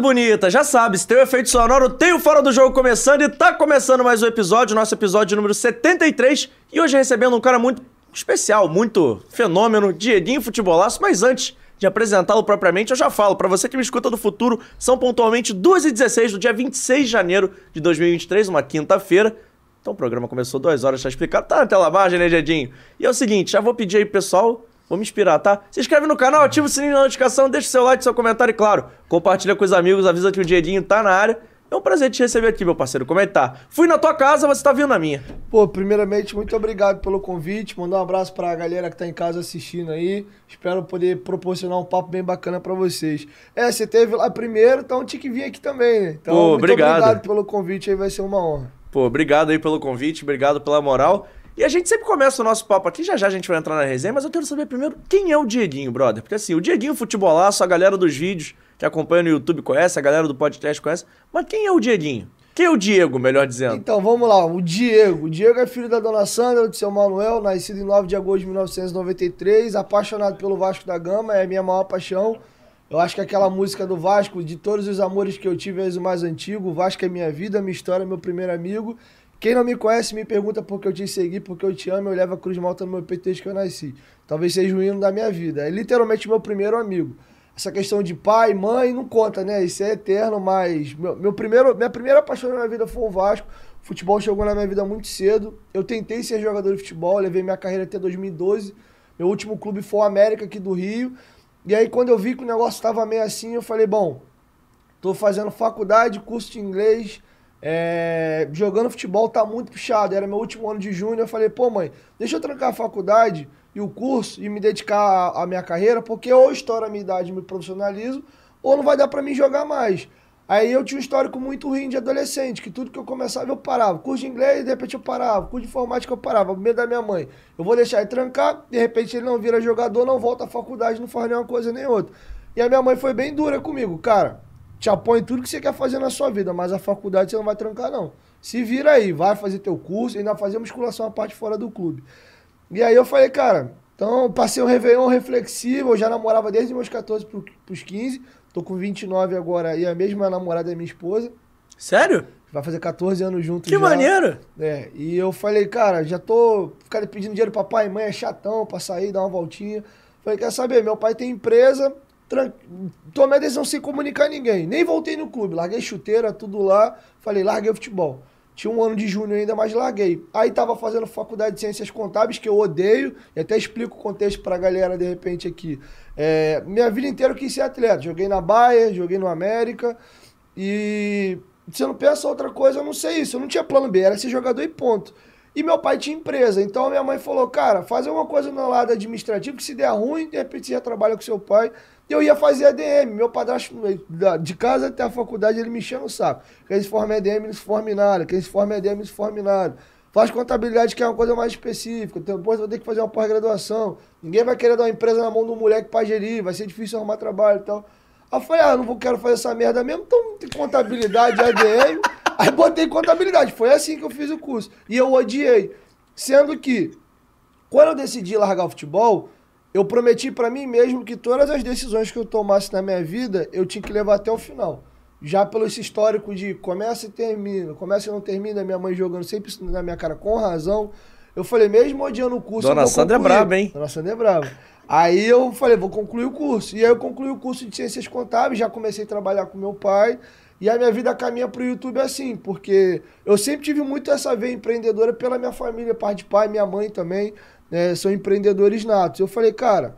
bonitas, já sabe, se tem o efeito sonoro, tem o Fora do Jogo começando e tá começando mais um episódio, nosso episódio número 73. E hoje recebendo um cara muito especial, muito fenômeno, Dieguinho Futebolaço. Mas antes de apresentá-lo propriamente, eu já falo, para você que me escuta do futuro, são pontualmente 2h16 do dia 26 de janeiro de 2023, uma quinta-feira. Então o programa começou duas horas, tá explicado, tá na tela baixa, né, Dieguinho? E é o seguinte, já vou pedir aí, pessoal, Vou me inspirar, tá? Se inscreve no canal, ativa o sininho da notificação, deixa seu like, seu comentário e, claro, compartilha com os amigos, avisa que o Diedinho tá na área. É um prazer te receber aqui, meu parceiro. Como é que tá? Fui na tua casa, você tá vindo na minha. Pô, primeiramente, muito obrigado pelo convite. Mandar um abraço pra galera que tá em casa assistindo aí. Espero poder proporcionar um papo bem bacana pra vocês. É, você teve lá primeiro, então tinha que vir aqui também, né? Então, Pô, muito obrigado. obrigado pelo convite aí, vai ser uma honra. Pô, obrigado aí pelo convite, obrigado pela moral. E a gente sempre começa o nosso papo aqui, já já a gente vai entrar na resenha, mas eu quero saber primeiro quem é o Dieguinho, brother. Porque assim, o Dieguinho Futebolaço, a galera dos vídeos que acompanha no YouTube conhece, a galera do podcast conhece, mas quem é o Dieguinho? Quem é o Diego, melhor dizendo? Então, vamos lá. O Diego. O Diego é filho da dona Sandra, do seu Manuel, nascido em 9 de agosto de 1993, apaixonado pelo Vasco da Gama, é a minha maior paixão. Eu acho que aquela música do Vasco, de todos os amores que eu tive, és o mais antigo. O Vasco é minha vida, minha história, meu primeiro amigo. Quem não me conhece me pergunta por que eu te segui, porque eu te amo, eu levo a cruz malta no meu peito desde que eu nasci. Talvez seja o hino da minha vida. É literalmente meu primeiro amigo. Essa questão de pai, mãe, não conta, né? Isso é eterno, mas meu, meu primeiro, minha primeira paixão na minha vida foi o Vasco. O futebol chegou na minha vida muito cedo. Eu tentei ser jogador de futebol, levei minha carreira até 2012. Meu último clube foi o América aqui do Rio. E aí, quando eu vi que o negócio estava meio assim, eu falei, bom, tô fazendo faculdade, curso de inglês, é, jogando futebol tá muito puxado. Era meu último ano de junho. Eu falei, pô, mãe, deixa eu trancar a faculdade e o curso e me dedicar à, minha carreira, porque ou estoura a minha idade e me profissionalizo, ou não vai dar para mim jogar mais. Aí eu tinha um histórico muito ruim de adolescente, que tudo que eu começava eu parava. Curso de inglês, de repente eu parava. Curso de informática eu parava. Medo da minha mãe. Eu vou deixar ele trancar, de repente ele não vira jogador, não volta à faculdade, não faz nenhuma coisa nem outra. E a minha mãe foi bem dura comigo, cara te apoia em tudo que você quer fazer na sua vida, mas a faculdade você não vai trancar, não. Se vira aí, vai fazer teu curso, ainda fazer musculação a parte fora do clube. E aí eu falei, cara, então passei um Réveillon reflexivo, eu já namorava desde meus 14 pros 15, tô com 29 agora, e a mesma namorada é minha esposa. Sério? Vai fazer 14 anos juntos Que já. maneiro! É, e eu falei, cara, já tô ficando pedindo dinheiro pra pai e mãe, é chatão pra sair, dar uma voltinha. Falei, quer saber, meu pai tem empresa, tomei a decisão sem comunicar a ninguém. Nem voltei no clube. Larguei chuteira, tudo lá. Falei, larguei o futebol. Tinha um ano de junho ainda, mas larguei. Aí tava fazendo faculdade de ciências contábeis, que eu odeio, e até explico o contexto pra galera de repente aqui. É, minha vida inteira eu quis ser atleta. Joguei na Bahia, joguei no América. E se eu não pensa outra coisa, eu não sei isso. Eu não tinha plano B, era ser jogador e ponto. E meu pai tinha empresa. Então minha mãe falou, cara, faz alguma coisa no lado administrativo, que se der ruim, de repente você já trabalha com seu pai eu ia fazer ADM. Meu padrasto, de casa até a faculdade, ele me enchia no saco. Quem se forma ADM, não se forma em nada. Quem se forma ADM, não se forma em nada. Faz contabilidade, que é uma coisa mais específica. Depois vou ter que fazer uma pós-graduação. Ninguém vai querer dar uma empresa na mão do moleque pra gerir. Vai ser difícil arrumar trabalho e tal. Aí eu falei, ah, não quero fazer essa merda mesmo. Então tem contabilidade, ADM. Aí botei contabilidade. Foi assim que eu fiz o curso. E eu odiei. Sendo que, quando eu decidi largar o futebol, eu prometi para mim mesmo que todas as decisões que eu tomasse na minha vida, eu tinha que levar até o final. Já pelo esse histórico de começa e termina, começa e não termina, minha mãe jogando sempre na minha cara com razão. Eu falei, mesmo odiando o curso. Dona Sandra é braba, hein? Dona Sandra é braba. Aí eu falei, vou concluir o curso. E aí eu concluí o curso de Ciências Contábeis, já comecei a trabalhar com meu pai. E a minha vida caminha pro YouTube assim, porque eu sempre tive muito essa veia empreendedora pela minha família, parte de pai, minha mãe também né, são empreendedores natos. Eu falei, cara,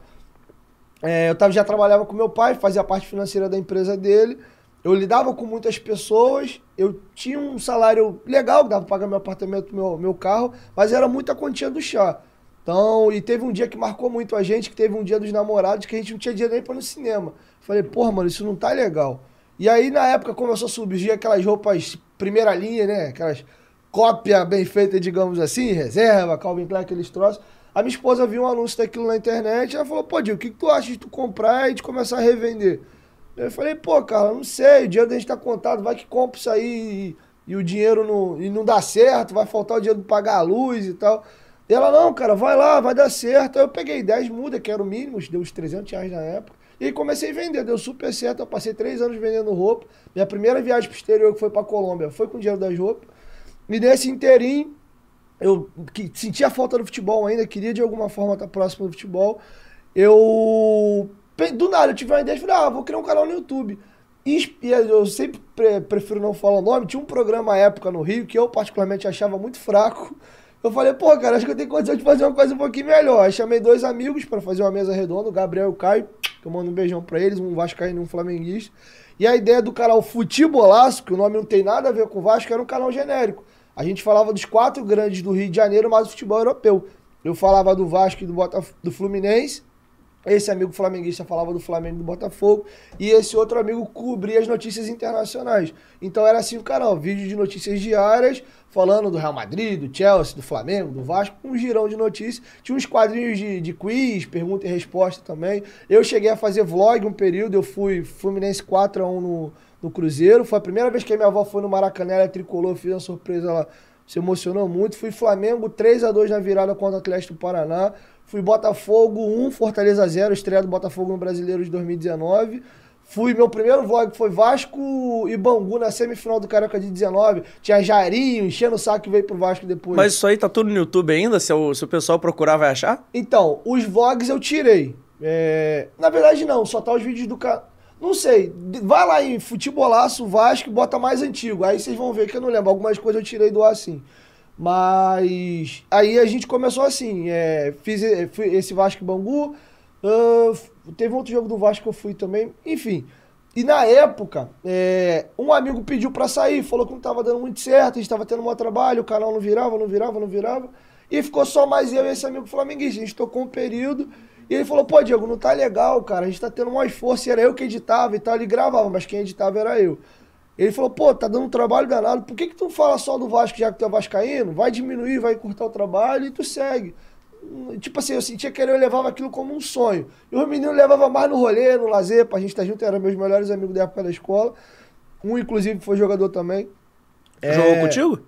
é, eu tava, já trabalhava com meu pai, fazia parte financeira da empresa dele, eu lidava com muitas pessoas, eu tinha um salário legal, dava pra pagar meu apartamento, meu, meu carro, mas era muita quantia do chá. Então, e teve um dia que marcou muito a gente, que teve um dia dos namorados, que a gente não tinha dinheiro nem pra ir no cinema. Falei, porra, mano, isso não tá legal. E aí, na época, começou a surgir aquelas roupas primeira linha, né? Aquelas cópia bem feita, digamos assim, reserva, Calvin Klein, aqueles troços. A minha esposa viu um anúncio daquilo na internet ela falou, pô, Diego, o que, que tu acha de tu comprar e de começar a revender? Eu falei, pô, cara, não sei, o dinheiro da gente tá contado, vai que compra isso aí e, e o dinheiro não, e não dá certo, vai faltar o dinheiro pra pagar a luz e tal. E ela, não, cara, vai lá, vai dar certo. Aí eu peguei 10 mudas, que era o mínimo, deu uns 300 reais na época. E comecei a vender, deu super certo. Eu passei três anos vendendo roupa. Minha primeira viagem pro exterior, que foi pra Colômbia, foi com o dinheiro das roupas. E nesse inteirinho, eu que, sentia falta do futebol ainda, queria de alguma forma estar próximo do futebol. Eu. Do nada, eu tive uma ideia e falei, ah, vou criar um canal no YouTube. E, e eu sempre pre, prefiro não falar o nome. Tinha um programa à época no Rio que eu particularmente achava muito fraco. Eu falei, pô, cara, acho que eu tenho condição de fazer uma coisa um pouquinho melhor. Aí chamei dois amigos para fazer uma mesa redonda, o Gabriel e o Caio, que eu mando um beijão pra eles, um vascaíno e um flamenguista. E a ideia do canal Futebolaço, que o nome não tem nada a ver com o Vasco, era um canal genérico. A gente falava dos quatro grandes do Rio de Janeiro, mas o futebol europeu. Eu falava do Vasco e do, Botaf do Fluminense. Esse amigo flamenguista falava do Flamengo e do Botafogo. E esse outro amigo cobria as notícias internacionais. Então era assim o canal: vídeo de notícias diárias, falando do Real Madrid, do Chelsea, do Flamengo, do Vasco, um girão de notícias. Tinha uns quadrinhos de, de quiz, pergunta e resposta também. Eu cheguei a fazer vlog um período, eu fui Fluminense 4x1 no, no Cruzeiro. Foi a primeira vez que a minha avó foi no Maracanã, ela tricolor, fiz uma surpresa lá. Se emocionou muito. Fui Flamengo 3 a 2 na virada contra o Atlético do Paraná. Fui Botafogo 1, Fortaleza 0, estreia do Botafogo no Brasileiro de 2019. Fui, meu primeiro vlog foi Vasco e Bangu na semifinal do Carioca de 19. Tinha Jarinho enchendo o saco e veio pro Vasco depois. Mas isso aí tá tudo no YouTube ainda? Se o, se o pessoal procurar, vai achar? Então, os vlogs eu tirei. É... Na verdade, não, só tá os vídeos do canal. Não sei. Vai lá em Futebolaço, Vasco bota mais antigo. Aí vocês vão ver que eu não lembro. Algumas coisas eu tirei do ar assim. Mas aí a gente começou assim. É, fiz esse Vasco Bangu. Uh, teve outro jogo do Vasco que eu fui também. Enfim. E na época, é, um amigo pediu para sair, falou que não tava dando muito certo, a gente tava tendo um trabalho, o canal não virava, não virava, não virava. E ficou só mais eu e esse amigo flamenguista. A gente tocou um período e ele falou, pô, Diego, não tá legal, cara. A gente tá tendo um esforço. E era eu que editava e tal. Ele gravava, mas quem editava era eu. Ele falou, pô, tá dando um trabalho danado. Por que que tu fala só do Vasco, já que tu é vascaíno? Vai diminuir, vai encurtar o trabalho e tu segue. Tipo assim, eu sentia que eu levava aquilo como um sonho. E os meninos levavam mais no rolê, no lazer, pra gente estar tá junto. Eram meus melhores amigos da época da escola. Um, inclusive, foi jogador também. Jogou é... contigo?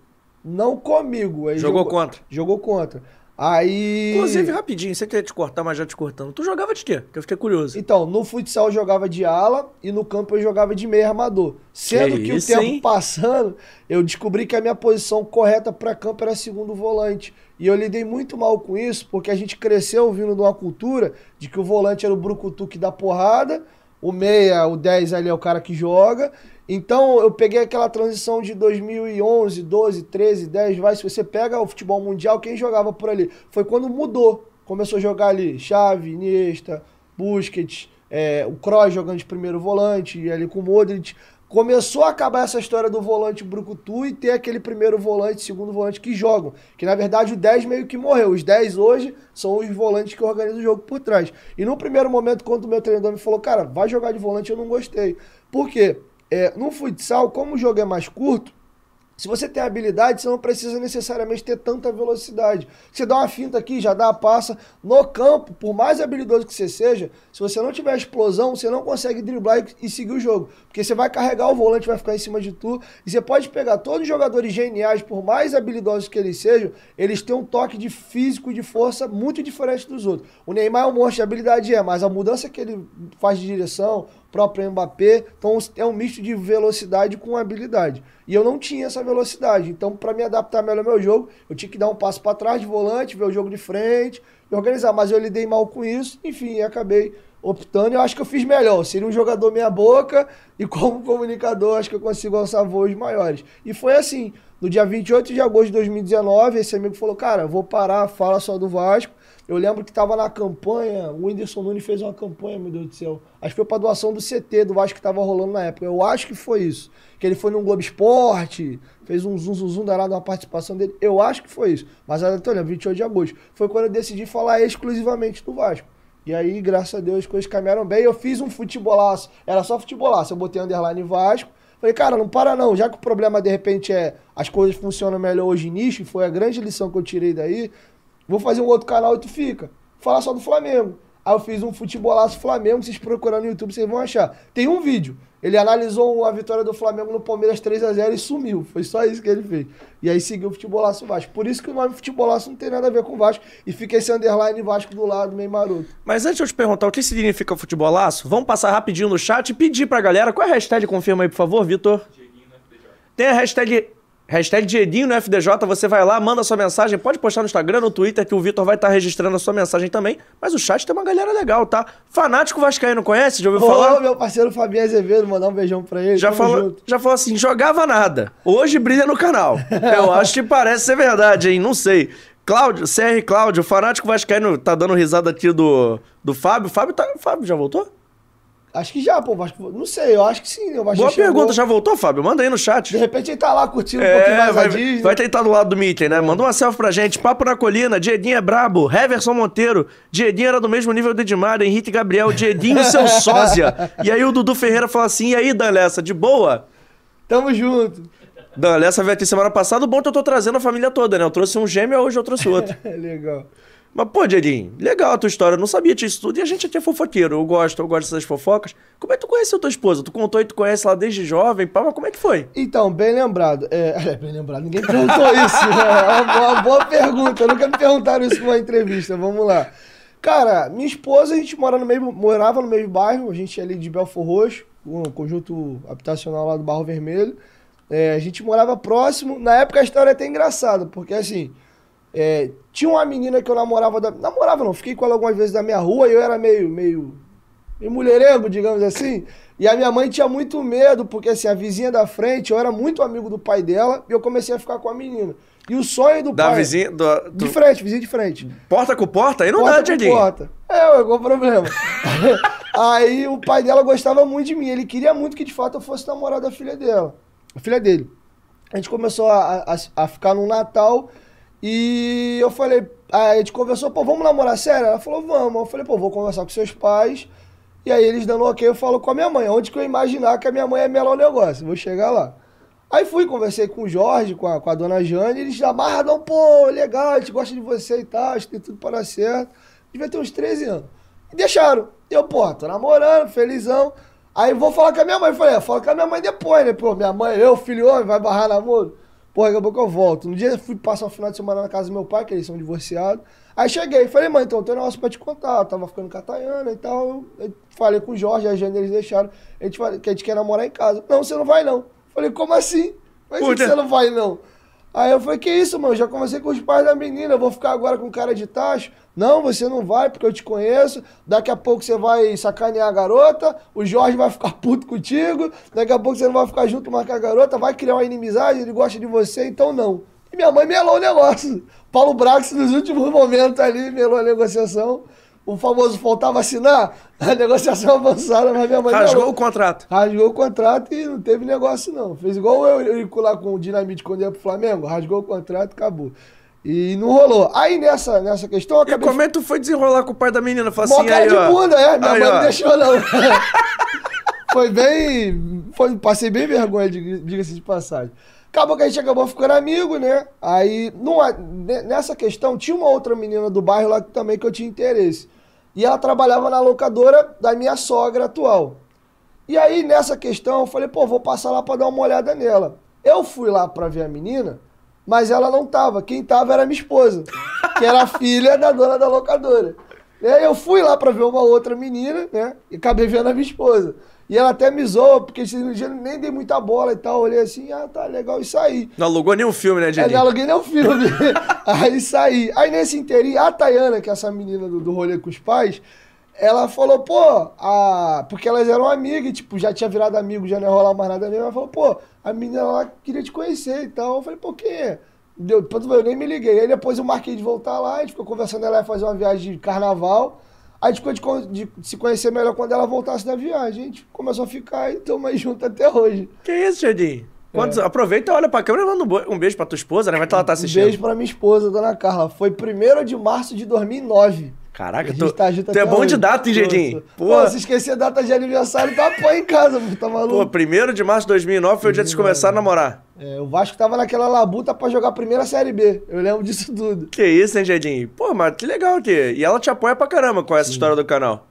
Não comigo. jogou, jogou contra? Jogou contra. Aí. Inclusive, rapidinho, você quer te cortar, mas já te cortando. Tu jogava de quê? Que eu fiquei curioso. Então, no futsal eu jogava de ala e no campo eu jogava de meio armador. Sendo que, que isso, o tempo hein? passando, eu descobri que a minha posição correta para campo era segundo volante. E eu lidei muito mal com isso, porque a gente cresceu vindo de uma cultura de que o volante era o brucutu que dá porrada, o meia, o 10 ali é o cara que joga, então eu peguei aquela transição de 2011, 12, 13, 10, vai, se você pega o futebol mundial, quem jogava por ali? Foi quando mudou. Começou a jogar ali Xavi, Iniesta, Busquets, é, o Kroos jogando de primeiro volante, e ali com o Modric. Começou a acabar essa história do volante brucutu e ter aquele primeiro volante, segundo volante que jogam. Que na verdade o 10 meio que morreu. Os 10 hoje são os volantes que organizam o jogo por trás. E no primeiro momento, quando o meu treinador me falou, cara, vai jogar de volante, eu não gostei. Por quê? É, no futsal, como o jogo é mais curto, se você tem habilidade, você não precisa necessariamente ter tanta velocidade. Você dá uma finta aqui, já dá a passa. No campo, por mais habilidoso que você seja, se você não tiver explosão, você não consegue driblar e, seguir o jogo. Porque você vai carregar o volante, vai ficar em cima de tu. E você pode pegar todos os jogadores geniais, por mais habilidosos que eles sejam, eles têm um toque de físico e de força muito diferente dos outros. O Neymar é um monstro de habilidade, é, mas a mudança que ele faz de direção, próprio Mbappé. Então é um misto de velocidade com habilidade. E eu não tinha essa velocidade. Então, para me adaptar melhor ao meu jogo, eu tinha que dar um passo para trás de volante, ver o jogo de frente, e organizar. Mas eu lidei mal com isso, enfim, acabei optando. Eu acho que eu fiz melhor. Seria um jogador meia boca e como comunicador, acho que eu consigo alçar voos maiores. E foi assim. No dia 28 de agosto de 2019, esse amigo falou: Cara, vou parar, fala só do Vasco. Eu lembro que tava na campanha, o Whindersson Nunes fez uma campanha, meu Deus do céu. Acho que foi pra doação do CT do Vasco que tava rolando na época. Eu acho que foi isso. Que ele foi num Globo Esporte, fez um zoom, zoom, zoom danado uma participação dele. Eu acho que foi isso. Mas olhando, 28 de agosto. Foi quando eu decidi falar exclusivamente do Vasco. E aí, graças a Deus, as coisas caminharam bem. Eu fiz um futebolaço. Era só futebolaço. Eu botei underline Vasco. Falei, cara, não para não. Já que o problema, de repente, é as coisas funcionam melhor hoje nisso, foi a grande lição que eu tirei daí. Vou fazer um outro canal e tu fica. Falar só do Flamengo. Aí eu fiz um futebolaço Flamengo, vocês procurando no YouTube, vocês vão achar. Tem um vídeo. Ele analisou a vitória do Flamengo no Palmeiras 3 a 0 e sumiu. Foi só isso que ele fez. E aí seguiu o futebolaço Vasco. Por isso que o nome futebolaço não tem nada a ver com Vasco. E fica esse underline Vasco do lado, meio maroto. Mas antes de eu te perguntar o que significa futebolaço, vamos passar rapidinho no chat e pedir pra galera. Qual é a hashtag? Confirma aí, por favor, Vitor. Tem a hashtag Hashtag Diedinho no FDJ, você vai lá, manda sua mensagem, pode postar no Instagram, no Twitter, que o Vitor vai estar tá registrando a sua mensagem também. Mas o chat tem uma galera legal, tá? Fanático Vascaíno conhece? Já ouviu Ô, falar? meu parceiro Fabinho Azevedo, mandar um beijão pra ele. Já falou, junto. já falou assim, jogava nada. Hoje brilha no canal. Eu acho que parece ser verdade, hein? Não sei. Cláudio, CR Cláudio, fanático Vascaíno, tá dando risada aqui do, do Fábio. Fábio, tá, Fábio já voltou? Acho que já, pô. Vasco... Não sei, eu acho que sim. né? O Vasco Boa chegou. pergunta, já voltou, Fábio? Manda aí no chat. De repente ele tá lá curtindo um pouquinho É, mais a vai, Disney. vai tentar do lado do Mickey, né? Manda uma selfie pra gente. Papo na colina, Diedinho é brabo. Heverson Monteiro, Diedinho era do mesmo nível do Edmar, Henrique Gabriel, Diedinho seu sósia. E aí o Dudu Ferreira fala assim: e aí, Danlessa, de boa? Tamo junto. Danlessa veio aqui semana passada, o bom é que eu tô trazendo a família toda, né? Eu trouxe um gêmeo, hoje eu trouxe outro. Legal. Mas, pô, Diedinho, legal a tua história. Eu não sabia disso tudo. E a gente aqui é fofoqueiro. Eu gosto, eu gosto dessas fofocas. Como é que tu conheceu tua esposa? Tu contou e tu conhece ela desde jovem, pá, mas como é que foi? Então, bem lembrado. É, é, bem lembrado. Ninguém perguntou isso. né? É uma, uma boa pergunta. Nunca me perguntaram isso numa entrevista. Vamos lá. Cara, minha esposa, a gente mora no mesmo, morava no mesmo bairro. A gente é ali de Belfor Roxo, um conjunto habitacional lá do Barro Vermelho. É, a gente morava próximo. Na época a história é até engraçada, porque assim. É, tinha uma menina que eu namorava. Da, namorava não, fiquei com ela algumas vezes da minha rua e eu era meio, meio, meio mulherengo, digamos assim. E a minha mãe tinha muito medo, porque assim, a vizinha da frente, eu era muito amigo do pai dela e eu comecei a ficar com a menina. E o sonho do Da pai. vizinha. Do, do- De frente, vizinha de frente. Porta com porta? Aí não Porta dá, Diedinho. porta. É, qual o problema? Aí o pai dela gostava muito de mim. Ele queria muito que de fato eu fosse namorado da filha dela. A filha dele. A gente começou a, a, a ficar no Natal e eu falei, a gente conversou, pô, vamos namorar sério? Ela falou, vamos. Eu falei, pô, vou conversar com seus pais. E aí eles dando ok, eu falo com a minha mãe. Onde que eu imaginar que a minha mãe é melhor negócio? Vou chegar lá. Aí fui, conversei com o Jorge, com a, com a dona Jane, eles amarradão, pô, legal, a gente gosta de você e tal, acho que tem tudo para dar certo. Devia ter uns 13 anos. E deixaram. Eu, pô, tô namorando, felizão. Aí vou falar com a minha mãe. Falei, é, fala com a minha mãe depois, né? Pô, minha mãe, eu, filho homem, vai barrar namoro. Pô, daqui a pouco eu volto. No dia eu fui passar o final de semana na casa do meu pai, que eles são divorciados. Aí cheguei, falei, mãe, então tem um negócio pra te contar. Eu tava ficando com a Tayana e tal. Eu falei com o Jorge, a Jane, eles deixaram. A gente, fala- que a gente quer namorar em casa. Não, você não vai não. Falei, como assim? Mas Puta. você não vai não? Aí eu falei, que isso, mano? Já conversei com os pais da menina, eu vou ficar agora com cara de tacho. Não, você não vai, porque eu te conheço. Daqui a pouco você vai sacanear a garota, o Jorge vai ficar puto contigo. Daqui a pouco você não vai ficar junto mais com a garota, vai criar uma inimizade, ele gosta de você, então não. E minha mãe melou o negócio. Paulo Brax, nos últimos momentos ali, melou a negociação. O famoso faltava assinar, a negociação avançada, mas minha mãe Rasgou melou. o contrato. Rasgou o contrato e não teve negócio, não. Fez igual eu, eu lá com o Dinamite quando ia pro Flamengo, rasgou o contrato e acabou. E não rolou. Aí nessa, nessa questão eu E acabei como é que tu foi desenrolar com o pai da menina? Falei assim, cara aí, de ó. bunda, é. Minha Aí, mãe ó. não deixou, não. foi bem. Foi, passei bem vergonha, dig- diga-se de passagem. Acabou que a gente acabou ficando amigo, né? Aí, numa, ne- nessa questão, tinha uma outra menina do bairro lá também que eu tinha interesse. E ela trabalhava na locadora da minha sogra atual. E aí, nessa questão, eu falei, pô, vou passar lá pra dar uma olhada nela. Eu fui lá pra ver a menina, mas ela não tava. Quem tava era minha esposa, que era a filha da dona da locadora. E aí eu fui lá pra ver uma outra menina, né? E acabei vendo a minha esposa. E ela até me zoou, porque esse dia nem dei muita bola e tal. Olhei assim, ah, tá legal, e saí. Não alugou nenhum filme, né, Aí Diedinho? não aluguei o filme. aí saí. Aí nesse inteirinho, a Tayana, que é essa menina do, do rolê com os pais, ela falou, pô, a... porque elas eram amigas, e, tipo, já tinha virado amigo, já não ia rolar mais nada mesmo. Ela falou, pô, a menina lá queria te conhecer e tal. Eu falei, pô, quem é? Deu, eu nem me liguei. Aí depois eu marquei de voltar lá, a gente ficou conversando, ela ia fazer uma viagem de carnaval. Aí a gente ficou de, de se conhecer melhor quando ela voltasse da viagem. A gente começou a ficar e estamos aí juntos até hoje. Que isso, Diedinho? Quantos... Aproveita, olha pra câmera e manda um um beijo pra tua esposa, né? Vai estar ela tá Um assistindo. beijo pra minha esposa, dona Carla. Foi 1 de março de 2009. Caraca, tu, tá tu é bom de hoje. data, hein, sou. Pô, se esquecer a data de aniversário, tá pô em casa, tá maluco? Pô, 1 de março de 2009 foi o dia que vocês começaram a namorar. É, o Vasco tava naquela labuta pra jogar a primeira Série B. Eu lembro disso tudo. Que isso, hein, Gedinho? Pô, mas que legal que. E ela te apoia pra caramba com essa história do canal.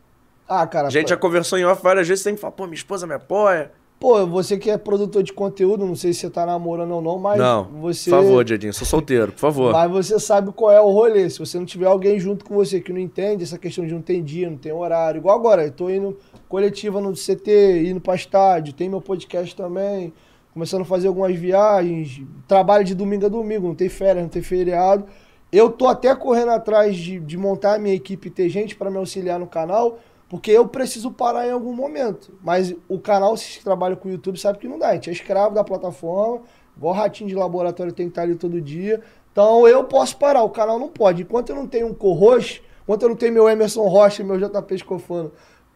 Ah, cara. A gente pô, já conversou em off várias vezes, você tem que falar, pô, minha esposa me apoia. Pô, você que é produtor de conteúdo, não sei se você tá namorando ou não, mas não, você. por favor, Gedinho, sou solteiro, por favor. Mas você sabe qual é o rolê. Se você não tiver alguém junto com você que não entende essa questão de não tem dia, não tem horário. Igual agora, eu tô indo coletiva no CT, indo pra estádio, tem meu podcast também, começando a fazer algumas viagens, trabalho de domingo a domingo, não tem férias, não tem feriado. Eu tô até correndo atrás de, de montar a minha equipe e ter gente para me auxiliar no canal, porque eu preciso parar em algum momento. Mas o canal, se trabalha com o YouTube, sabe que não dá. A gente é escravo da plataforma, igual ratinho de laboratório tem que estar ali todo dia. Então eu posso parar, o canal não pode. Enquanto eu não tenho um co-host, enquanto eu não tenho meu Emerson Rocha e meu JP Escofano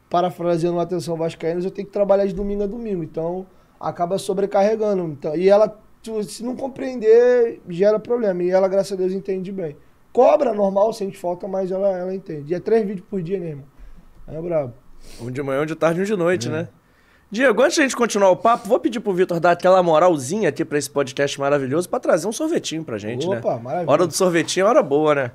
parafraseando uma atenção vascaínos, eu tenho que trabalhar de domingo a domingo. Então acaba sobrecarregando. Então, e ela, se não compreender, gera problema. E ela, graças a Deus, entende bem. Cobra normal, sente falta, mas ela, ela entende. E é três vídeos por dia, né, irmão? É brabo. Um de manhã, um de tarde e um de noite, né? Diego, antes de a gente continuar o papo, vou pedir pro Vitor dar aquela moralzinha aqui pra esse podcast maravilhoso pra trazer um sorvetinho pra gente, né? Opa, maravilha. Hora do sorvetinho é hora boa, né?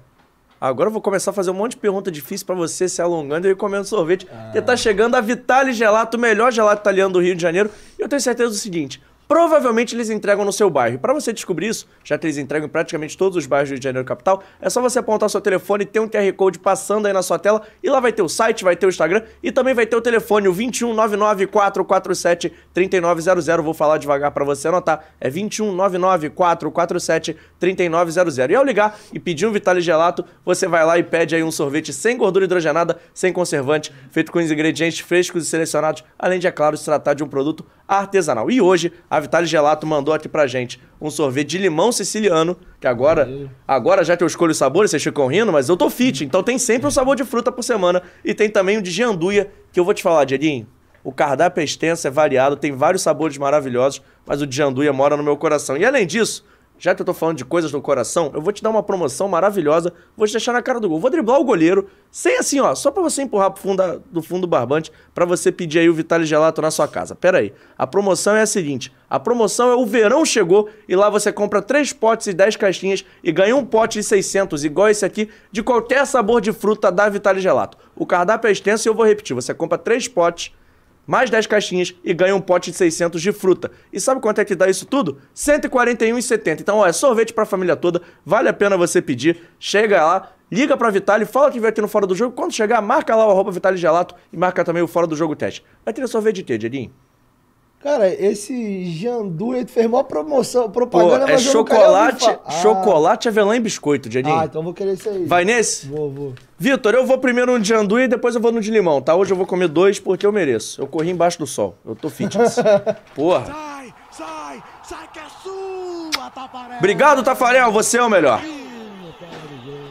Agora eu vou começar a fazer um monte de pergunta difícil pra você se alongando e eu comendo sorvete. Porque tá chegando a Vitale Gelato, o melhor gelato italiano do Rio de Janeiro. E eu tenho certeza do seguinte: provavelmente eles entregam no seu bairro. Pra você descobrir isso, já que eles entregam em praticamente todos os bairros do Rio de Janeiro capital, é só você apontar seu telefone ter um QR Code passando aí na sua tela. E lá vai ter o site, vai ter o Instagram e também vai ter o telefone, o 2199 447 3900. Vou falar devagar pra você anotar. É 2199 447 3900. E ao ligar e pedir um Vitale Gelato, você vai lá e pede aí um sorvete sem gordura hidrogenada, sem conservante, feito com ingredientes frescos e selecionados, além de, é claro, se tratar de um produto artesanal. E hoje, Vitale Gelato mandou aqui pra gente um sorvete de limão siciliano, que agora, agora já que eu escolho os sabores, vocês ficam rindo, mas eu tô fit, então tem sempre um sabor de fruta por semana. E tem também o de gianduia, que eu vou te falar, Dieguinho. O cardápio é extenso, é variado, tem vários sabores maravilhosos, mas o de gianduia mora no meu coração. E além disso, já que eu tô falando de coisas do coração, eu vou te dar uma promoção maravilhosa, vou te deixar na cara do gol. Vou driblar o goleiro, sem assim, ó, só pra você empurrar pro fundo da- do fundo do barbante, pra você pedir aí o Vitale Gelato na sua casa. Pera aí, a promoção é a seguinte, a promoção é o verão chegou e lá você compra três potes e 10 caixinhas e ganha um pote de 600, igual esse aqui, de qualquer sabor de fruta da Vitale Gelato. O cardápio é extenso e eu vou repetir, você compra três potes mais 10 caixinhas e ganha um pote de 600 de fruta. E sabe quanto é que dá isso tudo? R$ 141,70. Então, ó, é sorvete pra família toda, vale a pena você pedir. Chega lá, liga pra Vitale, fala que veio aqui no Fora do Jogo. Quando chegar, marca lá o arroba Vitale Gelato e marca também o Fora do Jogo Teste. Vai ter sorvete de quê, Diedinho? Cara, esse Jandu, ele fez maior promoção, Pô, propaganda, é mas eu nunca nem ouvi chocolate. Ah, chocolate, avelã e biscoito, Diedinho. Ah, então eu vou querer isso aí. Vai nesse? Vou, vou. Vitor, eu vou primeiro no de andu e depois eu vou no de limão, tá? Hoje eu vou comer dois porque eu mereço. Eu corri embaixo do sol. Eu tô fitness. Porra. Sai, sai, sai que é sua, Taparel! Obrigado, Tafarel, você é o melhor.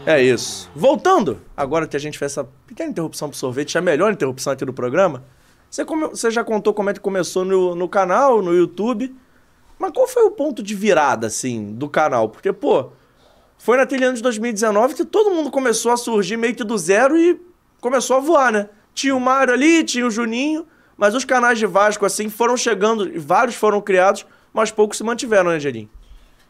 É isso. Voltando, agora que a gente fez essa pequena interrupção pro sorvete, a melhor interrupção aqui do programa, você, come- você já contou como é que começou no, no canal, no YouTube, mas qual foi o ponto de virada, assim, do canal? Porque, pô, foi naquele ano de 2019 que todo mundo começou a surgir meio que do zero e começou a voar, né? Tinha o Mário ali, tinha o Juninho, mas os canais de Vasco, assim, foram chegando, vários foram criados, mas poucos se mantiveram, né, Gerim?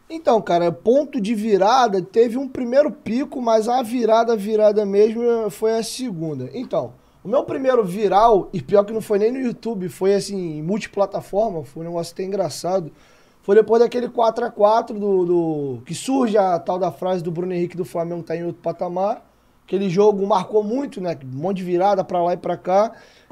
Então, cara, ponto de virada, teve um primeiro pico, mas a virada, virada mesmo, foi a segunda. Então, o meu primeiro viral, e pior que não foi nem no YouTube, foi assim, multiplataforma, foi um negócio até engraçado. Foi depois daquele 4x4 do, do- que surge a tal da frase do Bruno Henrique do Flamengo tá em outro patamar. Aquele jogo marcou muito, né? Um monte de virada pra lá e pra cá.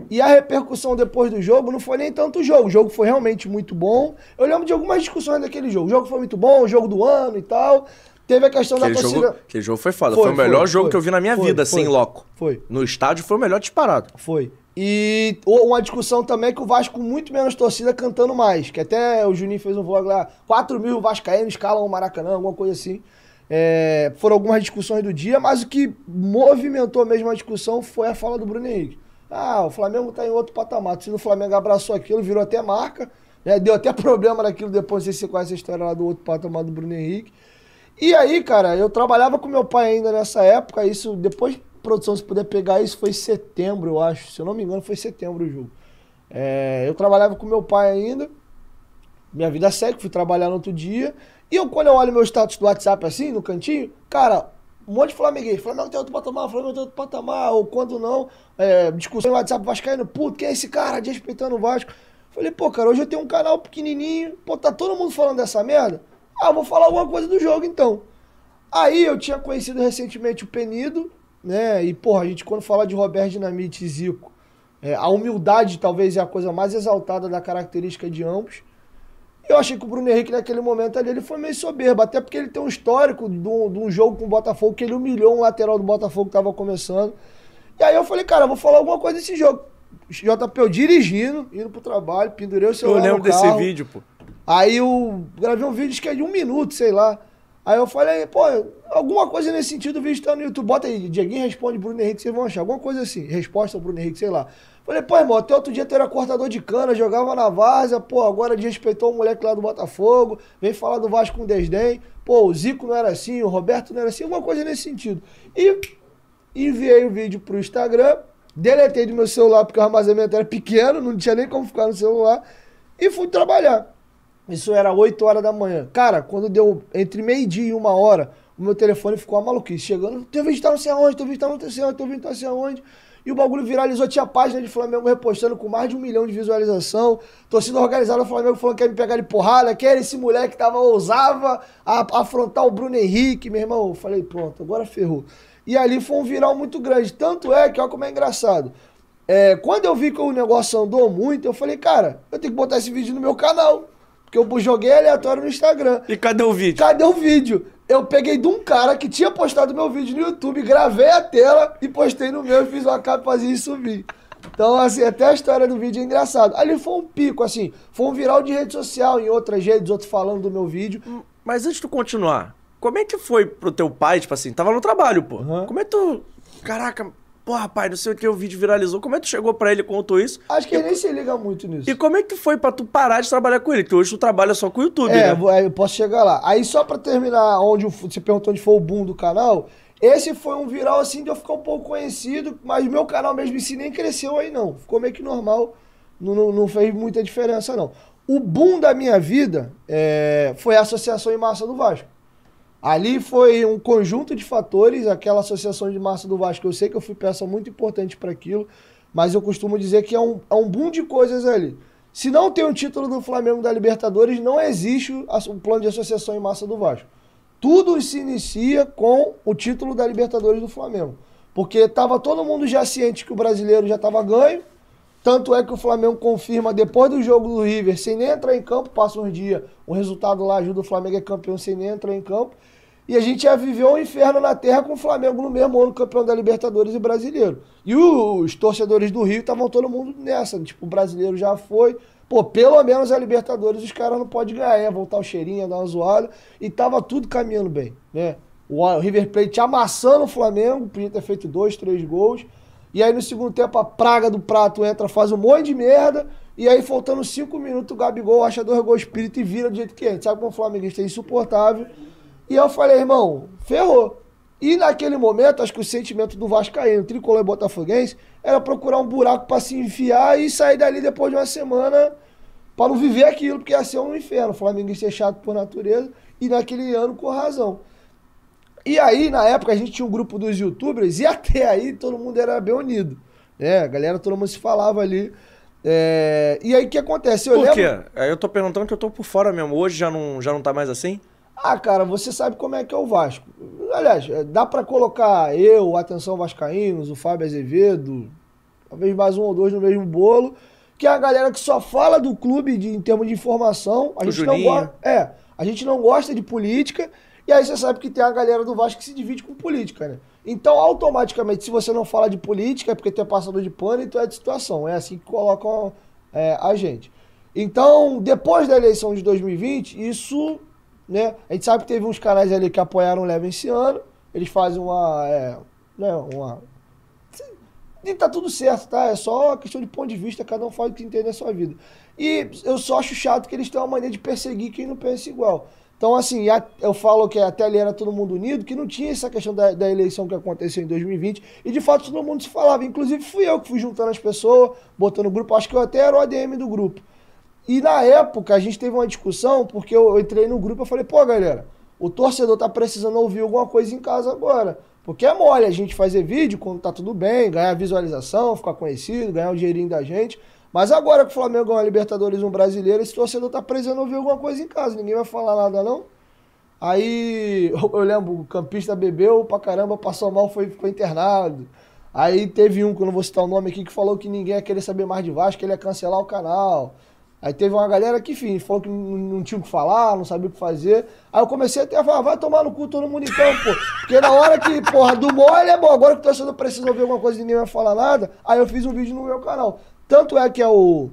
E a repercussão depois do jogo não foi nem tanto o jogo. O jogo foi realmente muito bom. Eu lembro de algumas discussões daquele jogo. O jogo foi muito bom, o jogo do ano e tal. Teve a questão Aquele da torcida. jogo, aquele jogo foi foda. Foi, Foi, o melhor foi, jogo foi. que eu vi na minha vida, assim, loco. Foi. No estádio foi o melhor disparado. Foi. E uma discussão também que o Vasco muito menos torcida cantando mais. Que até o Juninho fez um vlog lá, 4 mil vascaínos escalam o Maracanã, alguma coisa assim. É, foram algumas discussões do dia, mas o que movimentou mesmo a discussão foi a fala do Bruno Henrique. Ah, o Flamengo tá em outro patamar. Se o Flamengo abraçou aquilo, virou até marca, né? Deu até problema naquilo depois, não sei se você conhece a história lá do outro patamar do Bruno Henrique. E aí, cara, eu trabalhava com meu pai ainda nessa época, isso depois produção, se puder pegar isso, foi setembro, eu acho. Se eu não me engano, foi setembro o jogo. É, eu trabalhava com meu pai ainda. Minha vida segue, fui trabalhar no outro dia. E eu, quando eu olho meu status do WhatsApp assim, no cantinho, cara, um monte de flamenguês. Flamengo tem outro patamar, Flamengo tem outro patamar. Ou quando não, é, discussão no WhatsApp vascaíno. Puto, quem é esse cara? Desrespeitando o Vasco. Falei, pô, cara, hoje eu tenho um canal pequenininho. Pô, tá todo mundo falando dessa merda? Ah, vou falar alguma coisa do jogo então. Aí eu tinha conhecido recentemente o Penido, né? E, porra, a gente quando fala de Roberto Dinamite e Zico, é, a humildade talvez é a coisa mais exaltada da característica de ambos. Eu achei que o Bruno Henrique naquele momento ali ele foi meio soberbo, até porque ele tem um histórico de um, de um jogo com o Botafogo que ele humilhou um lateral do Botafogo que estava começando. E aí eu falei, cara, vou falar alguma coisa desse jogo. JP eu dirigindo, indo pro trabalho, pendurei o celular Eu lembro desse vídeo, pô. Aí eu gravei um vídeo que é de um minuto, sei lá. Aí eu falei, pô, alguma coisa nesse sentido, o vídeo tá no YouTube. Bota aí, Dieguinho responde Bruno Henrique, vocês vão achar. Alguma coisa assim, resposta ao Bruno Henrique, sei lá. Falei, pô, irmão, até outro dia tu era cortador de cana, jogava na várzea, pô, agora desrespeitou o moleque lá do Botafogo, vem falar do Vasco com desdém. Pô, o Zico não era assim, o Roberto não era assim, alguma coisa nesse sentido. E enviei o vídeo pro Instagram, deletei do meu celular porque o armazenamento era pequeno, não tinha nem como ficar no celular, e fui trabalhar. Isso era 8 horas da manhã. Cara, quando deu entre meio-dia e uma hora, o meu telefone ficou maluquice. Chegando, teu vídeo tá não sei aonde, teu vídeo tá não sei aonde, teu vídeo tá não sei aonde. E o bagulho viralizou, tinha página de Flamengo repostando com mais de um milhão de visualização. Torcida organizada do Flamengo falando que ia me pegar de porrada, que era esse moleque que tava, ousava a- afrontar o Bruno Henrique, meu irmão. Eu falei, pronto, agora ferrou. E ali foi um viral muito grande. Tanto é que, olha como é engraçado. É, quando eu vi que o negócio andou muito, eu falei, cara, eu tenho que botar esse vídeo no meu canal. Porque eu joguei aleatório no Instagram. E cadê o vídeo? Cadê o vídeo? Eu peguei de um cara que tinha postado meu vídeo no YouTube, gravei a tela e postei no meu, fiz uma capazinha e subi. Então, assim, até a história do vídeo é engraçado. Ali foi um pico, assim, foi um viral de rede social em outras redes, outros falando do meu vídeo. Mas antes de tu continuar, como é que foi pro teu pai, tipo assim, tava no trabalho, pô. Uhum. Como é que tu. Caraca, porra, pai, não sei o que, o vídeo viralizou. Como é que tu chegou pra ele e contou isso? Acho que ele nem se liga muito nisso. E como é que foi pra tu parar de trabalhar com ele? Que hoje tu trabalha só com o YouTube, É, né? eu posso chegar lá. Aí só pra terminar, onde você perguntou onde foi o boom do canal, esse foi um viral assim de eu ficar um pouco conhecido, mas meu canal mesmo em si nem cresceu aí não. Ficou meio que normal, não, não, não fez muita diferença não. O boom da minha vida é, foi a Associação em Massa do Vasco. Ali foi um conjunto de fatores, aquela associação de massa do Vasco. Eu sei que eu fui peça muito importante para aquilo, mas eu costumo dizer que é um, é um boom de coisas ali. Se não tem o título do Flamengo da Libertadores, não existe o, plano de associação em massa do Vasco. Tudo se inicia com o título da Libertadores do Flamengo. Porque estava todo mundo já ciente que o brasileiro já estava ganho. Tanto é que o Flamengo confirma depois do jogo do River, sem nem entrar em campo, passa uns dias, o resultado lá ajuda o Flamengo é campeão sem nem entrar em campo. E a gente já viveu um inferno na terra com o Flamengo no mesmo ano campeão da Libertadores e brasileiro. E os torcedores do Rio estavam todo mundo nessa. Tipo, o brasileiro já foi. Pô, pelo menos a Libertadores os caras não podem ganhar, é voltar o cheirinho, dar uma zoada. E tava tudo caminhando bem, né? O River Plate amassando o Flamengo, podia ter feito dois, três gols. E aí no segundo tempo a praga do prato entra, faz um monte de merda. E aí faltando cinco minutos o Gabigol acha dois gols espírito e vira do jeito que é. Sabe como o flamenguista é insuportável. E eu falei, irmão, ferrou. E naquele momento, acho que o sentimento do Vascaíno, tricolor e botafoguense, era procurar um buraco pra se enfiar e sair dali depois de uma semana pra não viver aquilo, porque ia ser um inferno. O flamenguista é chato por natureza e naquele ano com razão. E aí, na época, a gente tinha um grupo dos youtubers e até aí todo mundo era bem unido. Né? A galera, todo mundo se falava ali. É, E aí, o que acontece? Eu Por lembro... quê? Aí eu tô perguntando que eu tô por fora mesmo. Hoje já não, já não tá mais assim? Ah, cara, você sabe como é que é o Vasco. Aliás, é, dá pra colocar eu, Atenção Vascaínos, o Fábio Azevedo, talvez mais um ou dois no mesmo bolo, que é a galera que só fala do clube de, em termos de informação. A O gente não Juninho. gosta. É, a gente não gosta de política. E aí você sabe que tem a galera do Vasco que se divide com política, né? Então, automaticamente, se você não fala de política, é porque tu é passador de pano e tu é de situação. É assim que colocam é, a gente. Então, depois da eleição de 2020, isso, né? A gente sabe que teve uns canais ali que apoiaram o Leva esse ano. Eles fazem uma. É, né, uma. E tá tudo certo, tá? É só questão de ponto de vista, cada um faz o que entende na sua vida. E eu só acho chato que eles têm uma maneira de perseguir quem não pensa igual. Então, assim, eu falo que até ali era todo mundo unido, que não tinha essa questão da, da eleição que aconteceu em 2020. E de fato todo mundo se falava. Inclusive fui eu que fui juntando as pessoas, botando o grupo. Acho que eu até era o ADM do grupo. E na época a gente teve uma discussão, porque eu, eu entrei no grupo e falei, pô, galera, o torcedor tá precisando ouvir alguma coisa em casa agora. Porque é mole a gente fazer vídeo quando tá tudo bem, ganhar visualização, ficar conhecido, ganhar o dinheirinho da gente. Mas agora que o Flamengo ganhou a Libertadores um brasileiro, esse torcedor tá precisando ouvir alguma coisa em casa. Ninguém vai falar nada, não. Aí eu lembro, o campista bebeu pra caramba, passou mal, foi, ficou internado. Aí teve um, que eu não vou citar o nome aqui, que falou que ninguém ia querer saber mais de Vasco, que ele ia cancelar o canal. Aí teve uma galera que, enfim, falou que não, tinha o que falar, não sabia o que fazer. Aí eu comecei até a falar, vai tomar no cu todo mundo então, pô. Porque na hora que, porra, do mole é bom, agora que o torcedor precisa ouvir alguma coisa e ninguém vai falar nada, aí eu fiz um vídeo no meu canal. Tanto é que é o,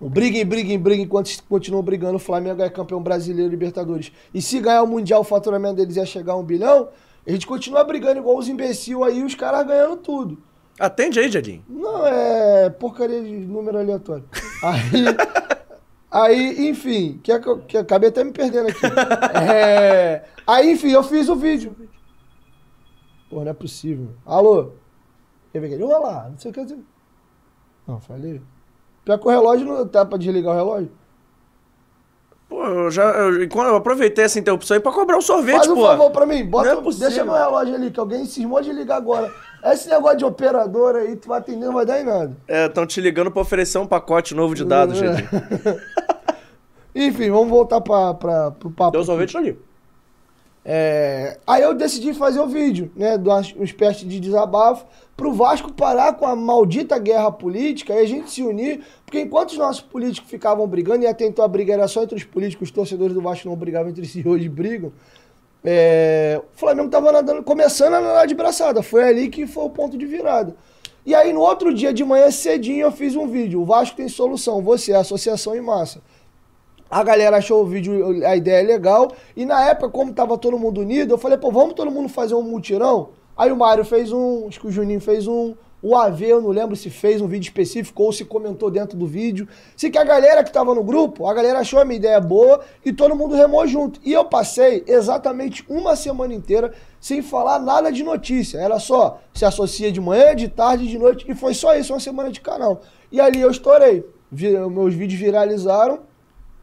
o briguem, briguem, briguem, enquanto continuam brigando, o Flamengo é campeão brasileiro, Libertadores. E se ganhar o Mundial, o faturamento deles ia chegar a um bilhão, a gente continua brigando igual os imbecil aí, os caras ganhando tudo. Atende aí, Jardim. Não, é porcaria de número aleatório. Aí, aí enfim, que, é que, acabei até me perdendo aqui. É, aí, enfim, eu fiz o vídeo. Pô, não é possível. Alô? Quer ver aqui? Olha lá, não sei o que dizer. Não, falei. Pior que o relógio não dá pra desligar o relógio. Pô, eu já. Eu, eu aproveitei essa interrupção aí pra cobrar um sorvete, Faz um pô. favor pra mim, bota, Não é possível. deixa meu relógio ali, que alguém cismou de ligar agora. Esse negócio de operador aí, tu vai atender, não vai dar em nada. É, estão te ligando pra oferecer um pacote novo de dados, É. Jardim. Enfim, vamos voltar pra, pra, pro papo. Deu sorvete ali. É, aí eu decidi fazer o vídeo, né? uma espécie de desabafo pro Vasco parar com a maldita guerra política e a gente se unir, porque enquanto os nossos políticos ficavam brigando, e até então a briga era só entre os políticos, os torcedores do Vasco não brigavam entre si, hoje brigam. É, o Flamengo tava nadando, começando a nadar de braçada. Foi ali que foi o ponto de virada. E aí, no outro dia de manhã, cedinho, eu fiz um vídeo. O Vasco tem solução. Você, associação em massa. A galera achou o vídeo, a ideia legal. E na época, como tava todo mundo unido, eu falei, pô, vamos todo mundo fazer um mutirão? Aí o Mário fez um, acho que o Juninho fez um. O AV, eu não lembro se fez um vídeo específico ou se comentou dentro do vídeo. Se que a galera que tava no grupo, a galera achou a minha ideia boa e todo mundo remou junto. E eu passei exatamente uma semana inteira sem falar nada de notícia. Era só se associa de manhã, de tarde, de noite. E foi só isso, uma semana de canal. E ali eu estourei. Meus vídeos viralizaram.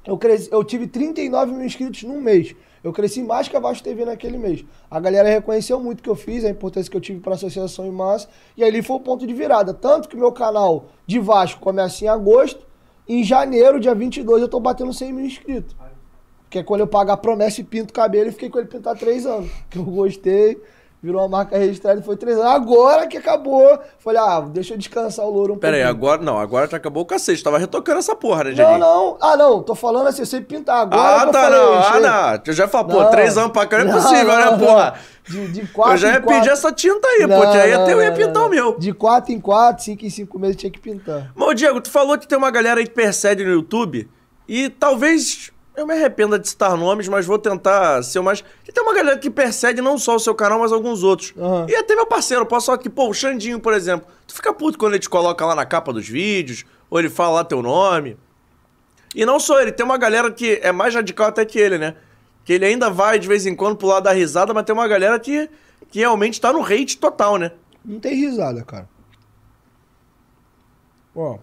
Eu, cresci, eu tive 39 mil inscritos num mês. Eu cresci mais que a Vasco TV naquele mês. A galera reconheceu muito o que eu fiz, a importância que eu tive para a associação em massa. E ali foi o ponto de virada. Tanto que meu canal de Vasco começa em agosto. Em janeiro, dia 22, eu tô batendo 100 mil inscritos. Que é quando eu pago a promessa e pinto o cabelo e fiquei com ele pintar três anos. Que eu gostei, virou uma marca registrada e foi três anos. Agora que acabou, falei, ah, deixa eu descansar o louro um Pera aí, pouquinho. agora. Não, agora já acabou o cacete. Tava retocando essa porra, né, Não, Jardim? não. Ah, não. Tô falando assim, eu sei pintar. Agora Ah, que eu tá, falei, não. Ah, chega. não. Eu já falei, pô, três anos pra cá não é possível, não, né, não. porra? De, de quatro Eu já ia quatro. pedir essa tinta aí, Não, porque aí não, até eu ia pintar o meu. De quatro em quatro, cinco em cinco meses tinha que pintar. Mas, ô, Diego, tu falou que tem uma galera aí que persegue no YouTube e talvez eu me arrependa de citar nomes, mas vou tentar ser o mais. Tem uma galera que persegue não só o seu canal, mas alguns outros. Aham. E até meu parceiro, posso falar que, pô, o Xandinho, por exemplo, tu fica puto quando ele te coloca lá na capa dos vídeos, ou ele fala lá teu nome. E não só ele, tem uma galera que é mais radical até que ele, né? Que ele ainda vai de vez em quando pro lado da risada, mas tem uma galera que, que realmente tá no hate total, né? Não tem risada, cara. Ó,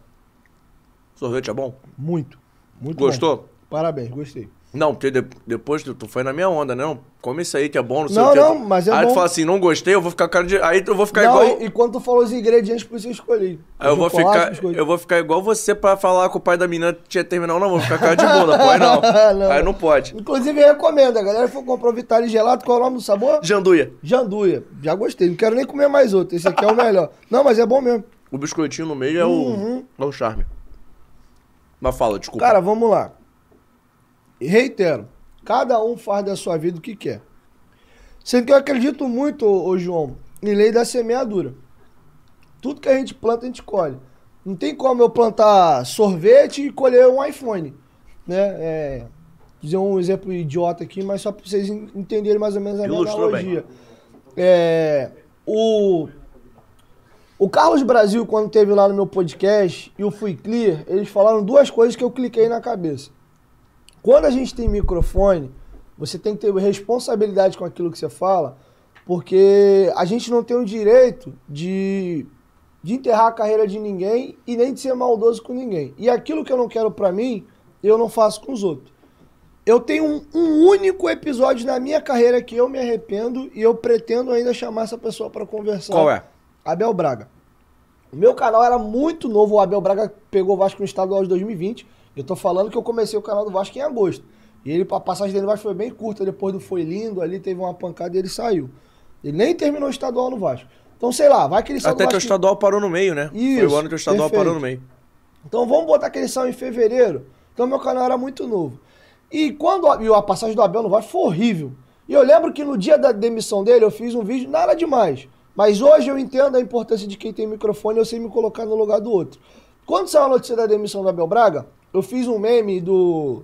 Sorvete é bom? muito. Muito bom. Parabéns, gostei. Não, porque de- depois tu, tu foi na minha onda, né? Não, come isso aí que é bom, não sei Não, o que. não, mas é Aí bom. tu fala assim, não gostei, eu vou ficar cara de. Aí eu vou ficar Não, igual. e, e quando tu falou os ingredientes, isso eu escolhi. Aí eu vou ficar. Eu vou ficar igual você pra falar com o pai da menina que tinha terminado. Não, vou ficar cara de bunda, pode não. Não. Aí não pode. Inclusive, recomendo. A galera for comprar o Vitale gelado, qual é o nome do sabor? Janduia. Janduia. Já gostei. Não quero nem comer mais outro. Esse aqui é o melhor. Não, mas é bom mesmo. O biscoitinho no meio é o. Uhum. É o charme. Mas fala, desculpa. Cara, vamos lá. Reitero, cada um faz da sua vida o que quer. Sendo que eu acredito muito, ô, João, em lei da semeadura. Tudo que a gente planta, a gente colhe. Não tem como eu plantar sorvete e colher um iPhone. Né? É, dizer um exemplo idiota aqui, mas só para vocês en- entenderem mais ou menos a minha Ilustrou analogia. É, o, o Carlos Brasil, quando teve lá no meu podcast, e o Fui Clear, eles falaram duas coisas que eu cliquei na cabeça. Quando a gente tem microfone, você tem que ter responsabilidade com aquilo que você fala, porque a gente não tem o direito de, de enterrar a carreira de ninguém e nem de ser maldoso com ninguém. E aquilo que eu não quero pra mim, eu não faço com os outros. Eu tenho um, um único episódio na minha carreira que eu me arrependo e eu pretendo ainda chamar essa pessoa pra conversar. Qual é? Abel Braga. O meu canal era muito novo, o Abel Braga pegou o Vasco no estadual de 2020. Eu tô falando que eu comecei o canal do Vasco em agosto. E ele, a passagem dele no Vasco foi bem curta, depois do Foi Lindo, ali teve uma pancada e ele saiu. Ele nem terminou o estadual no Vasco. Então, sei lá, vai que ele saiu Até do que o estadual parou no meio, né? Foi Isso, o ano que o estadual perfeito. parou no meio. Então vamos botar que ele saiu em fevereiro. Então meu canal era muito novo. E quando e a passagem do Abel no Vasco foi horrível. E eu lembro que no dia da demissão dele eu fiz um vídeo, nada demais. Mas hoje eu entendo a importância de quem tem microfone eu sei me colocar no lugar do outro. Quando saiu a notícia da demissão do Abel Braga, eu fiz um meme do.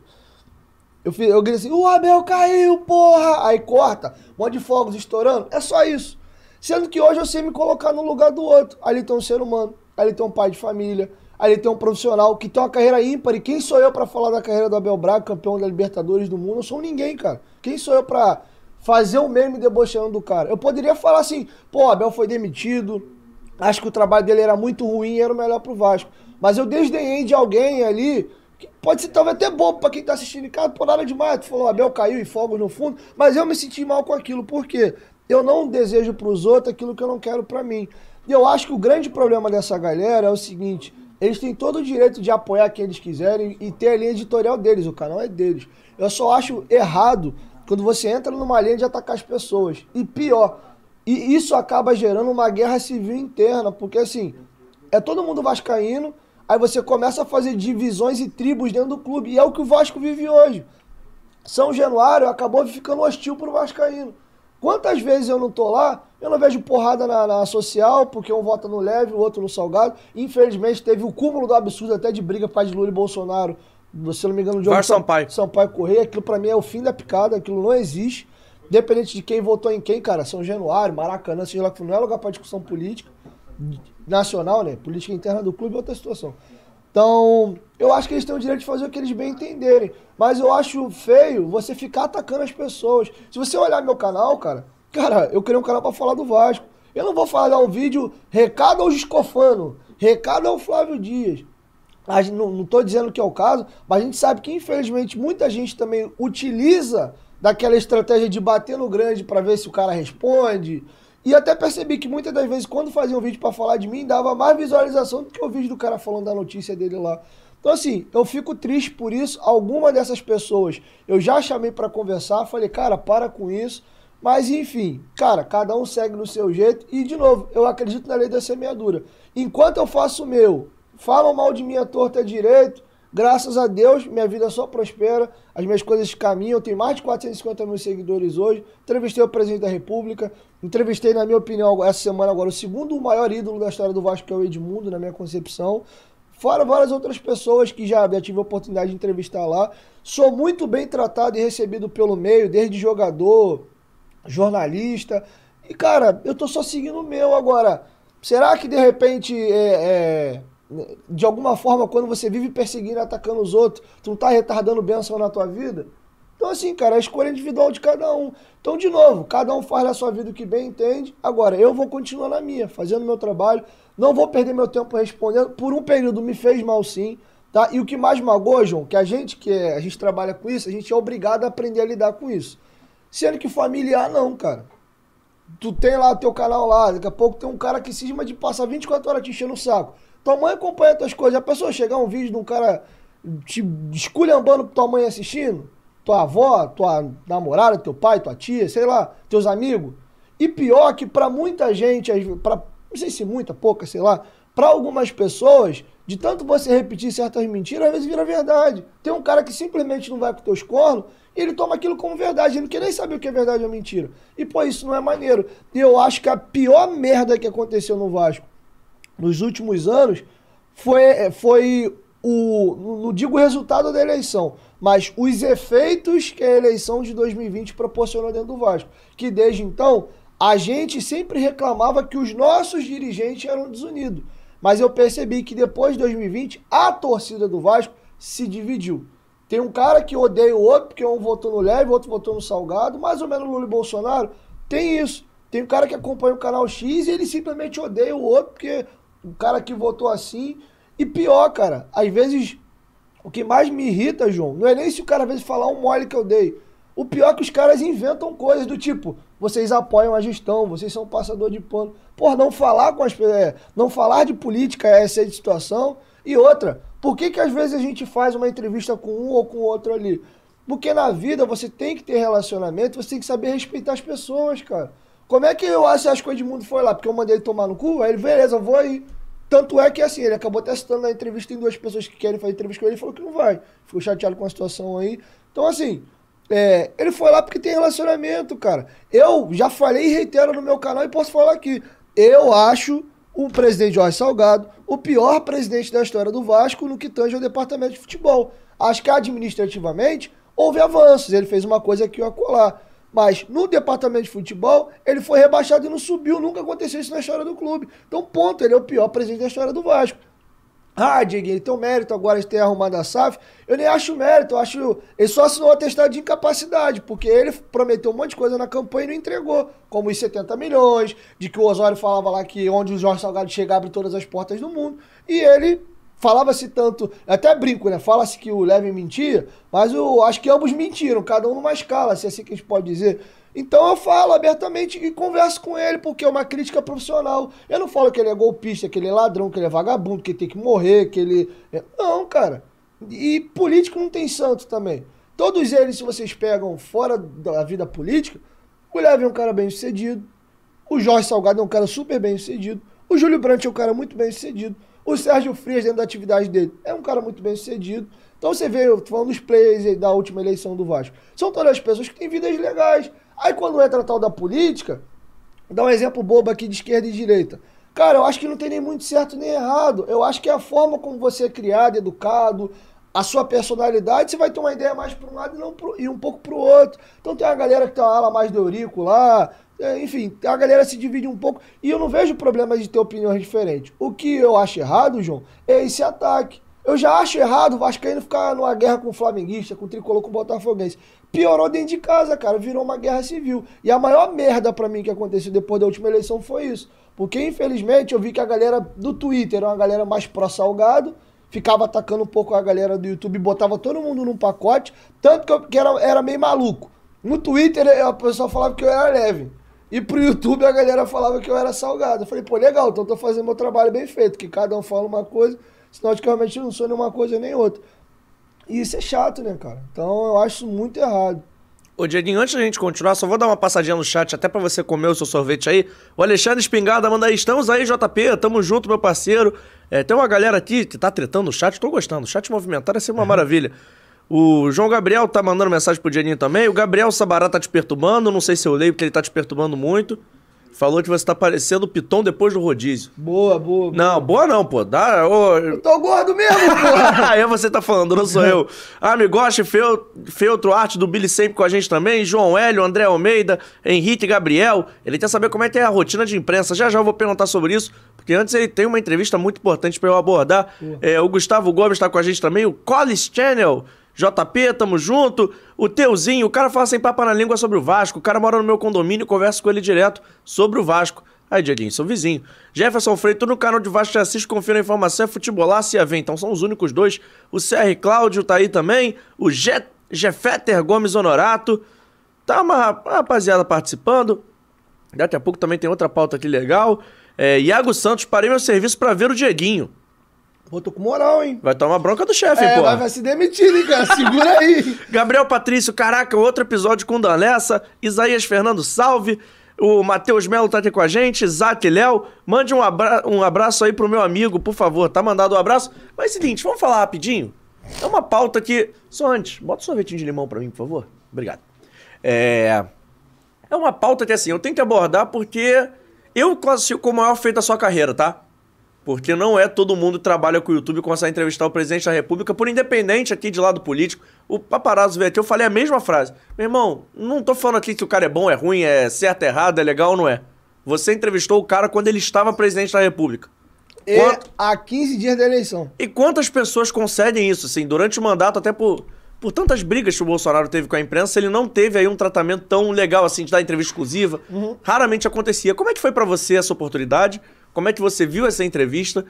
Eu, fiz, eu gritei assim: o Abel caiu, porra! Aí corta, um monte de fogos estourando. É só isso. Sendo que hoje eu sei me colocar no lugar do outro. Ali tem um ser humano, ali tem um pai de família, ali tem um profissional que tem uma carreira ímpar. E quem sou eu pra falar da carreira do Abel Braga, campeão da Libertadores do mundo? Eu sou ninguém, cara. Quem sou eu pra fazer um meme debochando do cara? Eu poderia falar assim: pô, Abel foi demitido, acho que o trabalho dele era muito ruim e era o melhor pro Vasco. Mas eu desdenhei de alguém ali. que Pode ser talvez até bobo pra quem tá assistindo em casa, por nada demais. Tu falou, Abel caiu e fogos no fundo, mas eu me senti mal com aquilo. Por quê? Eu não desejo pros outros aquilo que eu não quero pra mim. E eu acho que o grande problema dessa galera é o seguinte: eles têm todo o direito de apoiar quem eles quiserem e ter a linha editorial deles, o canal é deles. Eu só acho errado quando você entra numa linha de atacar as pessoas. E pior, e isso acaba gerando uma guerra civil interna, porque assim, é todo mundo vascaíno, aí você começa a fazer divisões e tribos dentro do clube, e é o que o Vasco vive hoje. São Januário acabou ficando hostil pro Vascaíno. Quantas vezes eu não tô lá, eu não vejo porrada na, na social, porque um vota no leve, o outro no salgado. Infelizmente, teve o cúmulo do absurdo até de briga por causa de Lula e Bolsonaro. Se não me engano, o Vasco Sampaio. Sampaio Correia. Aquilo pra mim é o fim da picada, aquilo não existe. Independente de quem votou em quem, cara, São Januário, Maracanã, seja lá que não é lugar pra discussão política nacional, né? Política interna do clube é outra situação. Então, eu acho que eles têm o direito de fazer o que eles bem entenderem. Mas eu acho feio você ficar atacando as pessoas. Se você olhar meu canal, cara, cara, eu criei um canal pra falar do Vasco. Eu não vou falar um vídeo recado ao Giscofano, recado ao Flávio Dias. Gente, não, tô dizendo que é o caso, mas a gente sabe que infelizmente muita gente também utiliza daquela estratégia de bater no grande pra ver se o cara responde. E até percebi que muitas das vezes, quando fazia um vídeo pra falar de mim, dava mais visualização do que o vídeo do cara falando da notícia dele lá. Então, assim, eu fico triste por isso. Alguma dessas pessoas eu já chamei pra conversar, falei, cara, para com isso. Mas, enfim, cara, cada um segue no seu jeito. E, de novo, eu acredito na lei da semeadura. Enquanto eu faço o meu, falam mal de à torta direito, graças a Deus, minha vida só prospera, as minhas coisas caminham, tenho mais de 450 mil seguidores hoje, entrevistei o presidente da república, entrevistei, na minha opinião, essa semana agora, o segundo maior ídolo da história do Vasco, que é o Edmundo, na minha concepção, fora várias outras pessoas que já, já tive a oportunidade de entrevistar lá, sou muito bem tratado e recebido pelo meio, desde jogador, jornalista, e cara, eu tô só seguindo o meu agora, será que de repente é... é de alguma forma, quando você vive perseguindo atacando os outros, tu não tá retardando bênção na tua vida? Então, assim, cara, é a escolha individual de cada um. Então, de novo, cada um faz na sua vida o que bem entende. Agora, eu vou continuar na minha, fazendo meu trabalho. Não vou perder meu tempo respondendo. Por um período me fez mal, sim. Tá? E o que mais magoa, João, que a gente que é, a gente trabalha com isso, a gente é obrigado a aprender a lidar com isso. Sendo que familiar, não, cara. Tu tem lá teu canal lá, daqui a pouco tem um cara que cisma de passar 24 horas te enchendo o saco. Tua mãe acompanha tuas coisas. A pessoa chegar um vídeo de um cara te esculhambando pra tua mãe assistindo, tua avó, tua namorada, teu pai, tua tia, sei lá, teus amigos. E pior que pra muita gente, pra, não sei se muita, pouca, sei lá, pra algumas pessoas, de tanto você repetir certas mentiras, às vezes vira verdade. Tem um cara que simplesmente não vai com teus cornos e ele toma aquilo como verdade. Ele não quer nem saber o que é verdade ou mentira. E, pô, isso não é maneiro. E eu acho que a pior merda que aconteceu no Vasco nos últimos anos foi, foi o. Não digo o resultado da eleição, mas os efeitos que a eleição de 2020 proporcionou dentro do Vasco. Que desde então, a gente sempre reclamava que os nossos dirigentes eram desunidos. Mas eu percebi que depois de 2020, a torcida do Vasco se dividiu. Tem um cara que odeia o outro, porque um votou no leve, o outro votou no salgado, mais ou menos Lula e Bolsonaro. Tem isso. Tem um cara que acompanha o canal X e ele simplesmente odeia o outro, porque o cara que votou assim. E pior, cara, às vezes o que mais me irrita, João, não é nem se o cara às vezes falar um mole que eu dei. O pior é que os caras inventam coisas do tipo, vocês apoiam a gestão, vocês são passador de pano. Por não falar com as é, não falar de política é essa situação. E outra, por que, que às vezes a gente faz uma entrevista com um ou com outro ali? Porque na vida você tem que ter relacionamento, você tem que saber respeitar as pessoas, cara. Como é que eu acho que o Edmundo foi lá? Porque eu mandei ele tomar no cu? Aí ele, beleza, eu vou aí. Tanto é que assim, ele acabou testando na entrevista, tem duas pessoas que querem fazer entrevista com ele, ele falou que não vai. Ficou chateado com a situação aí. Então, assim, é, ele foi lá porque tem relacionamento, cara. Eu já falei e reitero no meu canal e posso falar aqui. Eu acho o presidente Jorge Salgado o pior presidente da história do Vasco no que tange ao departamento de futebol. Acho que administrativamente houve avanços. Ele fez uma coisa aqui ou acolá. Mas no departamento de futebol, ele foi rebaixado e não subiu. Nunca aconteceu isso na história do clube. Então, ponto. Ele é o pior presidente da história do Vasco. Ah, ele tem um mérito agora de ter arrumado a SAF. Eu nem acho mérito, eu acho. Ele só assinou um atestado de incapacidade, porque ele prometeu um monte de coisa na campanha e não entregou. Como os 70 milhões, de que o Osório falava lá que onde o Jorge Salgado chega abre todas as portas do mundo. E ele falava-se tanto. Até brinco, né? Fala-se que o Levin mentia, mas eu acho que ambos mentiram, cada um numa escala, se é assim que a gente pode dizer. Então eu falo abertamente e converso com ele, porque é uma crítica profissional. Eu não falo que ele é golpista, que ele é ladrão, que ele é vagabundo, que ele tem que morrer, que ele. É... Não, cara. E político não tem santo também. Todos eles, se vocês pegam fora da vida política, o Levin é um cara bem sucedido, o Jorge Salgado é um cara super bem sucedido, o Júlio Brandt é um cara muito bem sucedido, o Sérgio Frias, dentro da atividade dele, é um cara muito bem sucedido. Então você vê, eu tô falando dos players da última eleição do Vasco. São todas as pessoas que têm vidas legais. Aí quando entra tal da política, dá um exemplo bobo aqui de esquerda e direita. Cara, eu acho que não tem nem muito certo nem errado. Eu acho que é a forma como você é criado, educado, a sua personalidade, você vai ter uma ideia mais para um lado e, não pro, e um pouco para o outro. Então tem uma galera que tem uma ala mais de Eurico lá, é, enfim, a galera se divide um pouco. E eu não vejo problema de ter opiniões diferentes. O que eu acho errado, João, é esse ataque. Eu já acho errado o Vascaíno ficar numa guerra com o Flamenguista, com o Tricolor, com o Botafoguense. Piorou dentro de casa, cara. Virou uma guerra civil. E a maior merda para mim que aconteceu depois da última eleição foi isso. Porque, infelizmente, eu vi que a galera do Twitter era uma galera mais pró-salgado, ficava atacando um pouco a galera do YouTube, botava todo mundo num pacote, tanto que, eu, que era, era meio maluco. No Twitter, a pessoa falava que eu era leve. E pro YouTube a galera falava que eu era salgado. Eu falei, pô, legal, então tô fazendo meu trabalho bem feito, que cada um fala uma coisa Senão, eu não sou nenhuma coisa nem outra. E isso é chato, né, cara? Então eu acho muito errado. Ô, Dieguinho, antes da gente continuar, só vou dar uma passadinha no chat, até para você comer o seu sorvete aí. O Alexandre Espingarda manda aí, estamos aí, JP, tamo junto, meu parceiro. É, tem uma galera aqui que tá tretando no chat, tô gostando. O chat movimentado é sempre uma maravilha. O João Gabriel tá mandando mensagem pro Dieguinho também. O Gabriel Sabará tá te perturbando, não sei se eu leio porque ele tá te perturbando muito. Falou que você tá parecendo o Piton depois do rodízio. Boa, boa. boa. Não, boa não, pô. Dá, ô... Eu tô gordo mesmo, pô. Aí você tá falando, não sou eu. Amigoche, Fel, Feltro Arte do Billy sempre com a gente também. João Hélio, André Almeida, Henrique Gabriel. Ele quer saber como é que é a rotina de imprensa. Já já eu vou perguntar sobre isso, porque antes ele tem uma entrevista muito importante para eu abordar. É, o Gustavo Gomes tá com a gente também, o Collis Channel. JP, tamo junto. O Teuzinho, o cara fala sem papa na língua sobre o Vasco. O cara mora no meu condomínio conversa com ele direto sobre o Vasco. Aí, Dieguinho, sou vizinho. Jefferson Freito no canal de Vasco já assiste, confira a informação, é futebolaço e a ver. Então são os únicos dois. O CR Cláudio tá aí também. O Je Jeffeter Gomes Honorato. Tá uma rapaziada participando. Daqui a pouco também tem outra pauta aqui legal. É, Iago Santos, parei meu serviço para ver o Dieguinho. Pô, tô com moral, hein? Vai tomar bronca do chefe, é, pô. Vai, vai se demitir, hein, cara? Segura aí. Gabriel Patrício, caraca, outro episódio com Danessa. Isaías Fernando, salve. O Matheus Melo tá aqui com a gente. Isaac Léo. Mande um, abra um abraço aí pro meu amigo, por favor. Tá mandado um abraço. Mas é o seguinte, vamos falar rapidinho? É uma pauta que. Só antes, bota um sorvetinho de limão pra mim, por favor. Obrigado. É. É uma pauta que assim, eu tenho que abordar porque eu classifico como o maior feito da sua carreira, tá? Porque não é todo mundo que trabalha com o YouTube e consegue entrevistar o presidente da República, por independente aqui de lado político. O paparazzo veio aqui, eu falei a mesma frase. Meu irmão, não tô falando aqui se o cara é bom, é ruim, é certo, é errado, é legal ou não é. Você entrevistou o cara quando ele estava presidente da República. É Quanto... há 15 dias da eleição. E quantas pessoas conseguem isso, assim, durante o mandato, até por por tantas brigas que o Bolsonaro teve com a imprensa, ele não teve aí um tratamento tão legal assim de dar entrevista exclusiva. Raramente acontecia. Como é que foi pra você essa oportunidade? Como é que você viu essa entrevista?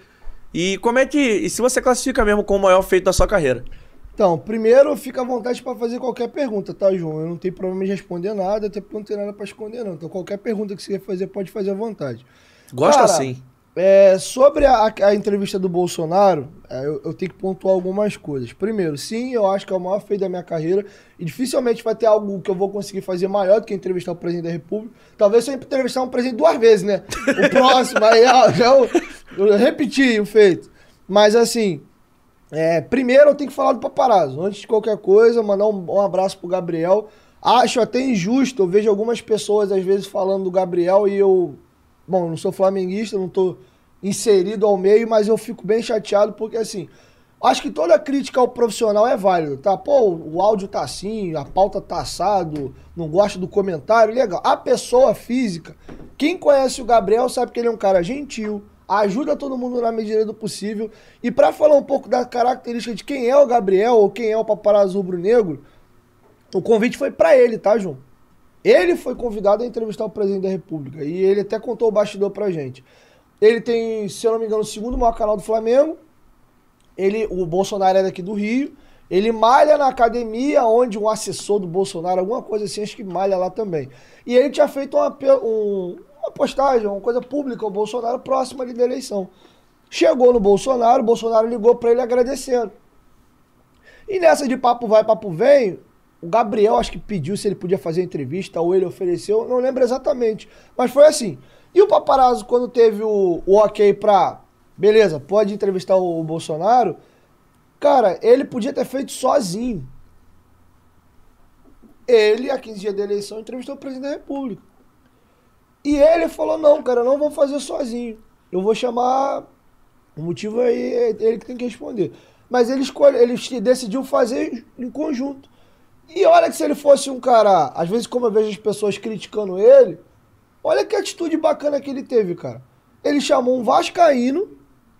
E como é que. E se você classifica mesmo como o maior feito da sua carreira? Então, primeiro, fica à vontade pra fazer qualquer pergunta, tá, João? Eu não tenho problema em responder nada, até porque não tem nada pra esconder, não. Então, qualquer pergunta que você quer fazer, pode fazer à vontade. Gosta Cara, assim. É, sobre a, a entrevista do Bolsonaro, é, eu, eu tenho que pontuar algumas coisas. Primeiro, sim, eu acho que é o maior feito da minha carreira e dificilmente vai ter algo que eu vou conseguir fazer maior do que entrevistar o presidente da República. Talvez se eu entrevistar um presidente duas vezes, né? O próximo, aí já eu, eu repeti o feito. Mas assim, é, primeiro eu tenho que falar do paparazzo. Antes de qualquer coisa, mandar um, um abraço pro Gabriel. Acho até injusto, eu vejo algumas pessoas às vezes falando do Gabriel e eu Bom, não sou flamenguista, não tô inserido ao meio, mas eu fico bem chateado porque, assim, acho que toda crítica ao profissional é válida, tá? Pô, o áudio tá assim, a pauta tá assado, não gosta do comentário, legal. A pessoa física, quem conhece o Gabriel sabe que ele é um cara gentil, ajuda todo mundo na medida do possível. E para falar um pouco da característica de quem é o Gabriel ou quem é o paparazzo rubro-negro, o convite foi para ele, tá, João? Ele foi convidado a entrevistar o presidente da República e ele até contou o bastidor pra gente. Ele tem, se eu não me engano, o segundo maior canal do Flamengo. Ele, o Bolsonaro é daqui do Rio. Ele malha na academia onde um assessor do Bolsonaro, alguma coisa assim, acho que malha lá também. E ele tinha feito uma, um, uma postagem, uma coisa pública ao Bolsonaro próxima ali da eleição. Chegou no Bolsonaro, o Bolsonaro ligou para ele agradecendo. E nessa de papo vai, papo vem, o Gabriel acho que pediu se ele podia fazer entrevista ou ele ofereceu, não lembro exatamente. Mas foi assim. E o paparazzo, quando teve o, o ok pra. Beleza, pode entrevistar o, o Bolsonaro. Cara, ele podia ter feito sozinho. Ele, a 15 dias da eleição, entrevistou o presidente da República. E ele falou: não, cara, eu não vou fazer sozinho. Eu vou chamar. O motivo aí é ele que tem que responder. Mas ele escolhe, ele decidiu fazer em conjunto. E olha que se ele fosse um cara, às vezes como eu vejo as pessoas criticando ele, olha que atitude bacana que ele teve, cara. Ele chamou um vascaíno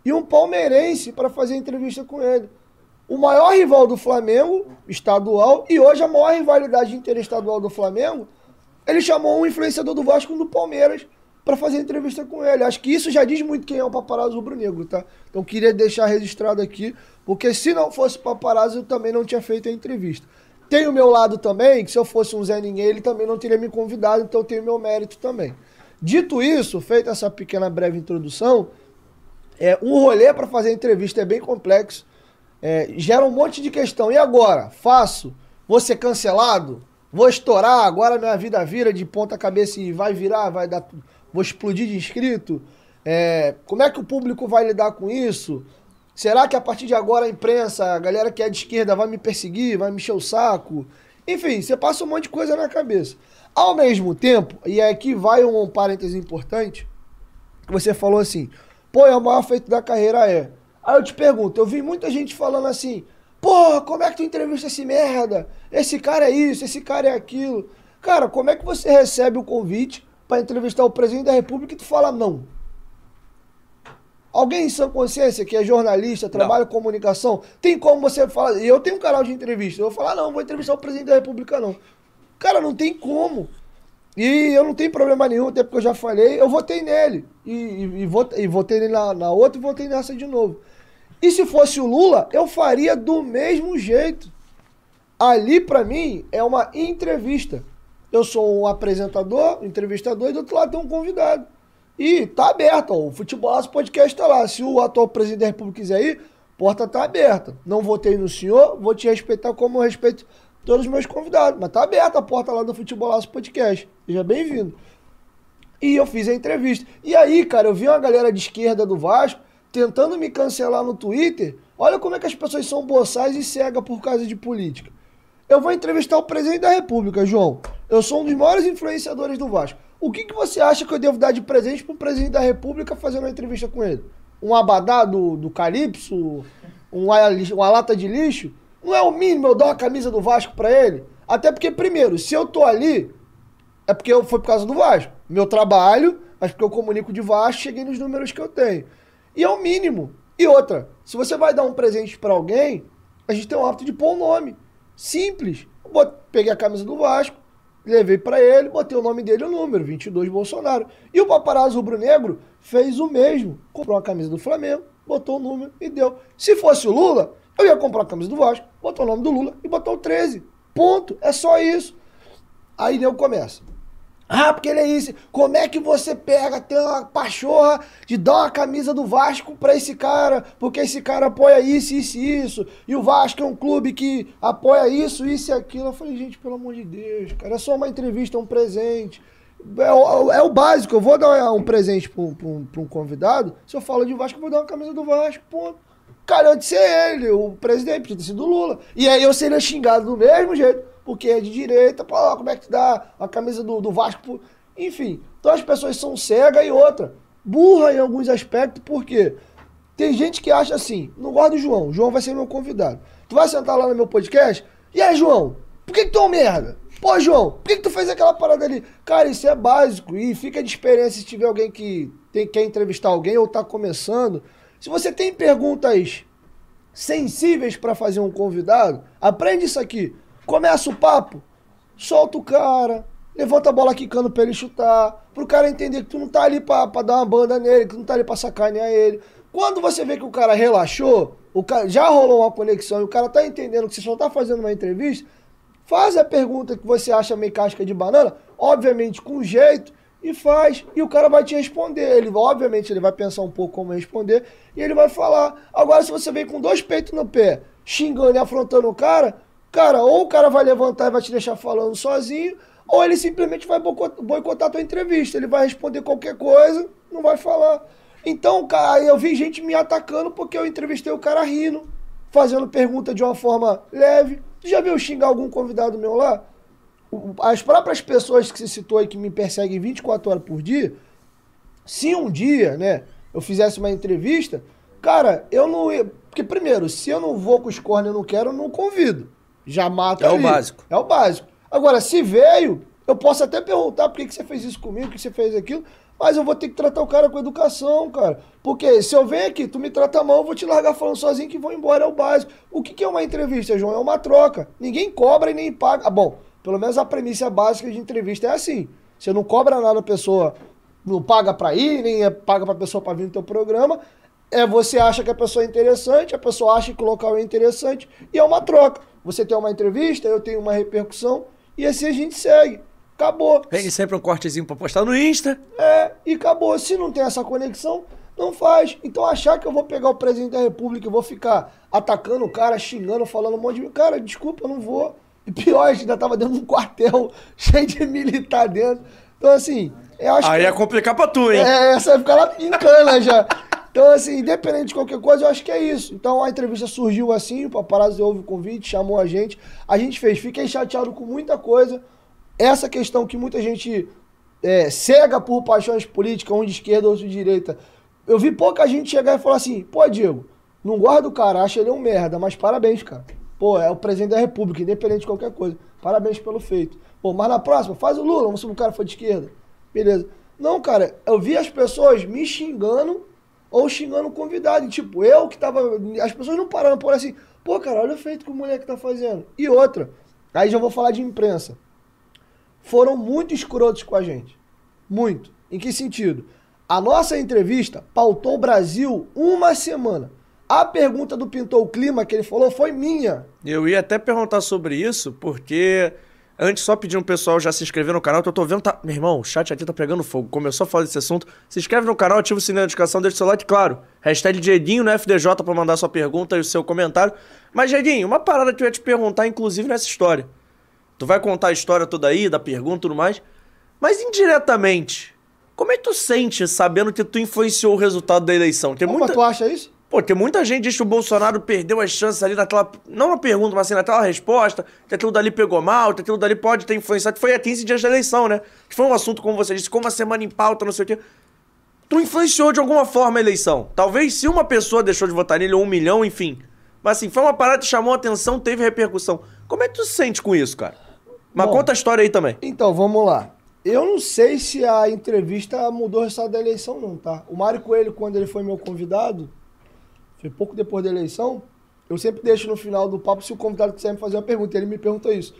e um palmeirense para fazer entrevista com ele. O maior rival do Flamengo, estadual, e hoje a maior rivalidade interestadual do Flamengo, ele chamou um influenciador do Vasco e do Palmeiras para fazer entrevista com ele. Acho que isso já diz muito quem é o paparazzo rubro-negro, tá? Então queria deixar registrado aqui, porque se não fosse paparazzo eu também não tinha feito a entrevista. Tem o meu lado também, que se eu fosse um Zé Ninguém, ele também não teria me convidado, então tem o meu mérito também. Dito isso, feita essa pequena breve introdução, é, um rolê para fazer entrevista é bem complexo, é, gera um monte de questão. E agora? Faço? Vou ser cancelado? Vou estourar? Agora minha vida vira de ponta cabeça e vai virar? Vai dar, vou explodir de inscrito? É, como é que o público vai lidar com isso? Será que a partir de agora a imprensa, a galera que é de esquerda vai me perseguir, vai me encher o saco? Enfim, você passa um monte de coisa na cabeça. Ao mesmo tempo, e aqui vai um parêntese importante, você falou assim, pô, é o maior feito da carreira, é. Aí eu te pergunto, eu vi muita gente falando assim, pô, como é que tu entrevista esse merda? Esse cara é isso, esse cara é aquilo. Cara, como é que você recebe o convite para entrevistar o presidente da república e tu fala não? Alguém em sã consciência que é jornalista, trabalha com comunicação, tem como você falar. E eu tenho um canal de entrevista. Eu vou falar, não, vou entrevistar o presidente da República, não. Cara, não tem como. E eu não tenho problema nenhum, até porque eu já falei, eu votei nele. E, e, e, vot, e votei nele na, na outra e votei nessa de novo. E se fosse o Lula, eu faria do mesmo jeito. Ali, para mim, é uma entrevista. Eu sou um apresentador, entrevistador, e do outro lado tem um convidado. E tá aberto, ó, o Futebolaço Podcast tá lá. Se o atual presidente da República quiser ir, porta tá aberta. Não votei no senhor, vou te respeitar como eu respeito todos os meus convidados. Mas tá aberta a porta lá do Futebolaço Podcast. Seja bem-vindo. E eu fiz a entrevista. E aí, cara, eu vi uma galera de esquerda do Vasco tentando me cancelar no Twitter. Olha como é que as pessoas são boçais e cegas por causa de política. Eu vou entrevistar o presidente da República, João. Eu sou um dos maiores influenciadores do Vasco. O que, que você acha que eu devo dar de presente para o presidente da República fazendo uma entrevista com ele? Um abadá do, do Calypso? Uma, uma lata de lixo? Não é o mínimo eu dar uma camisa do Vasco para ele? Até porque, primeiro, se eu tô ali, é porque eu, foi por causa do Vasco. Meu trabalho, mas porque eu comunico de Vasco, cheguei nos números que eu tenho. E é o mínimo. E outra, se você vai dar um presente para alguém, a gente tem o hábito de pôr o nome. Simples. Bot- Peguei a camisa do Vasco, levei pra ele, botei o nome dele o número, 22 Bolsonaro. E o paparazzo rubro-negro fez o mesmo. Comprou a camisa do Flamengo, botou o número e deu. Se fosse o Lula, eu ia comprar a camisa do Vasco, botou o nome do Lula e botou o 13. Ponto. É só isso. Aí nego começa. Ah, porque ele é isso. Como é que você pega, tem uma pachorra de dar uma camisa do Vasco pra esse cara? Porque esse cara apoia isso, isso e isso. E o Vasco é um clube que apoia isso, isso e aquilo. Eu falei, gente, pelo amor de Deus, cara, é só uma entrevista, um presente. É o, é o básico. Eu vou dar um presente pra um, pra um- pra um convidado. Se eu falo de Vasco, eu vou dar uma camisa do Vasco. Ponto. Cara, antes de ser ele, o presidente, podia ter sido o Lula. E aí eu seria xingado do mesmo jeito, porque é de direita, pô, como é que dá a camisa do, do Vasco? Enfim, então as pessoas são cegas e outra, burra em alguns aspectos, porque tem gente que acha assim, não gosto do João, o João vai ser meu convidado. Tu vai sentar lá no meu podcast, e aí, João, por que, que tu é um merda? Pô, João, por que, que tu fez aquela parada ali? Cara, isso é básico, e fica de experiência se tiver alguém que tem, quer entrevistar alguém ou tá começando. Se você tem perguntas sensíveis para fazer um convidado, aprende isso aqui. Começa o papo, solta o cara, levanta a bola quicando pra ele chutar, pro cara entender que tu não tá ali pra, pra dar uma banda nele, que tu não tá ali pra sacanear ele. Quando você vê que o cara relaxou, o cara, já rolou uma conexão e o cara tá entendendo que você só tá fazendo uma entrevista, faz a pergunta que você acha meio casca de banana, obviamente com jeito, e faz, e o cara vai te responder. Ele, obviamente, ele vai pensar um pouco como responder, e ele vai falar. Agora, se você vem com dois peitos no pé, xingando e afrontando o cara, cara, ou o cara vai levantar e vai te deixar falando sozinho, ou ele simplesmente vai boico- boicotar a tua entrevista. Ele vai responder qualquer coisa, não vai falar. Então, cara, eu vi gente me atacando porque eu entrevistei o cara rindo, fazendo pergunta de uma forma leve. Tu já viu xingar algum convidado meu lá? As próprias pessoas que você citou aí que me perseguem 24 horas por dia, se um dia, né, eu fizesse uma entrevista, cara, eu não ia. Porque, primeiro, se eu não vou com os cornos e eu não quero, eu não convido. Já mato É o ali. básico. É o básico. Agora, se veio, eu posso até perguntar por que, que você fez isso comigo, por que você fez aquilo, mas eu vou ter que tratar o cara com educação, cara. Porque se eu venho aqui, tu me trata mal, eu vou te largar falando sozinho que vou embora, é o básico. O que, que é uma entrevista, João? É uma troca. Ninguém cobra e nem paga. Ah, bom, pelo menos a premissa básica de entrevista é assim. Você não cobra nada a pessoa, não paga pra ir, nem é- paga pra pessoa pra vir no teu programa. É você acha que a pessoa é interessante, a pessoa acha que o local é interessante e é uma troca. Você tem uma entrevista, eu tenho uma repercussão e assim a gente segue. Acabou. Pegue sempre um cortezinho pra postar no Insta. É, e acabou. Se não tem essa conexão, não faz. Então achar que eu vou pegar o presidente da república e vou ficar atacando o cara, xingando, falando um monte de... Cara, desculpa, eu não vou. E pior, a gente ainda tava dentro de um quartel cheio de militar dentro. Então, assim, eu acho Aí que... ia complicar pra tu, hein? É, essa vai ficar lá pincana já. Então, assim, independente de qualquer coisa, eu acho que é isso. Então a entrevista surgiu assim, o paparazzi ouve o convite, chamou a gente. A gente fez. Fiquei chateado com muita coisa. Essa questão que muita gente é, cega por paixões políticas, um de esquerda, outro de direita. Eu vi pouca gente chegar e falar assim, pô, Diego, não gosto do cara, acho ele um merda, mas parabéns, cara. Pô, é o presidente da república, independente de qualquer coisa. Parabéns pelo feito. Pô, mas na próxima, faz o Lula, vamos se o cara for de esquerda. Beleza. Não, cara, eu vi as pessoas me xingando ou xingando o convidado. Tipo, eu que tava. As pessoas não pararam por assim, pô, cara, olha o feito que o moleque tá fazendo. E outra, aí já vou falar de imprensa. Foram muito escrotos com a gente. Muito. Em que sentido? A nossa entrevista pautou o Brasil uma semana. A pergunta do Pintou o Clima que ele falou foi minha. Eu ia até perguntar sobre isso, porque antes só pedir um pessoal já se inscrever no canal, que eu tô vendo, tá... Meu irmão, o chat aqui tá pegando fogo. Começou a falar desse assunto. Se inscreve no canal, ativa o sininho da notificação, deixa o seu like, claro. Hashtag Dieguinho no FDJ pra mandar sua pergunta e o seu comentário. Mas, Dieguinho, uma parada que eu ia te perguntar, inclusive, nessa história. Tu vai contar a história toda aí, da pergunta e tudo mais. Mas indiretamente, como é que tu sente sabendo que tu influenciou o resultado da eleição? Tem Opa, muita... tu acha isso? Pô, tem muita gente que diz que o Bolsonaro perdeu as chances ali naquela. Não na pergunta, mas assim, naquela resposta, que aquilo dali pegou mal, que aquilo dali pode ter influenciado. Foi a 15 dias da eleição, né? Que foi um assunto, como você disse, como a semana em pauta, não sei o quê. Tu influenciou de alguma forma a eleição. Talvez se uma pessoa deixou de votar nele, ou um milhão, enfim. Mas assim, foi uma parada que chamou a atenção, teve repercussão. Como é que tu se sente com isso, cara? Mas Bom. conta a história aí também. Então, vamos lá. Eu não sei se a entrevista mudou o resultado da eleição, não, tá? O Mário Coelho, quando ele foi meu convidado, foi pouco depois da eleição, eu sempre deixo no final do papo se o convidado quiser me fazer uma pergunta. Ele me pergunta isso.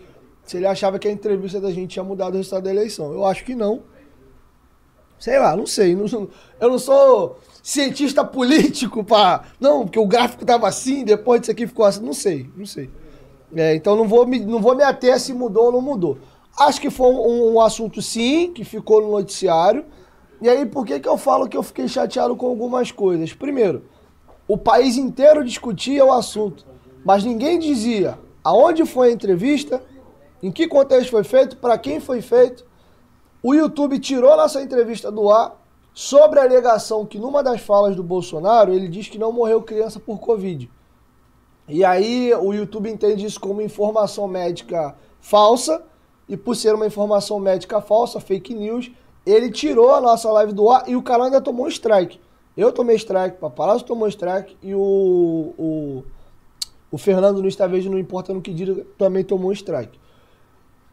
Se ele achava que a entrevista da gente tinha mudado o resultado da eleição. Eu acho que não. Sei lá, não sei. Eu não sou cientista político para Não, porque o gráfico tava assim, depois disso aqui ficou assim. Não sei, não sei. É, então não vou, me, não vou me ater se mudou ou não mudou. Acho que foi um, um assunto, sim, que ficou no noticiário. E aí, por que, que eu falo que eu fiquei chateado com algumas coisas? Primeiro, o país inteiro discutia o assunto, mas ninguém dizia aonde foi a entrevista, em que contexto foi feito, para quem foi feito. O YouTube tirou nossa entrevista do ar sobre a alegação que numa das falas do Bolsonaro ele diz que não morreu criança por Covid. E aí o YouTube entende isso como informação médica falsa, e por ser uma informação médica falsa, fake news, ele tirou a nossa live do ar e o canal ainda tomou um strike. Eu tomei strike, o Paparazzo tomou strike e o, o, o Fernando no Estavejo, não importa no que diga, também tomou um strike.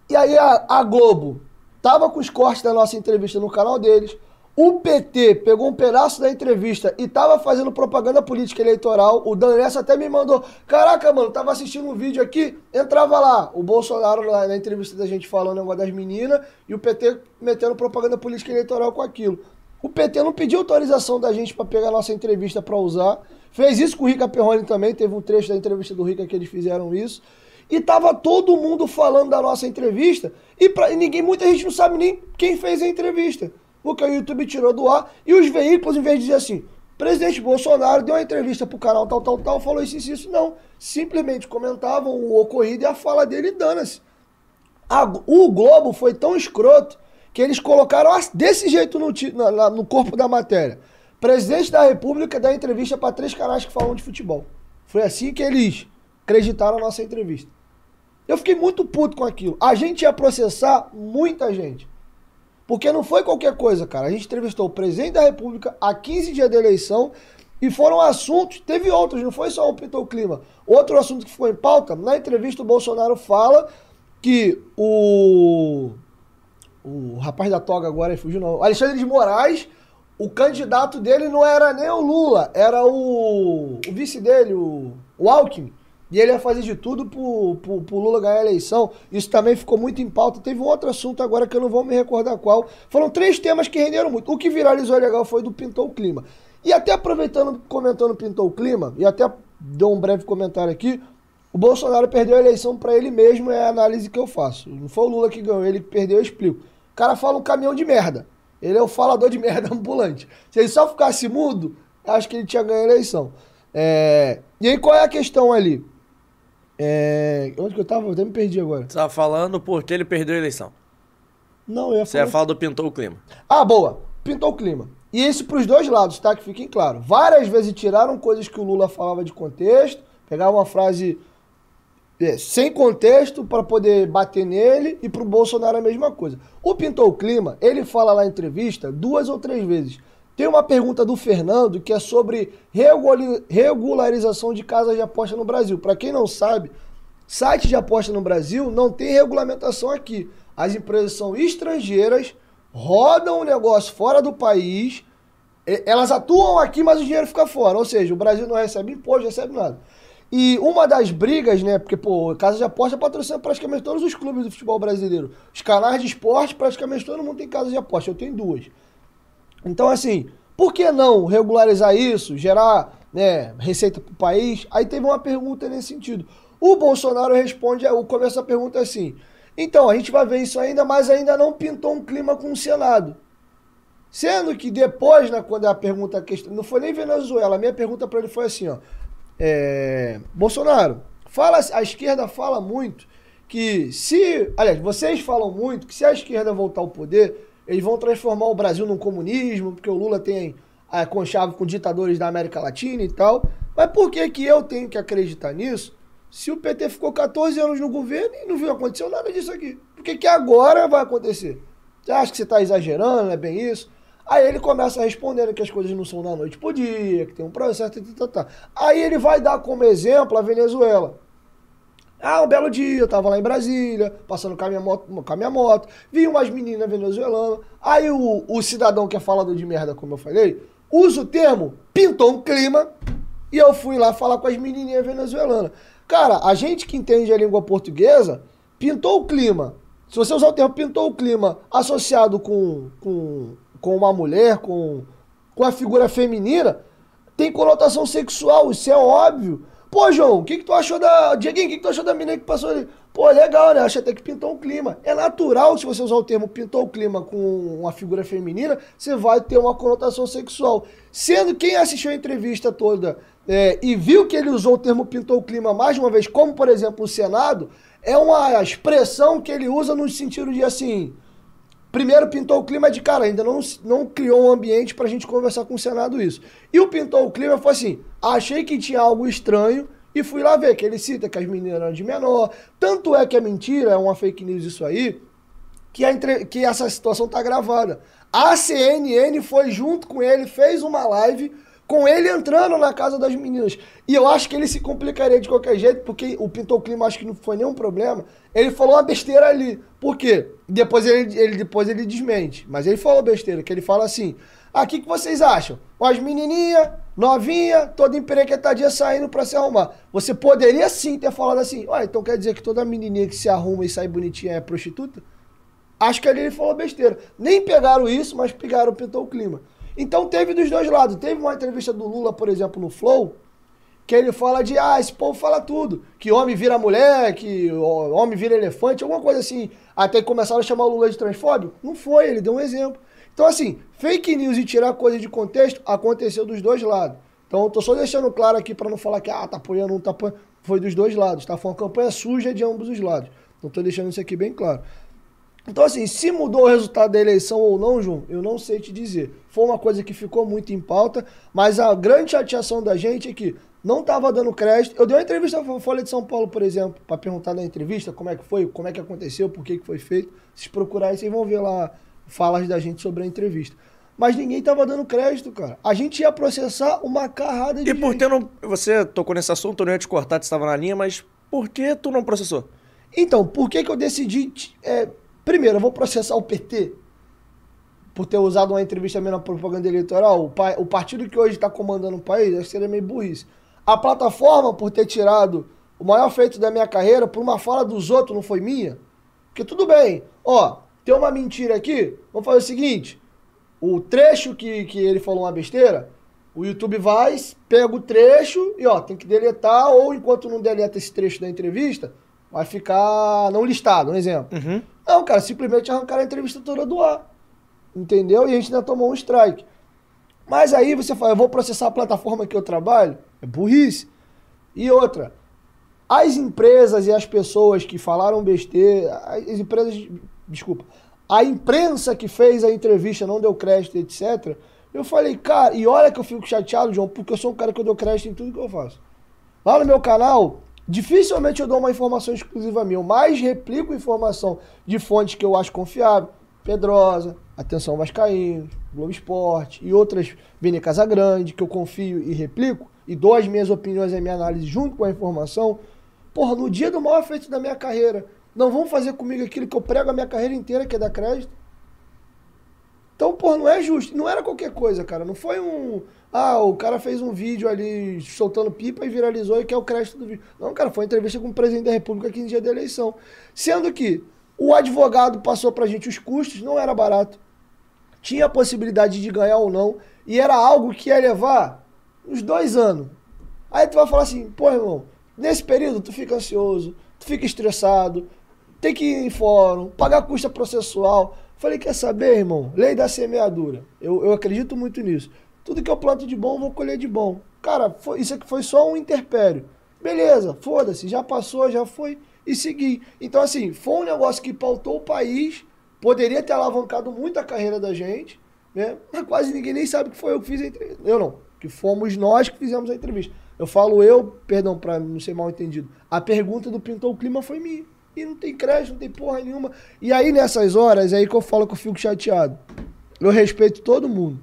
E aí a, a Globo tava com os cortes da nossa entrevista no canal deles, o PT pegou um pedaço da entrevista e tava fazendo propaganda política eleitoral. O Dan Nessa até me mandou: Caraca, mano, tava assistindo um vídeo aqui, entrava lá. O Bolsonaro lá na entrevista da gente falando negócio das meninas e o PT metendo propaganda política eleitoral com aquilo. O PT não pediu autorização da gente para pegar nossa entrevista para usar. Fez isso com o Rica Perrone também. Teve um trecho da entrevista do Rica que eles fizeram isso. E tava todo mundo falando da nossa entrevista. E, ninguém, muita gente não sabe nem quem fez a entrevista porque o YouTube tirou do ar e os veículos, em vez de dizer assim, presidente Bolsonaro deu uma entrevista pro canal tal, tal, tal, falou isso, isso, isso, não. Simplesmente comentavam o ocorrido e a fala dele dana-se. O Globo foi tão escroto que eles colocaram desse jeito no, no, no corpo da matéria. Presidente da República dá entrevista para três canais que falam de futebol. Foi assim que eles acreditaram na nossa entrevista. Eu fiquei muito puto com aquilo. A gente ia processar muita gente. Porque não foi qualquer coisa, cara. A gente entrevistou o presidente da República há 15 dias da eleição e foram assuntos, teve outros, não foi só o Pintou Clima. Outro assunto que ficou em pauta, na entrevista o Bolsonaro fala que o o rapaz da toga agora fugiu não, Alexandre de Moraes, o candidato dele não era nem o Lula, era o, o vice dele, o, o Alckmin. E ele ia fazer de tudo pro, pro, pro, Lula ganhar a eleição. Isso também ficou muito em pauta. Teve um outro assunto agora que eu não vou me recordar qual. Foram três temas que renderam muito. O que viralizou legal foi do Pintou o Clima. E até aproveitando, comentando Pintou o Clima, e até dou um breve comentário aqui, o Bolsonaro perdeu a eleição para ele mesmo, é a análise que eu faço. Não foi o Lula que ganhou, ele perdeu, eu explico. O cara fala um caminhão de merda. Ele é o falador de merda ambulante. Se ele só ficasse mudo, acho que ele tinha ganho a eleição. É... E aí qual é a questão ali? É... Onde que eu tava? Eu até me perdi agora. Você tava falando porque ele perdeu a eleição. Não, eu ia Você ia falar do pintou o clima. Ah, boa. Pintou o clima. E isso pros dois lados, tá? Que fiquem claro. Várias vezes tiraram coisas que o Lula falava de contexto, pegavam uma frase sem contexto para poder bater nele e pro Bolsonaro a mesma coisa. O Pintou o Clima, ele fala lá em entrevista duas ou três vezes. Tem uma pergunta do Fernando que é sobre regularização de casas de aposta no Brasil. Para quem não sabe, site de aposta no Brasil não tem regulamentação aqui. As empresas são estrangeiras, rodam o negócio fora do país, elas atuam aqui, mas o dinheiro fica fora. Ou seja, o Brasil não recebe imposto, recebe nada. E uma das brigas, né? Porque, pô, casa de aposta patrocina praticamente todos os clubes do futebol brasileiro. Os canais de esporte, praticamente todo mundo tem casa de aposta. Eu tenho duas. Então, assim, por que não regularizar isso, gerar né, receita para o país? Aí teve uma pergunta nesse sentido. O Bolsonaro responde, o começo da pergunta é assim: então, a gente vai ver isso ainda, mas ainda não pintou um clima com o Senado. Sendo que depois, né, quando a pergunta, não foi nem Venezuela, a minha pergunta para ele foi assim: ó, é, Bolsonaro, fala, a esquerda fala muito que se. Aliás, vocês falam muito que se a esquerda voltar ao poder eles vão transformar o Brasil num comunismo, porque o Lula tem a conchave com ditadores da América Latina e tal. Mas por que, que eu tenho que acreditar nisso? Se o PT ficou 14 anos no governo e não viu acontecer nada disso aqui. Por que, que agora vai acontecer? Você acha que você está exagerando, é bem isso? Aí ele começa a responder que as coisas não são da noite pro dia, que tem um processo, tá, tá, tá. Aí ele vai dar como exemplo a Venezuela. Ah, um belo dia, eu tava lá em Brasília, passando com a minha moto, com a minha moto vi umas meninas venezuelanas. Aí o, o cidadão que é falador de merda, como eu falei, usa o termo, pintou um clima E eu fui lá falar com as menininhas venezuelanas. Cara, a gente que entende a língua portuguesa pintou o clima. Se você usar o termo pintou o clima associado com, com, com uma mulher, com, com a figura feminina, tem conotação sexual, isso é óbvio. Pô, João, o que, que tu achou da. Dieguinho, o que, que tu achou da menina que passou ali? Pô, legal, né? Acho até que pintou um clima. É natural, se você usar o termo pintou o clima com uma figura feminina, você vai ter uma conotação sexual. Sendo quem assistiu a entrevista toda é, e viu que ele usou o termo pintou o clima mais uma vez, como por exemplo o Senado, é uma expressão que ele usa no sentido de assim. Primeiro pintou o clima de cara, ainda não, não criou um ambiente pra gente conversar com o Senado isso. E o pintou o clima foi assim: achei que tinha algo estranho e fui lá ver, que ele cita que as meninas eram de menor. Tanto é que é mentira, é uma fake news isso aí, que, a que essa situação tá gravada. A CNN foi junto com ele, fez uma live com ele entrando na casa das meninas. E eu acho que ele se complicaria de qualquer jeito, porque o Pintou Clima acho que não foi nenhum problema. Ele falou uma besteira ali. Por quê? Depois ele, ele, depois ele desmente. Mas ele falou besteira, que ele fala assim: ah, o que, vocês acham? As menininhas, novinha, toda emperequetadinha saindo pra se arrumar. Você poderia sim ter falado assim, então quer dizer que toda menininha que se arruma e sai bonitinha é prostituta? Acho que ali ele falou besteira. Nem pegaram isso, mas pegaram, pintou o clima. Então teve dos dois lados. Teve uma entrevista do Lula, por exemplo, no Flow, que ele fala de, ah, esse povo fala tudo. Que homem vira mulher, que homem vira elefante, alguma coisa assim. Até que começaram a chamar o Lula de transfóbico. Não foi, ele deu um exemplo. Então, assim, fake news e tirar coisa de contexto aconteceu dos dois lados. Então, eu tô só deixando claro aqui para não falar que, ah, tá apoiando, não tá apoiando. Foi dos dois lados, tá? Foi uma campanha suja de ambos os lados. Então, tô deixando isso aqui bem claro. Então, assim, se mudou o resultado da eleição ou não, João, eu não sei te dizer. Foi uma coisa que ficou muito em pauta, mas a grande chateação da gente é que não estava dando crédito. Eu dei uma entrevista para a Folha de São Paulo, por exemplo, para perguntar na entrevista como é que foi, como é que aconteceu, por que, que foi feito. Se procurarem, vocês vão ver lá falas da gente sobre a entrevista. Mas ninguém estava dando crédito, cara. A gente ia processar uma carrada de E por que não. Você tocou nesse assunto, eu não ia te cortar, você estava na linha, mas por que tu não processou? Então, por que, que eu decidi é, Primeiro, eu vou processar o PT por ter usado uma entrevista minha na propaganda eleitoral. O, pai, o partido que hoje está comandando o país, acho que seria meio burrice. A plataforma por ter tirado o maior feito da minha carreira por uma fala dos outros, não foi minha? Porque tudo bem, ó, tem uma mentira aqui, vamos fazer o seguinte, o trecho que, que ele falou uma besteira, o YouTube vai, pega o trecho e ó, tem que deletar, ou enquanto não deleta esse trecho da entrevista, vai ficar não listado, um exemplo. Uhum. Não, cara, simplesmente arrancaram a entrevista toda do ar. Entendeu? E a gente ainda tomou um strike. Mas aí você fala, eu vou processar a plataforma que eu trabalho? É burrice. E outra, as empresas e as pessoas que falaram besteira, as empresas, desculpa, a imprensa que fez a entrevista não deu crédito, etc. Eu falei, cara, e olha que eu fico chateado, João, porque eu sou um cara que eu dou crédito em tudo que eu faço. Lá no meu canal, Dificilmente eu dou uma informação exclusiva minha, eu mais replico informação de fontes que eu acho confiável. Pedrosa, Atenção Vascaíno, Globo Esporte e outras, Vene Casagrande, que eu confio e replico, e dou as minhas opiniões e a minha análise junto com a informação. Porra, no dia do maior feito da minha carreira, não vão fazer comigo aquilo que eu prego a minha carreira inteira, que é dar crédito. Então, porra, não é justo. Não era qualquer coisa, cara. Não foi um. Ah, o cara fez um vídeo ali soltando pipa e viralizou e quer o crédito do vídeo. Não, cara, foi uma entrevista com o presidente da República 15 dias da eleição. Sendo que o advogado passou pra gente os custos, não era barato. Tinha a possibilidade de ganhar ou não. E era algo que ia levar uns dois anos. Aí tu vai falar assim, pô, irmão, nesse período tu fica ansioso, tu fica estressado, tem que ir em fórum, pagar custa processual. Falei, quer saber, irmão? Lei da semeadura. Eu, eu acredito muito nisso. Tudo que eu planto de bom, vou colher de bom. Cara, foi, isso aqui foi só um interpério. Beleza, foda-se, já passou, já foi e segui. Então, assim, foi um negócio que pautou o país, poderia ter alavancado muito a carreira da gente, né? Mas quase ninguém nem sabe que foi eu que fiz a entrevista. Eu não, que fomos nós que fizemos a entrevista. Eu falo eu, perdão, para não ser mal entendido. A pergunta do Pintou o Clima foi minha. E não tem crédito, não tem porra nenhuma. E aí, nessas horas, é aí que eu falo que eu fico chateado. Eu respeito todo mundo.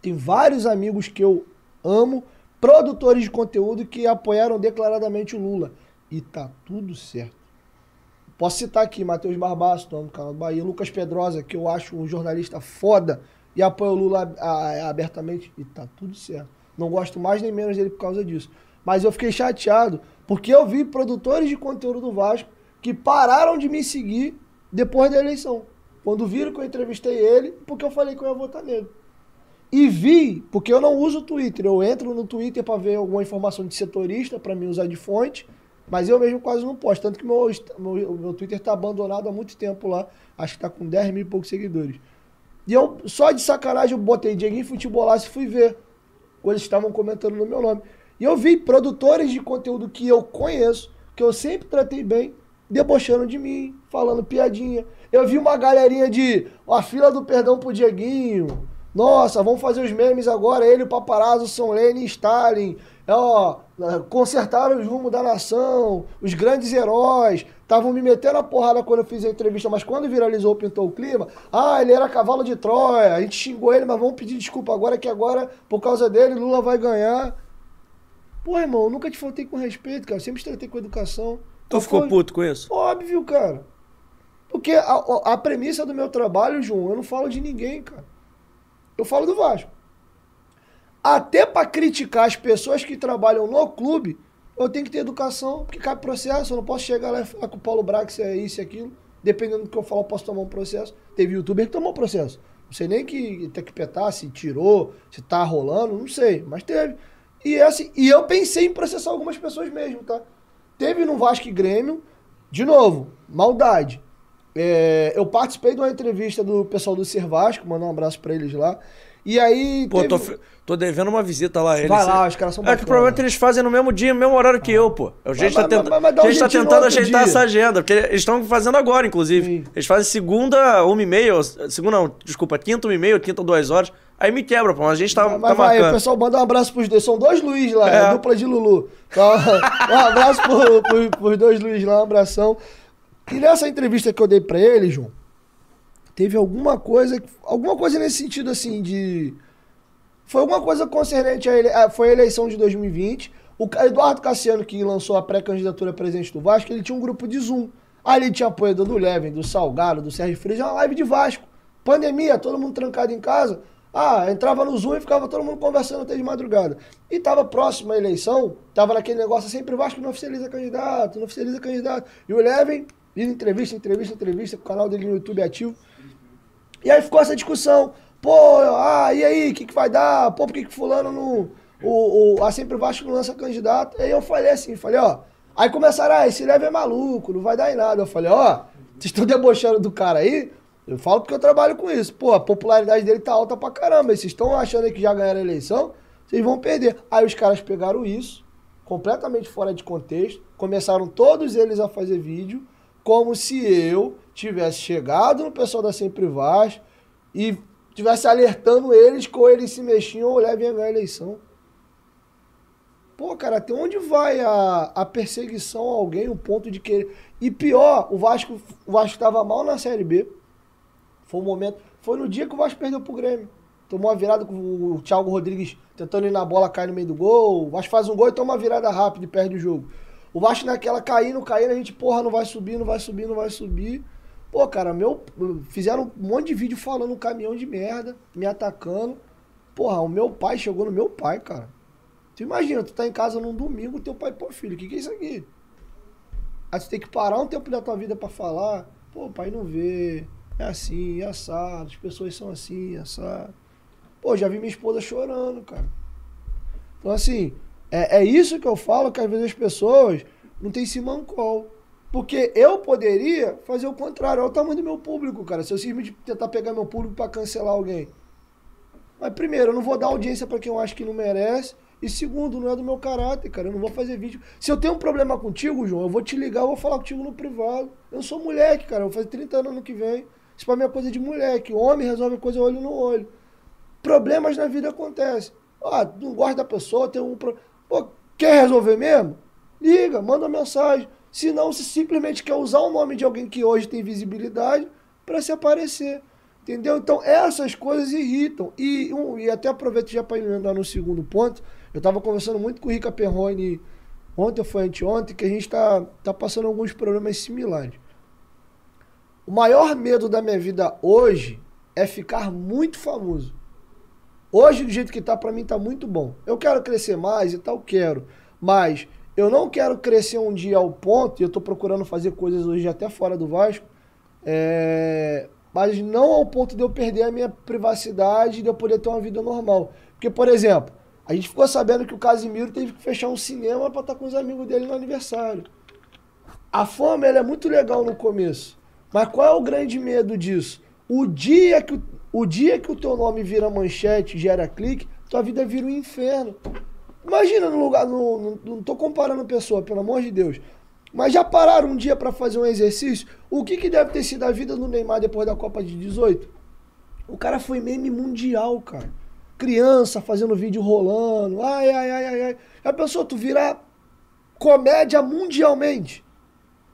Tem vários amigos que eu amo, produtores de conteúdo que apoiaram declaradamente o Lula. E tá tudo certo. Posso citar aqui Matheus Barbaço, do canal do Bahia, Lucas Pedrosa, que eu acho um jornalista foda e apoia o Lula abertamente. E tá tudo certo. Não gosto mais nem menos dele por causa disso. Mas eu fiquei chateado porque eu vi produtores de conteúdo do Vasco que pararam de me seguir depois da eleição. Quando viram que eu entrevistei ele, porque eu falei que eu ia votar nele. E vi, porque eu não uso o Twitter, eu entro no Twitter para ver alguma informação de setorista, para me usar de fonte, mas eu mesmo quase não posto. Tanto que meu, meu, meu Twitter está abandonado há muito tempo lá, acho que está com 10 mil e poucos seguidores. E eu, só de sacanagem, eu botei Dieguinho Futebolaço e fui ver coisas estavam comentando no meu nome. E eu vi produtores de conteúdo que eu conheço, que eu sempre tratei bem, debochando de mim, falando piadinha. Eu vi uma galerinha de a fila do perdão pro Dieguinho. Nossa, vamos fazer os memes agora. Ele, o paparazzo, São Lene e Stalin. Ó, consertaram os rumos da nação. Os grandes heróis. Estavam me metendo a porrada quando eu fiz a entrevista, mas quando viralizou, pintou o clima. Ah, ele era cavalo de Troia. A gente xingou ele, mas vamos pedir desculpa agora que agora, por causa dele, Lula vai ganhar. Pô, irmão, eu nunca te faltei com respeito, cara. Eu sempre te tratei com educação. Tu ficou puto com isso? Óbvio, cara. Porque a, a, premissa do meu trabalho, João, eu não falo de ninguém, cara. Eu falo do Vasco. Até para criticar as pessoas que trabalham no clube, eu tenho que ter educação, porque cabe processo. Eu não posso chegar lá e falar com o Paulo se é isso e aquilo. Dependendo do que eu falar, eu posso tomar um processo. Teve youtuber que tomou processo. Não sei nem que tem que petar, se tirou, se tá rolando, não sei. Mas teve. E, é assim, e eu pensei em processar algumas pessoas mesmo, tá? Teve no Vasco e Grêmio, de novo, maldade. É, eu participei de uma entrevista do pessoal do Ser Vasco, mandar um abraço pra eles lá. E aí. Pô, teve... tô, tô devendo uma visita lá. Eles, Vai lá, os caras são É que provavelmente eles fazem no mesmo dia, no mesmo horário que eu, pô. A gente mas, tá, tent... mas, mas a gente tá tentando ajeitar dia. essa agenda, porque eles estão fazendo agora, inclusive. Sim. Eles fazem segunda, uma e meia, segunda não, desculpa, quinta, uma e meia, quinta, duas horas. Aí me quebra, pô. A gente tá, mas, tá vai, marcando. o pessoal manda um abraço pros dois. São dois Luiz lá, é. dupla de Lulu. Então, um abraço pro, pro, pros dois Luiz lá, um abração. E nessa entrevista que eu dei pra ele, João, teve alguma coisa, alguma coisa nesse sentido assim de foi alguma coisa concernente a ele, foi a eleição de 2020. O Eduardo Cassiano que lançou a pré-candidatura presidente do Vasco, ele tinha um grupo de Zoom. Ali tinha apoio do Levin, do Salgado, do Sérgio Freire, uma live de Vasco. Pandemia, todo mundo trancado em casa. Ah, entrava no Zoom e ficava todo mundo conversando até de madrugada. E tava próximo à eleição, tava naquele negócio sempre Vasco não oficializa candidato, não oficializa candidato. E o Levin, indo entrevista, entrevista, entrevista, com o canal dele no YouTube ativo. E aí ficou essa discussão. Pô, ah, e aí, o que, que vai dar? Pô, por que, que fulano não. O, o, a Sempre Vasco não lança candidato? E aí eu falei assim, falei, ó. Aí começaram, ah, esse leve é maluco, não vai dar em nada. Eu falei, ó, vocês estão debochando do cara aí? Eu falo porque eu trabalho com isso. Pô, a popularidade dele tá alta pra caramba. Vocês estão achando que já ganharam a eleição, vocês vão perder. Aí os caras pegaram isso, completamente fora de contexto, começaram todos eles a fazer vídeo, como se eu tivesse chegado no pessoal da Sempre Vaz e tivesse alertando eles ou eles se mexiam ou levem a ganhar a eleição. Pô, cara, até onde vai a, a perseguição a alguém, o ponto de querer. E pior, o Vasco o Vasco estava mal na Série B. Foi um momento. Foi no dia que o Vasco perdeu pro Grêmio. Tomou uma virada com o Thiago Rodrigues tentando ir na bola, cai no meio do gol. O Vasco faz um gol e toma uma virada rápida e perde o jogo. O Vasco naquela caindo, caindo, a gente, porra, não vai subir, não vai subir, não vai subir. Pô, cara, meu. Fizeram um monte de vídeo falando um caminhão de merda, me atacando. Porra, o meu pai chegou no meu pai, cara. Tu imagina, tu tá em casa num domingo, teu pai, pô, filho, o que, que é isso aqui? Aí tu tem que parar um tempo da tua vida para falar. Pô, pai não vê. É assim, é assado, as pessoas são assim, assado. Pô, já vi minha esposa chorando, cara. Então, assim, é, é isso que eu falo, que às vezes as pessoas não têm simancol. Porque eu poderia fazer o contrário. Olha o tamanho do meu público, cara. Se eu simplesmente tentar pegar meu público para cancelar alguém. Mas primeiro, eu não vou dar audiência para quem eu acho que não merece. E segundo, não é do meu caráter, cara. Eu não vou fazer vídeo. Se eu tenho um problema contigo, João, eu vou te ligar, eu vou falar contigo no privado. Eu sou moleque, cara. Eu vou fazer 30 anos ano que vem. Isso pra mim é coisa de moleque. Homem resolve coisa olho no olho. Problemas na vida acontecem. Ah, não gosta da pessoa, tem um problema. Quer resolver mesmo? Liga, manda mensagem. Se não, se simplesmente quer usar o nome de alguém que hoje tem visibilidade para se aparecer. Entendeu? Então, essas coisas irritam. E, um, e até aproveito já para emendar no segundo ponto. Eu estava conversando muito com o Rica Perrone ontem ou foi anteontem, que a gente está tá passando alguns problemas similares. O maior medo da minha vida hoje é ficar muito famoso. Hoje, do jeito que tá, pra mim tá muito bom. Eu quero crescer mais e tal, quero. Mas eu não quero crescer um dia ao ponto, e eu tô procurando fazer coisas hoje até fora do Vasco, é, mas não ao ponto de eu perder a minha privacidade, de eu poder ter uma vida normal. Porque, por exemplo, a gente ficou sabendo que o Casimiro teve que fechar um cinema para estar com os amigos dele no aniversário. A fama ela é muito legal no começo. Mas qual é o grande medo disso? O dia que o, o dia que o teu nome vira manchete, gera clique, tua vida vira um inferno. Imagina no lugar, no, no, não tô comparando pessoa, pelo amor de Deus. Mas já pararam um dia para fazer um exercício? O que, que deve ter sido a vida do Neymar depois da Copa de 18? O cara foi meme mundial, cara. Criança fazendo vídeo rolando. Ai, ai, ai, ai, ai. A pessoa, tu virar comédia mundialmente.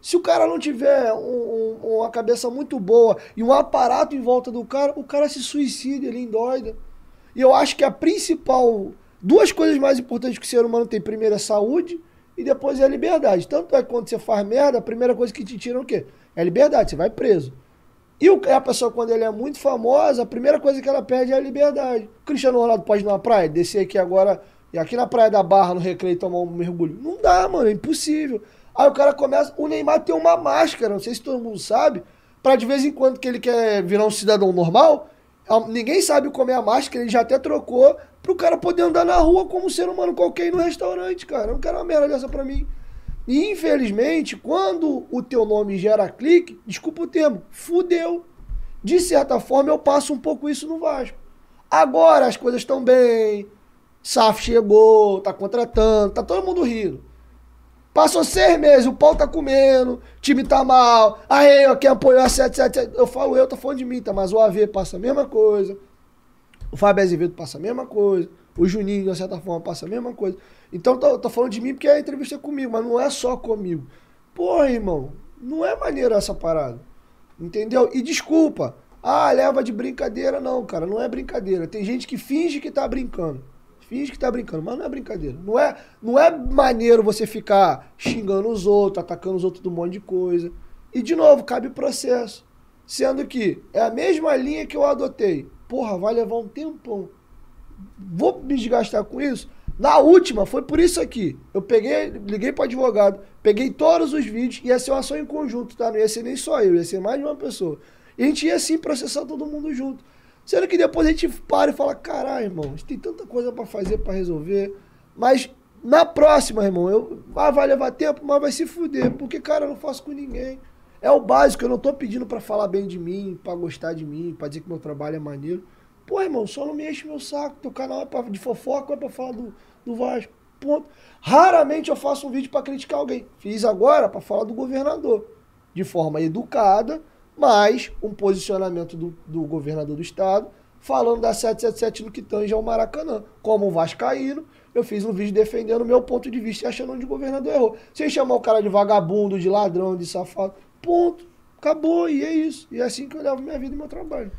Se o cara não tiver um, um, uma cabeça muito boa e um aparato em volta do cara, o cara se suicida, ele endoida. E eu acho que a principal. Duas coisas mais importantes que o ser humano tem: primeiro é saúde e depois é a liberdade. Tanto é que quando você faz merda, a primeira coisa que te tiram é o quê? É a liberdade, você vai preso. E a pessoa, quando ele é muito famosa, a primeira coisa que ela perde é a liberdade. O Cristiano Ronaldo pode ir numa praia, descer aqui agora, e aqui na Praia da Barra, no Recreio, tomar um mergulho. Não dá, mano, é impossível. Aí o cara começa. O Neymar tem uma máscara, não sei se todo mundo sabe, para de vez em quando que ele quer virar um cidadão normal, ninguém sabe como é a máscara, ele já até trocou pro cara poder andar na rua como um ser humano qualquer no restaurante, cara. Não quero uma merda dessa pra mim. E infelizmente, quando o teu nome gera clique, desculpa o termo, fudeu. De certa forma, eu passo um pouco isso no Vasco. Agora as coisas estão bem, SAF chegou, tá contratando, tá todo mundo rindo. Passou seis meses, o pau tá comendo, o time tá mal. Aí, ó, quem apoiou a 777. Eu falo eu, tô falando de mim, tá? Mas o AV passa a mesma coisa. O Fábio Azevedo passa a mesma coisa. O Juninho, de certa forma, passa a mesma coisa. Então, tô, tô falando de mim porque a entrevista é comigo, mas não é só comigo. Porra, irmão, não é maneiro essa parada. Entendeu? E desculpa. Ah, leva de brincadeira. Não, cara, não é brincadeira. Tem gente que finge que tá brincando. Finge que tá brincando, mas não é brincadeira. Não é, não é maneiro você ficar xingando os outros, atacando os outros de um monte de coisa. E, de novo, cabe processo. Sendo que é a mesma linha que eu adotei. Porra, vai levar um tempão. Vou me desgastar com isso? Na última, foi por isso aqui. Eu peguei, liguei pro advogado, peguei todos os vídeos, ia ser uma ação em conjunto, tá? Não ia ser nem só eu, ia ser mais de uma pessoa. E a gente ia sim processar todo mundo junto. Sendo que depois a gente para e fala, caralho, irmão, a gente tem tanta coisa para fazer, para resolver. Mas na próxima, irmão, eu, ah, vai levar tempo, mas vai se fuder. Porque, cara, eu não faço com ninguém. É o básico, eu não tô pedindo para falar bem de mim, para gostar de mim, para dizer que meu trabalho é maneiro. Pô, irmão, só não me enche meu saco. Teu canal é pra, de fofoca, é pra falar do, do Vasco. Ponto. Raramente eu faço um vídeo para criticar alguém. Fiz agora para falar do governador. De forma educada, mas um posicionamento do, do governador do estado falando da 777 no que tange ao Maracanã. Como vascaíno, eu fiz um vídeo defendendo o meu ponto de vista e achando onde o governador errou. Sem chamar o cara de vagabundo, de ladrão, de safado. Ponto. Acabou, e é isso. E é assim que eu levo minha vida e meu trabalho.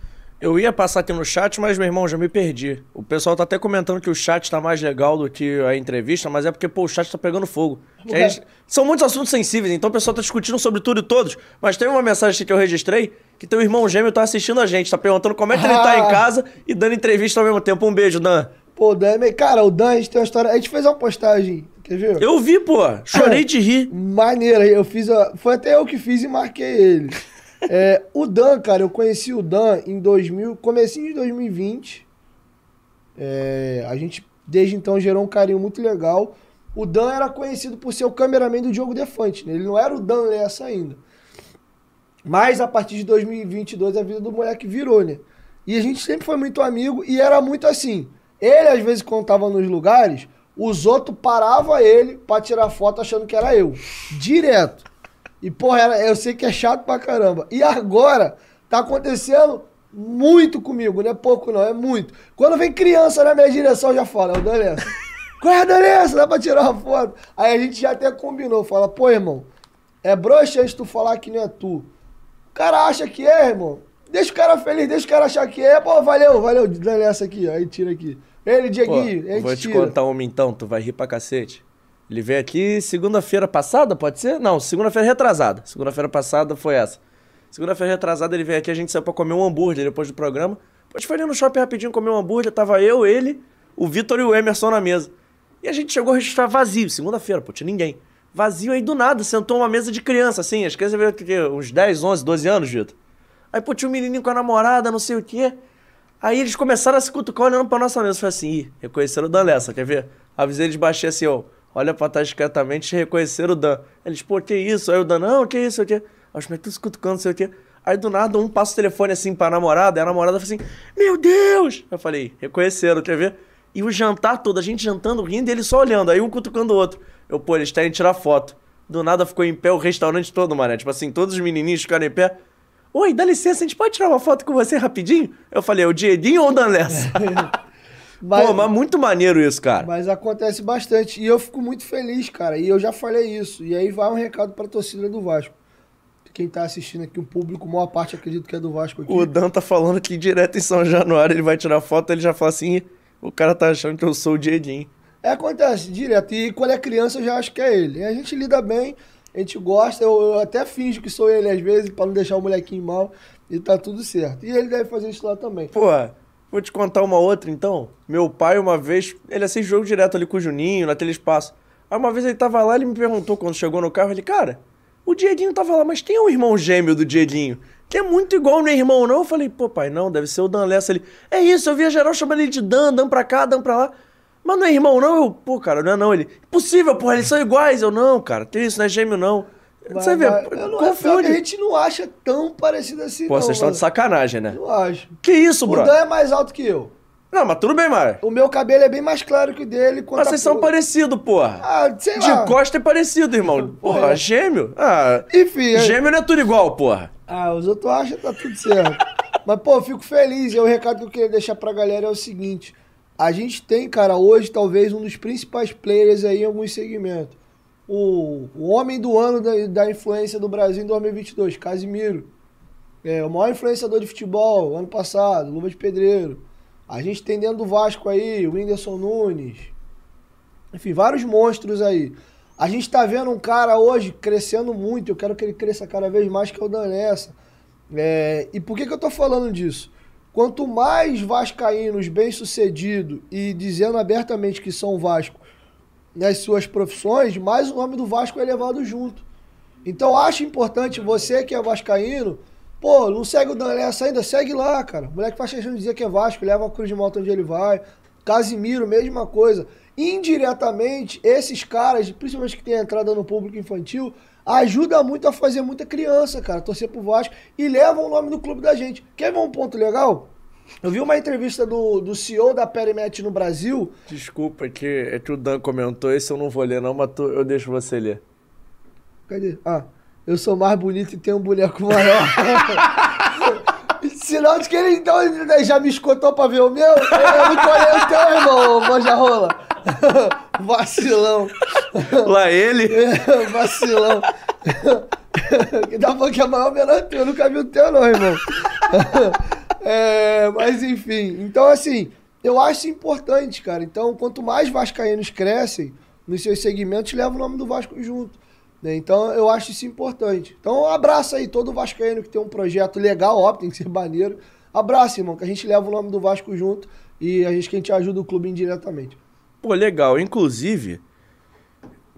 Eu ia passar aqui no chat, mas, meu irmão, já me perdi. O pessoal tá até comentando que o chat tá mais legal do que a entrevista, mas é porque, pô, o chat tá pegando fogo. Gente... São muitos assuntos sensíveis, então o pessoal tá discutindo sobre tudo e todos. Mas tem uma mensagem aqui que eu registrei, que teu irmão gêmeo tá assistindo a gente, tá perguntando como é que ele tá em casa e dando entrevista ao mesmo tempo. Um beijo, Dan. Pô, Dan, cara, o Dan, a gente tem uma história. A gente fez uma postagem, quer ver? Eu vi, pô. Chorei de rir. Maneira, eu fiz. A... Foi até eu que fiz e marquei ele. É, o Dan, cara, eu conheci o Dan em 2000, comecinho de 2020. É, a gente, desde então, gerou um carinho muito legal. O Dan era conhecido por ser o cameraman do Diogo Defante, né? Ele não era o Dan Lessa ainda. Mas a partir de 2022 a vida do moleque virou, né? E a gente sempre foi muito amigo e era muito assim. Ele, às vezes, quando tava nos lugares, os outros paravam ele pra tirar foto achando que era eu. Direto. E, porra, eu sei que é chato pra caramba. E agora, tá acontecendo muito comigo, não é pouco não, é muito. Quando vem criança na minha direção, já fala, é o Danessa. Qual é a Danessa? Dá pra tirar uma foto? Aí a gente já até combinou, fala, pô, irmão, é broxante tu falar que não é tu. O cara acha que é, irmão. Deixa o cara feliz, deixa o cara achar que é. Pô, valeu, valeu, Danessa aqui, ó, aí tira aqui. Ele, Dieguinho, Pô, Vou te tira. contar uma então, tu vai rir pra cacete. Ele veio aqui segunda-feira passada, pode ser? Não, segunda-feira retrasada. Segunda-feira passada foi essa. Segunda-feira retrasada ele veio aqui, a gente saiu pra comer um hambúrguer depois do programa. Gente foi ali no shopping rapidinho comer um hambúrguer, tava eu, ele, o Vitor e o Emerson na mesa. E a gente chegou a registrar vazio, segunda-feira, pô, tinha ninguém. Vazio aí do nada, sentou uma mesa de criança, assim, as crianças que, uns 10, 11, 12 anos, Vitor. Aí, pô, tinha um menininho com a namorada, não sei o quê. Aí eles começaram a se cutucar olhando pra nossa mesa. Falei assim, ih, reconheceram o Dan quer ver? Avisei eles, baixei assim, ó, olha pra trás discretamente e o Dan. Eles, pô, que isso? Aí o Dan, não, que isso, o quê? Aí os moleques tudo cutucando, sei o quê. Aí do nada um passa o telefone assim pra namorada, e a namorada fala assim, meu Deus! Eu falei, reconheceram, quer ver? E o jantar todo, a gente jantando, rindo, e eles só olhando, aí um cutucando o outro. Eu, pô, eles querem tirar foto. Do nada ficou em pé o restaurante todo, mané. Tipo assim, todos os menininhos ficaram em pé. Oi, dá licença, a gente pode tirar uma foto com você rapidinho? Eu falei, o Dieguinho ou o Dan Lessa? Mas, Pô, mas muito maneiro isso, cara. mas acontece bastante. E eu fico muito feliz, cara. E eu já falei isso. E aí vai um recado pra torcida do Vasco. Quem tá assistindo aqui, o público, maior parte acredito que é do Vasco aqui. O Dan tá falando que direto em São Januário ele vai tirar foto, ele já fala assim, "Ih, o cara tá achando que eu sou o Dieguinho. É, acontece, direto. E quando é criança eu já acho que é ele. E a gente lida bem, a gente gosta. Eu, eu até finjo que sou ele às vezes, pra não deixar o molequinho mal. E tá tudo certo. E ele deve fazer isso lá também. Porra, vou te contar uma outra então. Meu pai, uma vez, ele assiste jogo direto ali com o Juninho, naquele espaço. Aí uma vez ele tava lá, ele me perguntou quando chegou no carro, ele, cara, o Dieguinho tava lá, mas tem um irmão gêmeo do Dieguinho, que é muito igual no irmão, não? Eu falei, pô, pai, não, deve ser o Dan Lessa ali. É isso, eu via geral chamando ele de Dan, Dan pra cá, Dan pra lá. Mas não é irmão, não? Eu, pô, cara, não é não. Ele, impossível, porra, eles são iguais. Eu, não, cara, tem isso, não é gêmeo, não. Você vê, Mas- eu não, é confunde. a gente não acha tão parecido assim, Pô, não. vocês estão de sacanagem, né? Não acho. Que isso, O bro? Dan é mais alto que eu. Não, mas tudo bem, Mário. O meu cabelo é bem mais claro que o dele. Mas vocês são parecidos, porra. Ah, sei De lá. costa é parecido, irmão. Porra, É. gêmeo? Ah, Enfim. é- gêmeo não é tudo igual, porra. Ah, os outros acham que tá tudo certo. Mas, pô, eu fico feliz. E o recado que eu queria deixar pra galera é o seguinte. A gente tem, cara, hoje, talvez, um dos principais players aí em alguns segmentos. O, o homem do ano da, da influência do Brasil em 2022, Casimiro. É, o maior influenciador de futebol, ano passado, Luva de Pedreiro. A gente tem dentro do Vasco aí, o Whindersson Nunes. Enfim, vários monstros aí. A gente tá vendo um cara hoje crescendo muito, eu quero que ele cresça cada vez mais, que é o Danessa. É, e por que, que eu tô falando disso? Quanto mais vascaínos bem-sucedidos e dizendo abertamente que são Vasco nas suas profissões, mais o nome do Vasco é levado junto. Então acho importante você que é vascaíno, pô, não segue o Danessa ainda, segue lá, cara. O moleque faz questão de dizer que é Vasco, leva a cruz de moto onde ele vai. Casimiro, mesma coisa. Indiretamente, esses caras, principalmente que tem entrada no público infantil, ajuda muito a fazer muita criança, cara, torcer pro Vasco e levam o nome do clube da gente. Quer ver um ponto legal? Eu vi uma entrevista do, do CEO da Perimet no Brasil, Desculpa, é que, é que o Dan comentou, esse eu não vou ler não, mas tu- eu deixo você ler. Cadê? Ah, eu sou mais bonito e tenho um boneco maior. Sinal de que ele então ele já me escutou pra ver o meu. Eu não colhei o teu, irmão, manja rola. Vacilão. Lá ele. Vacilão. Que dá pra que é maior menor teu, eu nunca vi o teu, não, irmão. É, mas enfim, então assim, eu acho importante, cara. Então, quanto mais vascaínos crescem nos seus segmentos, leva o nome do Vasco junto. né? Então, eu acho isso importante. Então, abraça aí todo vascaíno que tem um projeto legal, óbvio, tem que ser maneiro. Abraça, irmão, que a gente leva o nome do Vasco junto e a gente que a gente ajuda o clube indiretamente. Pô, legal. Inclusive,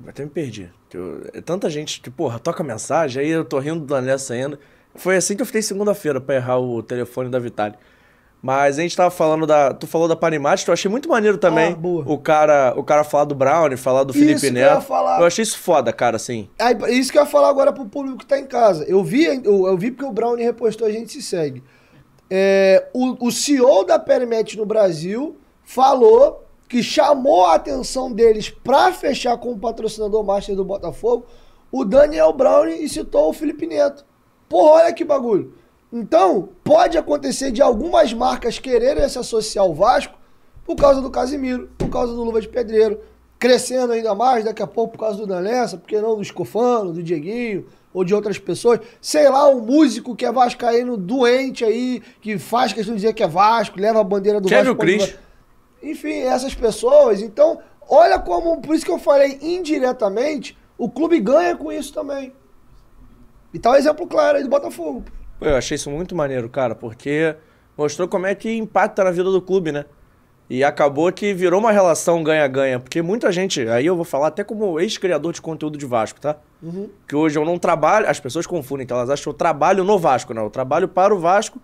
até me perdi. eu- é tanta gente que, porra, toca mensagem, aí eu tô rindo da Nessa ainda. Foi assim que eu fiquei segunda-feira pra errar o telefone da Vitale. Mas a gente tava falando da. Tu falou da Parimatic, eu achei muito maneiro também. Ah, boa. O cara, o cara falar do Brownie, falar do Felipe Isso eu Neto. ia falar. Eu achei isso foda, cara, assim. Aí, isso que eu ia falar agora pro público que tá em casa. Eu vi, eu, eu vi porque o Brownie repostou, a gente se segue. É, o, o CEO da Perimet no Brasil falou que chamou a atenção deles pra fechar com o patrocinador master do Botafogo, o Daniel Brownie, e citou o Felipe Neto. Porra, olha que bagulho. Então, pode acontecer de algumas marcas quererem se associar ao Vasco por causa do Casimiro, por causa do Luva de Pedreiro, crescendo ainda mais, daqui a pouco por causa do Danessa, porque não do Escofano, do Dieguinho, ou de outras pessoas. Sei lá, um músico que é vascaíno doente aí, que faz questão de dizer que é Vasco, leva a bandeira do Kevin Vasco. Cris. Enfim, essas pessoas. Então, olha como, por isso que eu falei indiretamente, o clube ganha com isso também. E tá um exemplo claro aí do Botafogo. Pô, eu achei isso muito maneiro, cara, porque Mostrou como é que impacta na vida do clube, né? E acabou que virou uma relação ganha-ganha. Porque muita gente, aí eu vou falar até como ex-criador de conteúdo de Vasco, tá? Que hoje eu não trabalho, as pessoas confundem, que elas acham que eu trabalho no Vasco, não. Eu trabalho para o Vasco,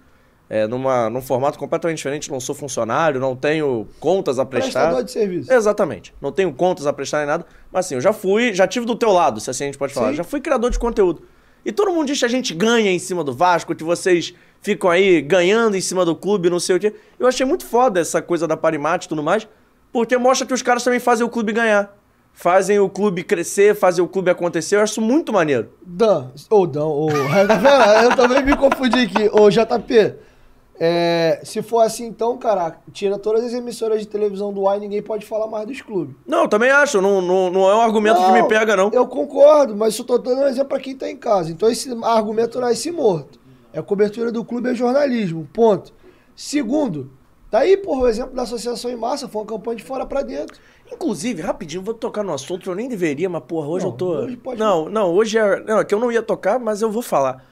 é, numa, num formato completamente diferente, não sou funcionário, não tenho contas a prestar. Prestador de serviço. Exatamente. Não tenho contas a prestar nem nada. Mas assim, eu já fui, já tive do teu lado, se assim a gente pode falar. Sim. Já fui criador de conteúdo. E todo mundo diz que a gente ganha em cima do Vasco, que vocês ficam aí ganhando em cima do clube, não sei o quê. Eu achei muito foda essa coisa da Parimate e tudo mais, porque mostra que os caras também fazem o clube ganhar. Fazem o clube crescer, fazem o clube acontecer. Eu acho muito maneiro. Dan, ou Dan, ou. Vendo? Eu também me confundi aqui. Ô, JP, é, se for assim, então, cara, tira todas as emissoras de televisão do ar e ninguém pode falar mais dos clubes. Não, também acho. Não, não, não é um argumento que me pega, não. Eu concordo, mas só tô dando um exemplo pra quem tá em casa. Então esse argumento nasce morto. É cobertura do clube é jornalismo. Ponto. Segundo, tá aí, por o exemplo da Associação em Massa, foi uma campanha de fora pra dentro. Inclusive, rapidinho, vou tocar no assunto, eu nem deveria, mas porra, hoje Não, eu tô. hoje pode- Não, não, hoje é. Não, é que eu não ia tocar, mas eu vou falar.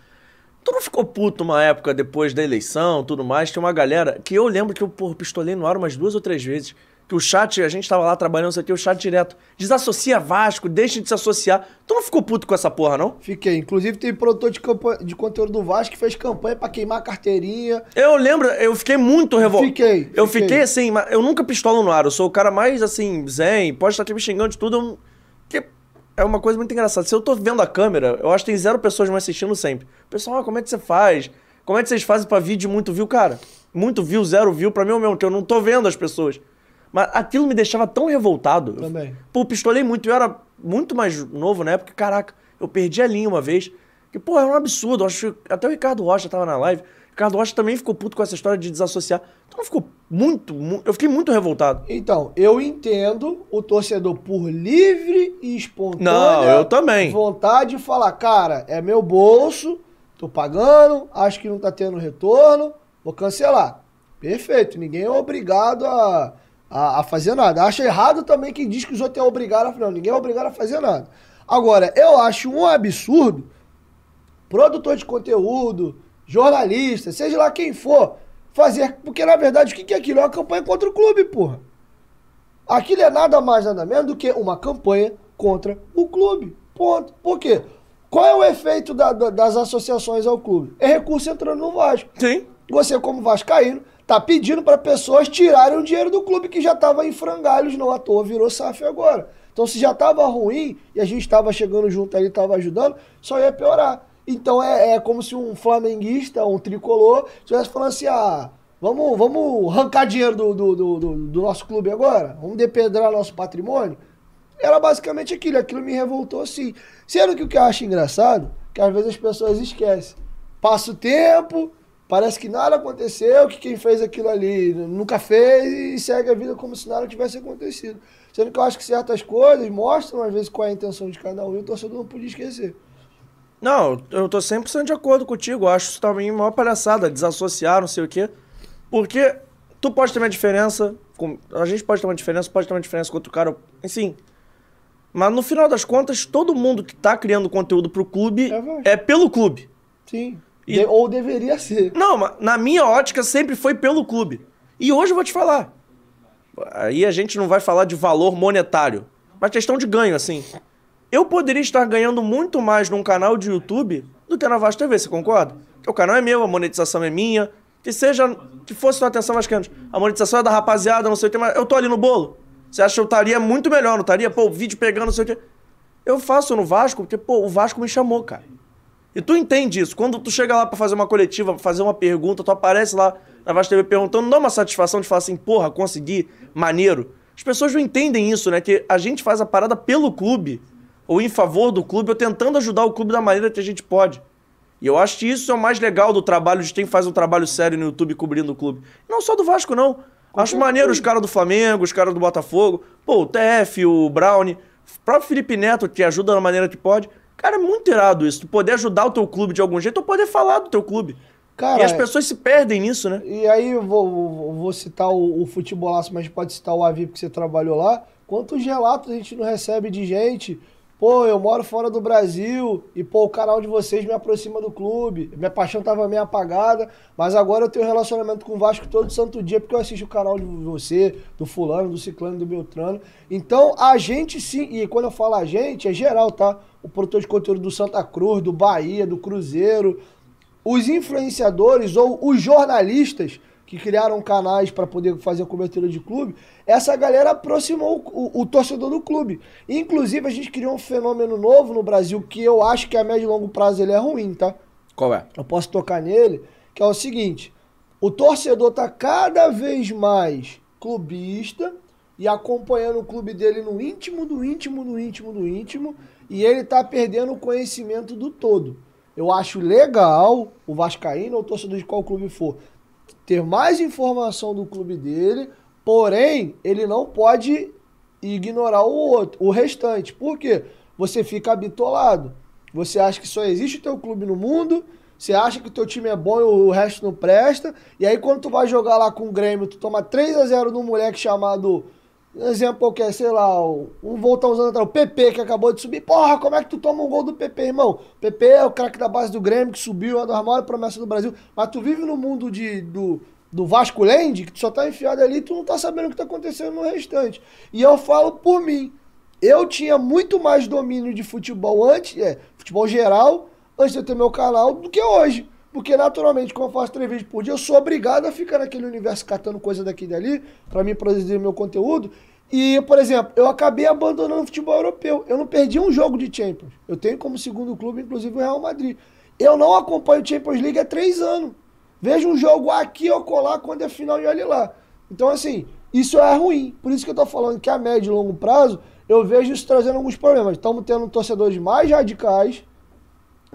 Tu não ficou puto uma época depois da eleição tudo mais? Tinha uma galera que eu lembro que eu, porra, pistolei no ar umas duas ou três vezes. Que o chat, a gente tava lá trabalhando, isso aqui, o chat direto. Desassocia Vasco, deixa de se associar. Tu não ficou puto com essa porra, não? Fiquei. Inclusive, tem produtor de, campanha, de conteúdo do Vasco que fez campanha pra queimar a carteirinha. Eu lembro, eu fiquei muito revoltado. Fiquei, Eu fiquei. fiquei assim, mas eu nunca pistolo no ar. Eu sou o cara mais assim, zen, pode estar te me xingando de tudo. eu- é uma coisa muito engraçada. Se eu tô vendo a câmera, eu acho que tem zero pessoas me assistindo sempre. O pessoal, ah, como é que você faz? Como é que vocês fazem pra vídeo muito view? Cara, muito view, zero view, pra mim é o mesmo, que eu não tô vendo as pessoas. Mas aquilo me deixava tão revoltado. Também. Pô, pistolei muito. Eu era muito mais novo na época. Caraca, eu perdi a linha uma vez. Que, pô, era um absurdo. Eu acho que até o Ricardo Rocha tava na live. O Ricardo Rocha também ficou puto com essa história de desassociar. Então ficou muito, mu- Eu fiquei muito revoltado. Então, eu entendo o torcedor por livre e espontânea Não, eu também. vontade de falar, cara, é meu bolso, tô pagando, acho que não tá tendo retorno, vou cancelar. Perfeito, ninguém é obrigado a, a, a fazer nada. Acho errado também quem diz que os outros é obrigado a fazer. Não, ninguém é obrigado a fazer nada. Agora, eu acho um absurdo produtor de conteúdo, jornalista, seja lá quem for, fazer. Porque na verdade o que é aquilo? É uma campanha contra o clube, porra. Aquilo é nada mais, nada menos do que uma campanha contra o clube. Ponto. Por quê? Qual é o efeito da- da- das associações ao clube? É recurso entrando no Vasco. Sim. Você, como vascaíno, tá pedindo para pessoas tirarem o dinheiro do clube que já estava em frangalhos, não à toa virou SAF agora. Então, se já estava ruim e a gente estava chegando junto ali, estava ajudando, só ia piorar. Então, é, é como se um flamenguista, um tricolor, estivesse falando assim: ah, vamos, vamos arrancar dinheiro do, do, do, do- nosso clube agora? Vamos depedrar nosso patrimônio? Era basicamente aquilo, aquilo me revoltou sim. Sendo que o que eu acho engraçado, que às vezes as pessoas esquecem. Passa o tempo, parece que nada aconteceu, que quem fez aquilo ali nunca fez e segue a vida como se nada tivesse acontecido. Sendo que eu acho que certas coisas mostram às vezes qual é a intenção de cada um e o torcedor não podia esquecer. Não, eu tô 100% de acordo contigo. Eu acho isso também uma palhaçada, desassociar, não sei o quê. Porque tu pode ter uma diferença, com- a gente pode ter uma diferença, pode ter uma diferença com outro cara, enfim. Mas no final das contas, todo mundo que tá criando conteúdo pro clube É é pelo clube. Sim. E- De- ou deveria ser. Não, mas na minha ótica sempre foi pelo clube. E hoje eu vou te falar. Aí a gente não vai falar de valor monetário, mas questão de ganho, assim. Eu poderia estar ganhando muito mais num canal de YouTube do que na Vasco TV, você concorda? O canal é meu, a monetização é minha. Que seja, que fosse uma atenção vascaínos. A monetização é da rapaziada, não sei o que, mas eu tô ali no bolo. Você acha que eu estaria muito melhor, não estaria? Pô, vídeo pegando, não sei o que. Eu faço no Vasco porque, pô, o Vasco me chamou, cara. E tu entende isso. Quando tu chega lá pra fazer uma coletiva, pra fazer uma pergunta, tu aparece lá na Vasco TV perguntando, dá uma satisfação de falar assim, porra, consegui, maneiro. As pessoas não entendem isso, né? Que a gente faz a parada pelo clube, ou em favor do clube, ou tentando ajudar o clube da maneira que a gente pode. E eu acho que isso é o mais legal do trabalho de quem faz um trabalho sério no YouTube cobrindo o clube. Não só do Vasco, não. Acho maneiro os caras do Flamengo, os caras do Botafogo, pô, o TF, o Brownie, o próprio Felipe Neto, que ajuda da maneira que pode. Cara, é muito irado isso. Tu poder ajudar o teu clube de algum jeito ou poder falar do teu clube. Cara, e as pessoas se perdem nisso, né? E aí eu vou, vou- vou citar o, o futebolaço, mas pode citar o Avi porque você trabalhou lá. Quantos relatos a gente não recebe de gente Pô, eu moro fora do Brasil e, pô, o canal de vocês me aproxima do clube. Minha paixão tava meio apagada, mas agora eu tenho relacionamento com o Vasco todo santo dia porque eu assisto o canal de você, do fulano, do ciclano, do Beltrano. Então, a gente sim, e quando eu falo a gente, é geral, tá? O produtor de conteúdo do Santa Cruz, do Bahia, do Cruzeiro, os influenciadores ou os jornalistas que criaram canais para poder fazer a cobertura de clube, essa galera aproximou o, o, o, torcedor do clube. Inclusive, a gente criou um fenômeno novo no Brasil que eu acho que a médio e longo prazo ele é ruim, tá? Qual é? Eu posso tocar nele, que é o seguinte: o torcedor tá cada vez mais clubista e acompanhando o clube dele no íntimo do íntimo do íntimo do íntimo, e ele tá perdendo o conhecimento do todo. Eu acho legal o Vascaíno ou o torcedor de qual clube for ter mais informação do clube dele, porém, ele não pode ignorar o outro, o restante. Por quê? Você fica habitolado. Você acha que só existe o teu clube no mundo, você acha que o teu time é bom e o resto não presta, e aí quando tu vai jogar lá com o Grêmio, tu toma 3 a 0 num moleque chamado um exemplo qualquer, sei lá, um voltar usando o PP que acabou de subir. Porra, como é que tu toma um gol do PP, irmão? PP é o craque da base do Grêmio que subiu, é uma das maiores promessas do Brasil. Mas tu vive no mundo de, do, do Vasco Land, que tu só tá enfiado ali tu não tá sabendo o que tá acontecendo no restante. E eu falo por mim. Eu tinha muito mais domínio de futebol antes, é, futebol geral, antes de eu ter meu canal, do que hoje. Porque, naturalmente, como eu faço três vezes por dia, eu sou obrigado a ficar naquele universo catando coisa daqui e dali, para mim produzir meu conteúdo. E, por exemplo, eu acabei abandonando o futebol europeu. Eu não perdi um jogo de Champions. Eu tenho como segundo clube, inclusive, o Real Madrid. Eu não acompanho o Champions League há três anos. Vejo um jogo aqui ou colar quando é final e olhe lá. Então, assim, isso é ruim. Por isso que eu tô falando que a médio e longo prazo, eu vejo isso trazendo alguns problemas. Estamos tendo torcedores mais radicais,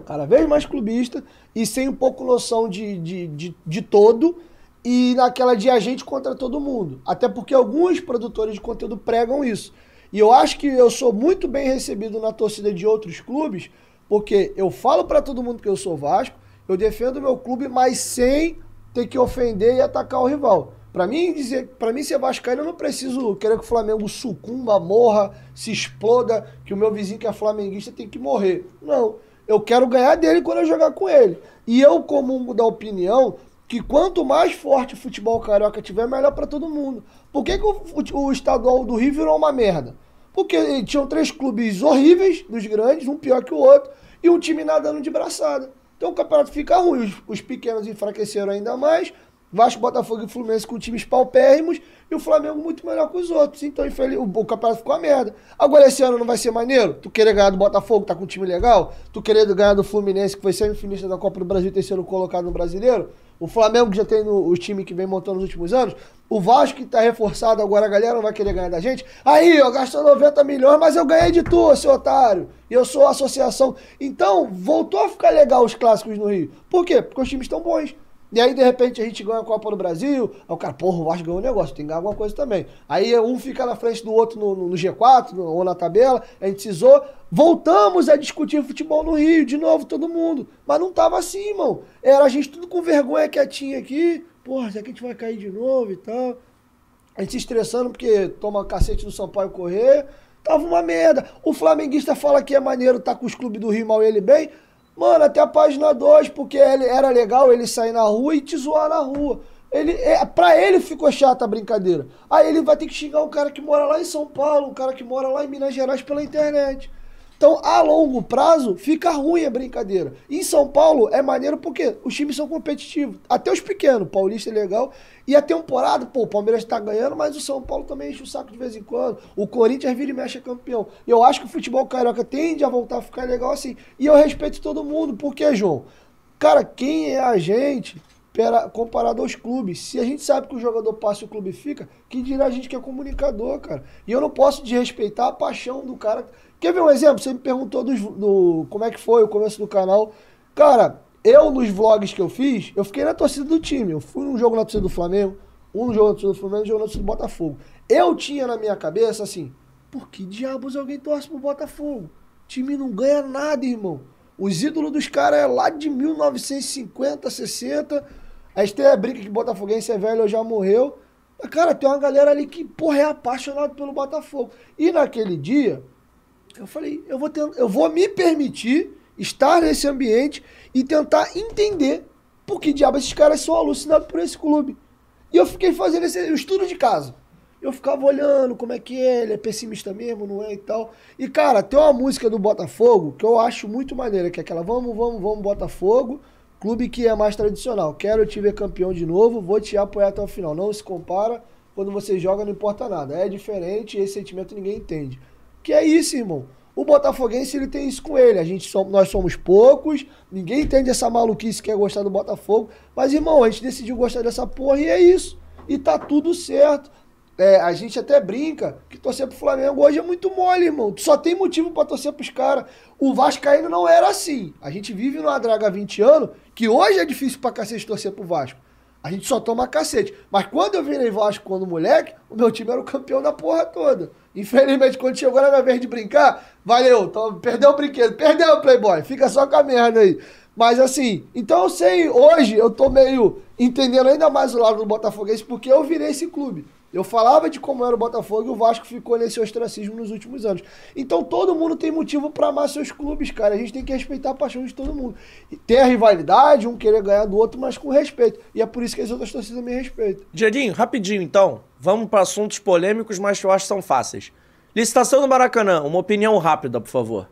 cada vez mais clubista e sem um pouco noção de, de, de, de todo e naquela de agente contra todo mundo. Até porque alguns produtores de conteúdo pregam isso. E eu acho que eu sou muito bem recebido na torcida de outros clubes, porque eu falo para todo mundo que eu sou Vasco, eu defendo o meu clube, mas sem ter que ofender e atacar o rival. Para mim dizer, para mim ser vascaíno, eu não preciso querer que o Flamengo sucumba, morra, se exploda, que o meu vizinho que é flamenguista tem que morrer. Não. Eu quero ganhar dele quando eu jogar com ele. E eu comungo da opinião que quanto mais forte o futebol carioca tiver, melhor para todo mundo. Por que, que o, o, estadual do Rio virou uma merda? Porque tinham três clubes horríveis, dos grandes, um pior que o outro, e um time nadando de braçada. Então o campeonato fica ruim. Os, os pequenos enfraqueceram ainda mais, Vasco, Botafogo e Fluminense com times paupérrimos e o Flamengo muito melhor que os outros. Então, infeliz, o, o campeonato ficou uma merda. Agora, esse ano não vai ser maneiro? Tu querer ganhar do Botafogo, tá com um time legal? Tu querer ganhar do Fluminense, que foi semifinista da Copa do Brasil terceiro colocado no Brasileiro? O Flamengo, que já tem no, o time que vem montando nos últimos anos? O Vasco, que tá reforçado agora, a galera não vai querer ganhar da gente? Aí, eu gastou 90 milhões, mas eu ganhei de tu, seu otário. E eu sou a associação. Então, voltou a ficar legal os clássicos no Rio. Por quê? Porque os times estão bons. E aí, de repente, a gente ganha a Copa do Brasil. Aí o cara, porra, o Vasco ganhou um negócio, tem que ganhar alguma coisa também. Aí um fica na frente do outro no, no G4 no, ou na tabela, a gente zoa. Voltamos a discutir futebol no Rio, de novo, todo mundo. Mas não tava assim, irmão. Era a gente tudo com vergonha quietinha aqui. Porra, será que a gente vai cair de novo e tal? A gente se estressando porque toma cacete do São Paulo correr. Tava uma merda. O flamenguista fala que é maneiro tá com os clubes do Rio mal ele bem. Mano, até a página 2, porque ele, era legal ele sair na rua e te zoar na rua. Ele, é, pra ele ficou chata a brincadeira. Aí ele vai ter que xingar um cara que mora lá em São Paulo, um cara que mora lá em Minas Gerais pela internet. Então, a longo prazo, fica ruim a brincadeira. Em São Paulo é maneiro porque os times são competitivos. Até os pequenos, Paulista é legal. E a temporada, pô, o Palmeiras tá ganhando, mas o São Paulo também enche o saco de vez em quando. O Corinthians vira e mexe é campeão. E eu acho que o futebol carioca tende a voltar a ficar legal assim. E eu respeito todo mundo. Por quê, João? Cara, quem é a gente comparado aos clubes. Se a gente sabe que o jogador passa e o clube fica, que dirá a gente que é comunicador, cara? E eu não posso desrespeitar a paixão do cara Quer ver um exemplo? Você me perguntou do, como é que foi o começo do canal. Cara, eu nos vlogs que eu fiz, eu fiquei na torcida do time. Eu fui num jogo na torcida do Flamengo, um no jogo na torcida do Flamengo, um jogo na torcida do Botafogo. Eu tinha na minha cabeça assim, por que diabos alguém torce pro Botafogo? O time não ganha nada, irmão. Os ídolos dos caras é lá de 1950, 60. A gente tem a brinca que Botafoguense é velho, já morreu. Mas, cara, tem uma galera ali que, porra, é apaixonado pelo Botafogo. E naquele dia, Eu falei, eu vou, tent- eu vou me permitir estar nesse ambiente e tentar entender por que diabo esses caras são alucinados por esse clube. E eu fiquei fazendo esse estudo de casa. Eu ficava olhando como é que é, ele é pessimista mesmo, não é e tal. E, cara, tem uma música do Botafogo que eu acho muito maneira, que é aquela Vamos, vamos, vamos, Botafogo, clube que é mais tradicional. Quero te ver campeão de novo, vou te apoiar até o final. Não se compara, quando você joga não importa nada. É diferente, esse sentimento ninguém entende. Que é isso, irmão. O Botafoguense ele tem isso com ele. A gente nós somos poucos, ninguém entende essa maluquice que é gostar do Botafogo. Mas, irmão, a gente decidiu gostar dessa porra e é isso. E tá tudo certo. É, a gente até brinca que torcer pro Flamengo hoje é muito mole, irmão. Tu só tem motivo pra torcer pros caras. O Vascaíno não era assim. A gente vive numa draga há 20 anos que hoje é difícil pra cacete torcer pro Vasco. A gente só toma cacete. Mas quando eu virei Vasco quando moleque, o meu time era o campeão da porra toda. Infelizmente, quando chegou na minha vez de brincar, valeu, então, perdeu o brinquedo, perdeu o Playboy, fica só com a merda aí. Mas assim, então eu sei, hoje eu tô meio entendendo ainda mais o lado do Botafoguense, porque eu virei esse clube. Eu falava de como era o Botafogo e o Vasco ficou nesse ostracismo nos últimos anos. Então todo mundo tem motivo pra amar seus clubes, cara. A gente tem que respeitar a paixão de todo mundo. E ter a rivalidade, um querer ganhar do outro, mas com respeito. E é por isso que as outras torcidas me respeitam. Diedinho, rapidinho então. Vamos para assuntos polêmicos, mas que eu acho que são fáceis. Licitação do Maracanã, uma opinião rápida, por favor.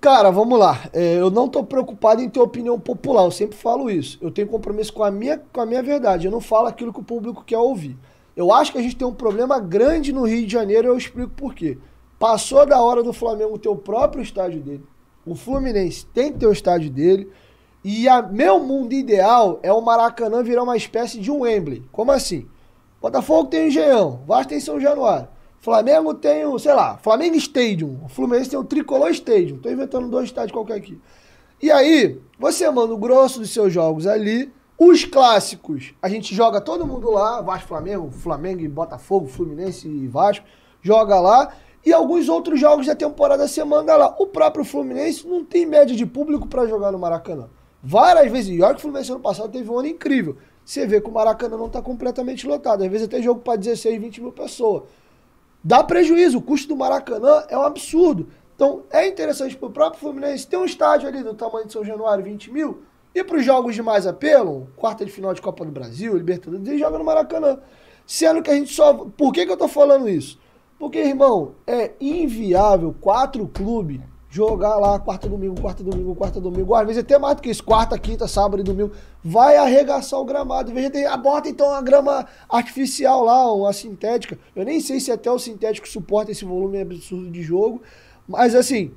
Cara, vamos lá. É, eu não tô preocupado em ter opinião popular, eu sempre falo isso. Eu tenho compromisso com a minha, com a minha verdade. Eu não falo aquilo que o público quer ouvir. Eu acho que a gente tem um problema grande no Rio de Janeiro e eu explico por quê. Passou da hora do Flamengo ter o próprio estádio dele. O Fluminense tem que ter o estádio dele. E a meu mundo ideal é o Maracanã virar uma espécie de um Wembley. Como assim? Botafogo tem o Engenhão, Vasco tem São Januário. Flamengo tem o, sei lá, Flamengo Stadium. O Fluminense tem o Tricolor Stadium. Tô inventando dois estádios qualquer aqui. E aí, você manda o grosso dos seus jogos ali. Os clássicos, a gente joga todo mundo lá. Vasco, Flamengo, Flamengo e Botafogo, Fluminense e Vasco. Joga lá. E alguns outros jogos da temporada você manda lá. O próprio Fluminense não tem média de público pra jogar no Maracanã. Várias vezes. E olha que o Fluminense ano passado teve um ano incrível. Você vê que o Maracanã não tá completamente lotado. Às vezes até jogo pra 16, 20 mil pessoas dá prejuízo. O custo do Maracanã é um absurdo. Então é interessante para o próprio Fluminense ter um estádio ali do tamanho de São Januário, 20 mil, e para os jogos de mais apelo, quarta de final de Copa do Brasil, Libertadores, ele joga no Maracanã. Sendo que a gente só. Por que, que eu tô falando isso? Porque, irmão, é inviável quatro clubes jogar lá quarta, domingo, quarta, domingo, quarta, domingo. Às vezes até mais do que isso, quarta, quinta, sábado e domingo. Vai arregaçar o gramado. Em vez de ter, ah, bota então uma grama artificial lá, uma sintética. Eu nem sei se até o sintético suporta esse volume absurdo de jogo. Mas assim,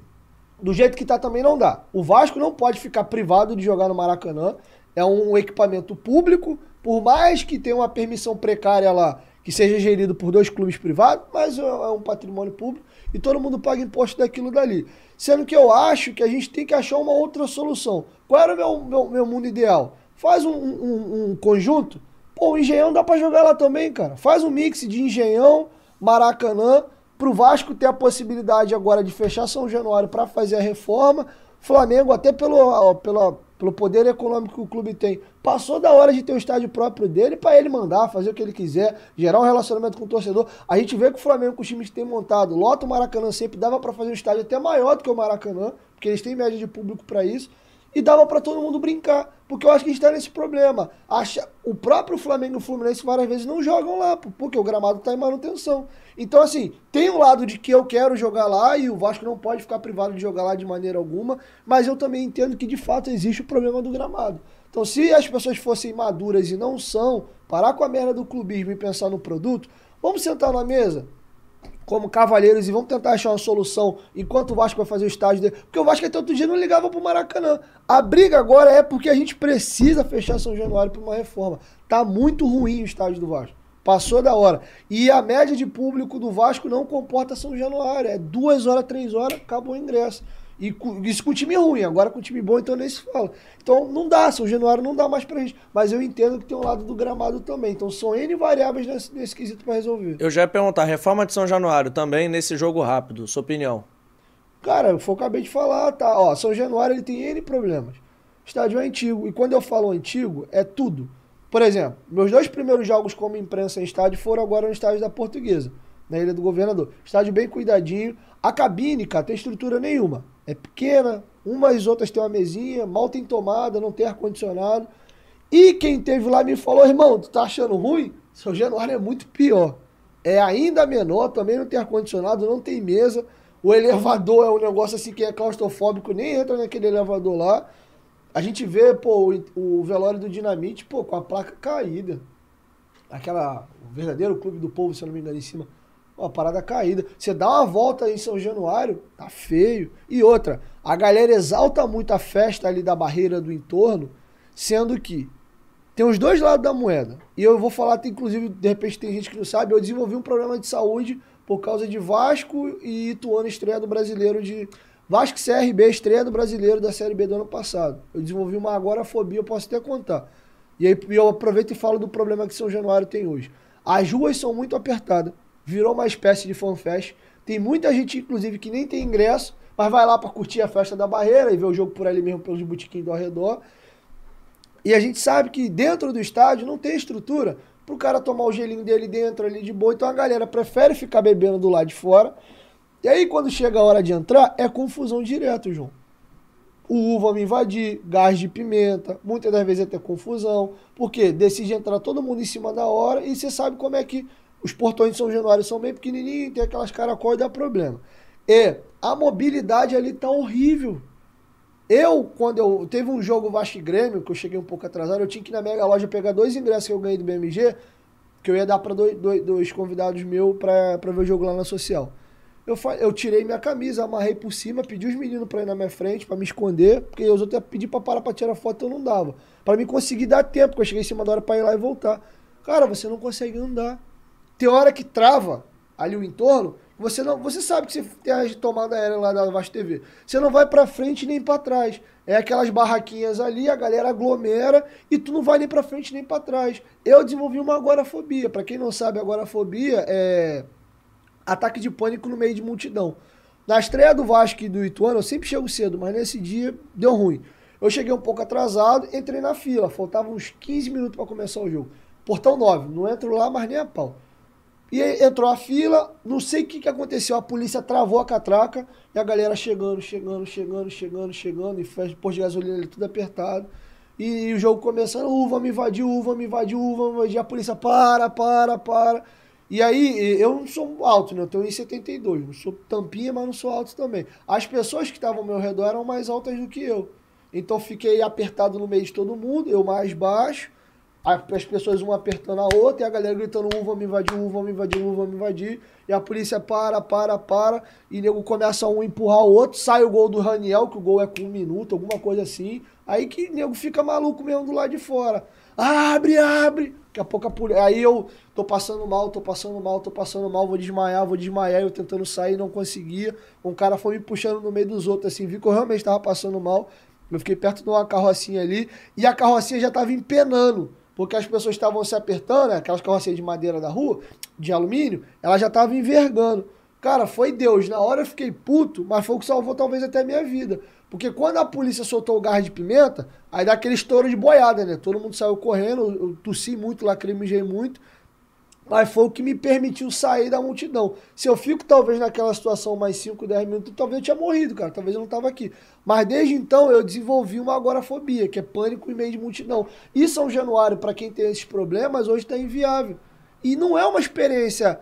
do jeito que tá também não dá. O Vasco não pode ficar privado de jogar no Maracanã. É um equipamento público, por mais que tenha uma permissão precária lá, que seja gerido por dois clubes privados, mas é é um patrimônio público e todo mundo paga imposto daquilo dali. Sendo que eu acho que a gente tem que achar uma outra solução. Qual era o meu, meu, meu mundo ideal? Faz um, um- um conjunto. Pô, o Engenhão dá pra jogar lá também, cara. Faz um mix de Engenhão, Maracanã, pro Vasco ter a possibilidade agora de fechar São Januário para fazer a reforma. Flamengo, até pelo, ó, pela, pelo poder econômico que o clube tem, passou da hora de ter o estádio próprio dele para ele mandar, fazer o que ele quiser, gerar um relacionamento com o torcedor. A gente vê que o Flamengo, com os times que tem montado, lota o Maracanã sempre, dava para fazer um estádio até maior do que o Maracanã, porque eles têm média de público para isso. E dava para todo mundo brincar, porque eu acho que a gente tá nesse problema. Acha, o próprio Flamengo e o Fluminense várias vezes não jogam lá, porque o gramado tá em manutenção. Então, assim, tem um lado de que eu quero jogar lá e o Vasco não pode ficar privado de jogar lá de maneira alguma, mas eu também entendo que de fato existe o problema do gramado. Então, se as pessoas fossem maduras e não são, parar com a merda do clubismo e pensar no produto, vamos sentar na mesa, como cavalheiros e vamos tentar achar uma solução enquanto o Vasco vai fazer o estádio dele. Porque o Vasco até outro dia não ligava pro Maracanã. A briga agora é porque a gente precisa fechar São Januário para uma reforma. Tá muito ruim o estádio do Vasco. Passou da hora. E a média de público do Vasco não comporta São Januário. É duas horas, três horas, acabou o ingresso. E isso com time ruim, agora com time bom, então nem se fala. Então não dá, São Januário não dá mais pra gente. Mas eu entendo que tem um lado do gramado também. Então são N variáveis nesse, nesse quesito pra resolver. Eu já ia perguntar, reforma de São Januário também nesse jogo rápido, sua opinião. Cara, foi o que eu acabei de falar, tá? Ó, São Januário ele tem N problemas. O estádio é antigo. E quando eu falo antigo, é tudo. Por exemplo, meus dois primeiros jogos como imprensa em estádio foram agora no estádio da Portuguesa. Na Ilha do Governador. Estádio bem cuidadinho. A cabine, cara, tem estrutura nenhuma. É pequena, umas outras tem uma mesinha, mal tem tomada, não tem ar-condicionado. E quem teve lá me falou, irmão, tu tá achando ruim? São Januário é muito pior. É ainda menor, também não tem ar-condicionado, não tem mesa. O elevador é um negócio assim que é claustrofóbico, nem entra naquele elevador lá. A gente vê, pô, o, o velório do Dinamite, pô, com a placa caída. Aquela, o verdadeiro clube do povo, se eu não me engano, em cima. Uma parada caída. Você dá uma volta em São Januário, tá feio. E outra, a galera exalta muito a festa ali da barreira do entorno, sendo que tem os dois lados da moeda. E eu vou falar, inclusive, de repente tem gente que não sabe, eu desenvolvi um problema de saúde por causa de Vasco e Ituano estreia do brasileiro de. Vasco CRB estreia do brasileiro da Série B do ano passado. Eu desenvolvi uma agorafobia, eu posso até contar. E aí eu aproveito e falo do problema que São Januário tem hoje. As ruas são muito apertadas, virou uma espécie de fanfest. Tem muita gente, inclusive, que nem tem ingresso, mas vai lá para curtir a festa da barreira e ver o jogo por ali mesmo pelos botiquins do arredor. E a gente sabe que dentro do estádio não tem estrutura pro cara tomar o gelinho dele dentro ali de boa. Então a galera prefere ficar bebendo do lado de fora. E aí quando chega a hora de entrar, é confusão direto, João. O uva me invadir, gás de pimenta, muitas das vezes é ter confusão, porque decide entrar todo mundo em cima da hora e você sabe como é que os portões de São Januário são bem pequenininhos, tem aquelas caracóis dá problema. E a mobilidade ali tá horrível. Eu, quando eu. Teve um jogo Vasco Grêmio, que eu cheguei um pouco atrasado, eu tinha que ir na Mega Loja pegar dois ingressos que eu ganhei do BMG, que eu ia dar para dois, dois, dois, convidados meus pra, ver o jogo lá na social. Eu, eu tirei minha camisa, amarrei por cima, pedi os meninos pra ir na minha frente, para me esconder, porque os outros pedi pra parar pra tirar foto, eu não dava. para me conseguir dar tempo, porque eu cheguei em cima da hora pra ir lá e voltar. Cara, você não consegue andar. Tem hora que trava ali o entorno, você não, você sabe que você tem a tomada aérea lá da Vasco TV. Você não vai para frente nem para trás. É aquelas barraquinhas ali, a galera aglomera e tu não vai nem para frente nem para trás. Eu desenvolvi uma agorafobia. Para quem não sabe, agorafobia é ataque de pânico no meio de multidão. Na estreia do Vasco e do Ituano, eu sempre chego cedo, mas nesse dia deu ruim. Eu cheguei um pouco atrasado, entrei na fila, faltavam uns 15 minutos para começar o jogo. Portão 9, não entro lá, mas nem a pau. E aí entrou a fila, não sei o que, que aconteceu, a polícia travou a catraca e a galera chegando, chegando, chegando, chegando, chegando, e fez pôr de gasolina ali tudo apertado. E, e o jogo começando, uva, me invadiu, uva, me invadiu, uva, me invadiu, a polícia para, para, para. E aí, eu não sou alto, né? Eu tenho 1,72, não sou tampinha, mas não sou alto também. As pessoas que estavam ao meu redor eram mais altas do que eu. Então fiquei apertado no meio de todo mundo, eu mais baixo as pessoas uma apertando a outra e a galera gritando um vamos invadir, um vamos invadir, um vamos invadir. E a polícia para, para, para. E o nego começa um empurrar o outro. Sai o gol do Raniel, que o gol é com um minuto, alguma coisa assim. Aí que o nego fica maluco mesmo do lado de fora. Abre, abre. Daqui a pouco a polícia. Aí eu tô passando mal, tô passando mal, tô passando mal, vou desmaiar, vou desmaiar. Eu tentando sair, não conseguia. Um cara foi me puxando no meio dos outros, assim. Vi que eu realmente tava passando mal. Eu fiquei perto de uma carrocinha ali. E a carrocinha já tava empenando porque as pessoas estavam se apertando, aquelas carrocinhas de madeira da rua, de alumínio, ela já estava envergando. Cara, foi Deus. Na hora eu fiquei puto, mas foi o que salvou talvez até a minha vida. Porque quando a polícia soltou o gás de pimenta, aí dá aquele estouro de boiada, né? Todo mundo saiu correndo, eu tossi muito, lacrimejei muito mas foi o que me permitiu sair da multidão. Se eu fico talvez naquela situação mais 5, 10 minutos, talvez eu tinha morrido, cara, talvez eu não tava aqui. Mas desde então eu desenvolvi uma agorafobia, que é pânico em meio de multidão. E São Januário, para quem tem esses problemas, hoje está inviável. E não é uma experiência,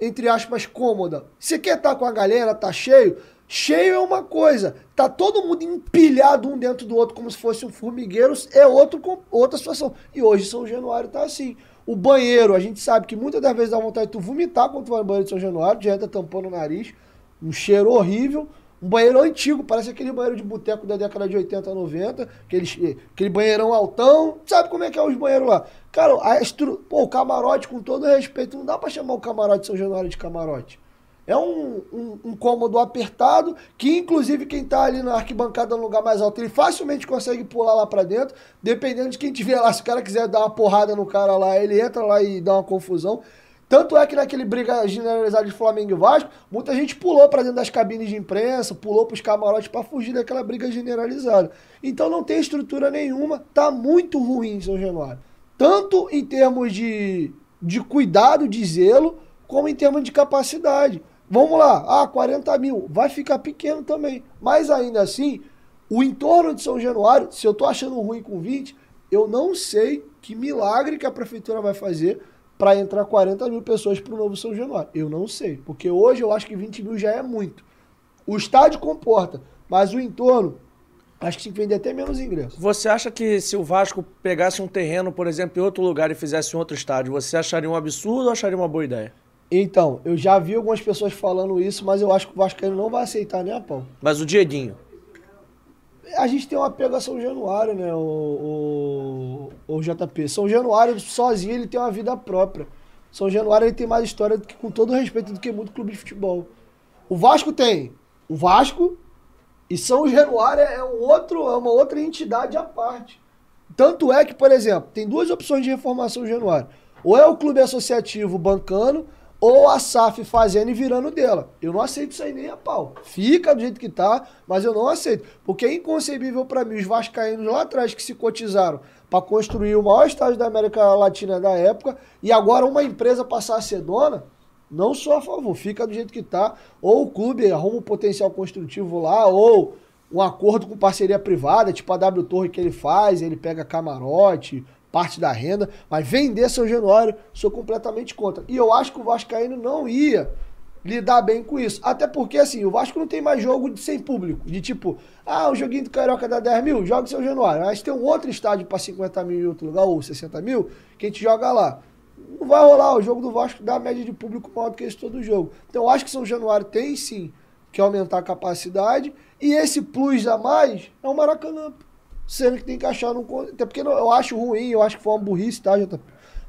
entre aspas, cômoda. Você quer estar tá com a galera, tá cheio, Cheio é uma coisa, tá todo mundo empilhado um dentro do outro como se fosse um formigueiro, é outro, outra situação. E hoje São Januário tá assim. O banheiro, a gente sabe que muitas das vezes dá vontade de tu vomitar quando tu vai no banheiro de São Januário, entra tampando o nariz, um cheiro horrível. Um banheiro antigo, parece aquele banheiro de boteco da década de 80, 90, aquele, aquele banheirão altão. Sabe como é que é os banheiros lá? Cara, a estru... Pô, o camarote, com todo respeito, não dá pra chamar o camarote de São Januário de camarote. É um, um, um, cômodo apertado, que inclusive quem tá ali na arquibancada no lugar mais alto, ele facilmente consegue pular lá para dentro, dependendo de quem tiver lá. Se o cara quiser dar uma porrada no cara lá, ele entra lá e dá uma confusão. Tanto é que naquele briga generalizada de Flamengo e Vasco, muita gente pulou para dentro das cabines de imprensa, pulou para os camarotes para fugir daquela briga generalizada. Então não tem estrutura nenhuma, tá muito ruim São Januário. Tanto em termos de, de cuidado, de zelo, como em termos de capacidade. Vamos lá, ah, 40 mil, vai ficar pequeno também. Mas ainda assim, o entorno de São Januário, se eu tô achando ruim com 20, eu não sei que milagre que a prefeitura vai fazer para entrar 40 mil pessoas para o novo São Januário. Eu não sei, porque hoje eu acho que 20 mil já é muito. O estádio comporta, mas o entorno, acho que tem que vender até menos ingressos. Você acha que se o Vasco pegasse um terreno, por exemplo, em outro lugar e fizesse um outro estádio, você acharia um absurdo ou acharia uma boa ideia? Então, eu já vi algumas pessoas falando isso, mas eu acho que o Vascaíno não vai aceitar nem a pau. Mas o Dieguinho. A gente tem um apego a São Januário, né, o, o, o JP. São Januário, sozinho, ele tem uma vida própria. São Januário, ele tem mais história, do que, com todo respeito, do que muito clube de futebol. O Vasco tem o Vasco e São Januário é, um outro, é uma outra entidade à parte. Tanto é que, por exemplo, tem duas opções de reformação Januário. Ou é o clube associativo bancando, ou a SAF fazendo e virando dela. Eu não aceito isso aí nem a pau. Fica do jeito que tá, mas eu não aceito. Porque é inconcebível para mim os vascaínos lá atrás que se cotizaram para construir o maior estádio da América Latina da época e agora uma empresa passar a ser dona. Não sou a favor, fica do jeito que tá. Ou o clube arruma um potencial construtivo lá, ou um acordo com parceria privada, tipo a W Torre que ele faz, ele pega camarote, parte da renda, mas vender São Januário, sou completamente contra. E eu acho que o Vascaíno não ia lidar bem com isso. Até porque, assim, o Vasco não tem mais jogo de sem público. De tipo, ah, o joguinho do Carioca dá 10 mil, joga São Januário. Mas tem um outro estádio para 50 mil em outro lugar, ou 60 mil, que a gente joga lá. Não vai rolar, o jogo do Vasco dá média de público maior do que esse todo jogo. Então eu acho que São Januário tem sim que aumentar a capacidade. E esse plus a mais é o Maracanã sendo que tem que achar no. Até porque eu acho ruim, eu acho que foi uma burrice, tá, Jota?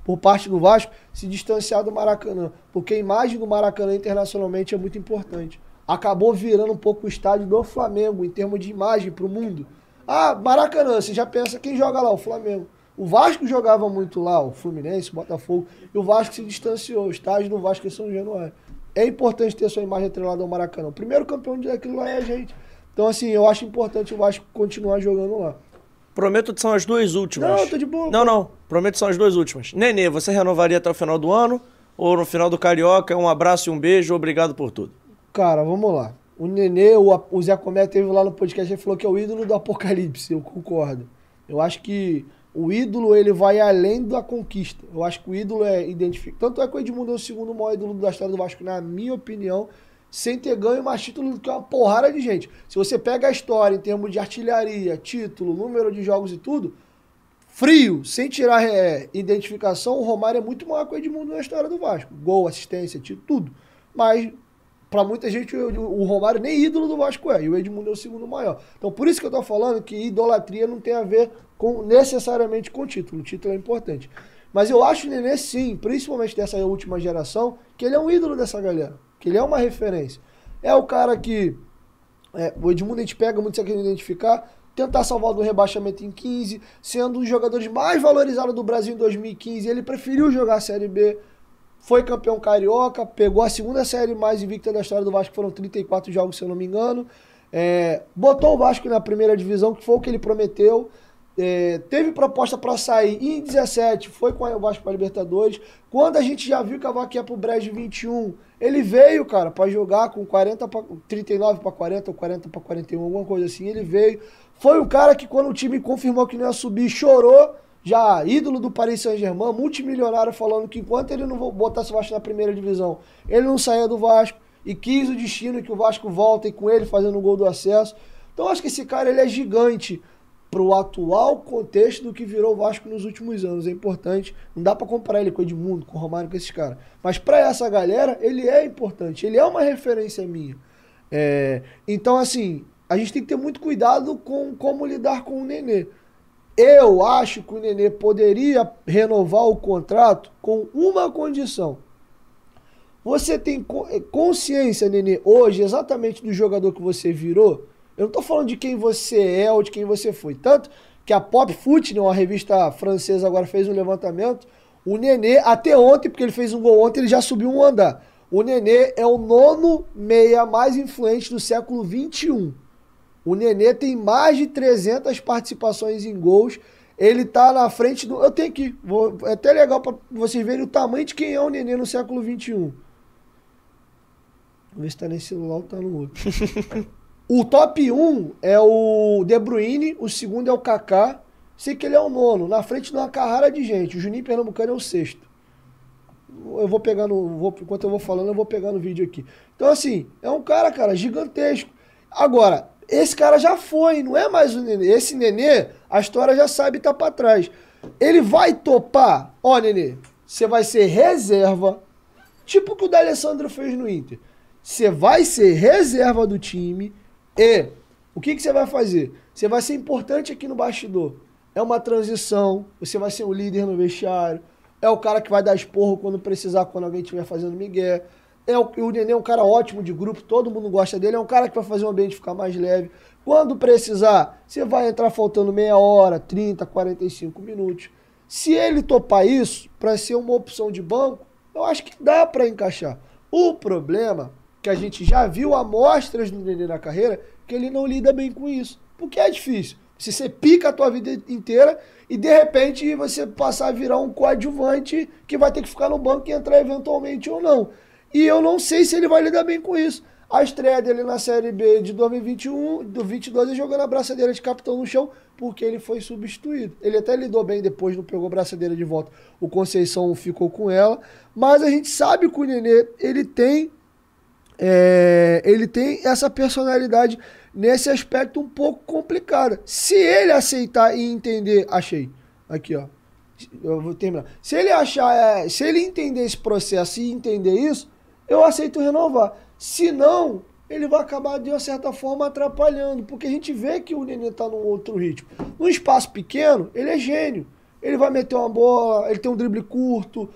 Por parte do Vasco, se distanciar do Maracanã. Porque a imagem do Maracanã internacionalmente é muito importante. Acabou virando um pouco o estádio do Flamengo, em termos de imagem para o mundo. Ah, Maracanã, você já pensa quem joga lá? O Flamengo. O Vasco jogava muito lá, o Fluminense, o Botafogo, e o Vasco se distanciou. O estádio do Vasco é São Januário. É importante ter sua imagem atrelada ao Maracanã. O primeiro campeão daquilo lá é a gente. Então, assim, eu acho importante o Vasco continuar jogando lá. Prometo que são as duas últimas. Não, tô de boa. Não, não. Prometo que são as duas últimas. Nenê, você renovaria até o final do ano? Ou no final do Carioca, um abraço e um beijo, obrigado por tudo. Cara, vamos lá. O Nenê, o, o Zé Comé teve lá no podcast, ele falou que é o ídolo do apocalipse. Eu concordo. Eu acho que o ídolo, ele vai além da conquista. Eu acho que o ídolo é identificado. Tanto é que o Edmundo é o segundo maior ídolo da história do Vasco, na minha opinião sem ter ganho mais título do que uma porrada de gente. Se você pega a história em termos de artilharia, título, número de jogos e tudo, frio, sem tirar é, identificação, o Romário é muito maior que o Edmundo na história do Vasco. Gol, assistência, título, tudo. Mas, para muita gente, o, o Romário nem ídolo do Vasco é, e o Edmundo é o segundo maior. Então, por isso que eu tô falando que idolatria não tem a ver com necessariamente com título. O título é importante. Mas eu acho o Nenê, sim, principalmente dessa última geração, que ele é um ídolo dessa galera que ele é uma referência. É o cara que é, o Edmundo a gente pega muito se querendo identificar, tentar salvar do rebaixamento em 15, sendo um dos jogadores mais valorizados do Brasil em 2015. Ele preferiu jogar a Série B, foi campeão carioca, pegou a segunda série mais invicta da história do Vasco, foram 34 jogos, se eu não me engano. É, botou o Vasco na primeira divisão, que foi o que ele prometeu. É, teve proposta para sair em 17, foi com o Vasco para Libertadores. Quando a gente já viu que a Vaca ia pro Brejo 21, ele veio, cara, para jogar com 40 pra, 39 para 40 ou 40 para 41, alguma coisa assim. Ele veio. Foi o cara que, quando o time confirmou que não ia subir, chorou. Já ídolo do Paris Saint-Germain, multimilionário, falando que enquanto ele não botasse o Vasco na primeira divisão, ele não saía do Vasco. E quis o destino que o Vasco volta e com ele fazendo o gol do acesso. Então acho que esse cara ele é gigante para o atual contexto do que virou o Vasco nos últimos anos. É importante. Não dá para comparar ele com o Edmundo, com o Romário, com esses caras. Mas para essa galera, ele é importante. Ele é uma referência minha. É, então, assim, a gente tem que ter muito cuidado com como lidar com o Nenê. Eu acho que o Nenê poderia renovar o contrato com uma condição. Você tem consciência, Nenê, hoje, exatamente do jogador que você virou? Eu não tô falando de quem você é ou de quem você foi. Tanto que a Pop Foot, né, uma revista francesa, agora fez um levantamento. O Nenê, até ontem, porque ele fez um gol ontem, ele já subiu um andar. O Nenê é o nono meia mais influente do século 21. O Nenê tem mais de 300 participações em gols. Ele tá na frente do. Eu tenho aqui. É até legal para vocês verem o tamanho de quem é o Nenê no século 21. Vamos ver se tá nesse celular ou tá no outro. o top 1 é o De Bruyne, o segundo é o Kaká. Sei que ele é o nono. Na frente de uma carrara de gente. O Juninho Pernambucano é o sexto. Eu vou pegando, vou, enquanto eu vou falando, eu vou pegando o vídeo aqui. Então, assim, é um cara, cara, gigantesco. Agora, esse cara já foi, não é mais o Nenê. Esse Nenê, a história já sabe tá pra trás. Ele vai topar. Ó, Nenê, você vai ser reserva. Tipo o que o D'Alessandro fez no Inter. Você vai ser reserva do time e o que, que você vai fazer? Você vai ser importante aqui no bastidor. É uma transição, você vai ser o líder no vestiário, é o cara que vai dar esporro quando precisar, quando alguém estiver fazendo migué. É o, o Nenê é um cara ótimo de grupo, todo mundo gosta dele, é um cara que vai fazer o ambiente ficar mais leve. Quando precisar, você vai entrar faltando meia hora, 30, 45 minutos. Se ele topar isso, para ser uma opção de banco, eu acho que dá para encaixar. O problema que a gente já viu amostras do Nenê na carreira, que ele não lida bem com isso. Porque é difícil. Se você pica a tua vida inteira e de repente você passar a virar um coadjuvante que vai ter que ficar no banco e entrar eventualmente ou não. E eu não sei se ele vai lidar bem com isso. A estreia dele na Série B de 2021, do 22, é jogando a braçadeira de capitão no chão, porque ele foi substituído. Ele até lidou bem depois, não pegou a braçadeira de volta. O Conceição ficou com ela. Mas a gente sabe que o Nenê, ele tem, é, ele tem essa personalidade nesse aspecto um pouco complicada. Se ele aceitar e entender, achei. Aqui, ó. Eu vou terminar. Se ele achar, é, se ele entender esse processo e entender isso, eu aceito renovar. Se não, ele vai acabar de uma certa forma atrapalhando, porque a gente vê que o Nenê tá num outro ritmo. Num espaço pequeno, ele é gênio. Ele vai meter uma bola, ele tem um drible curto,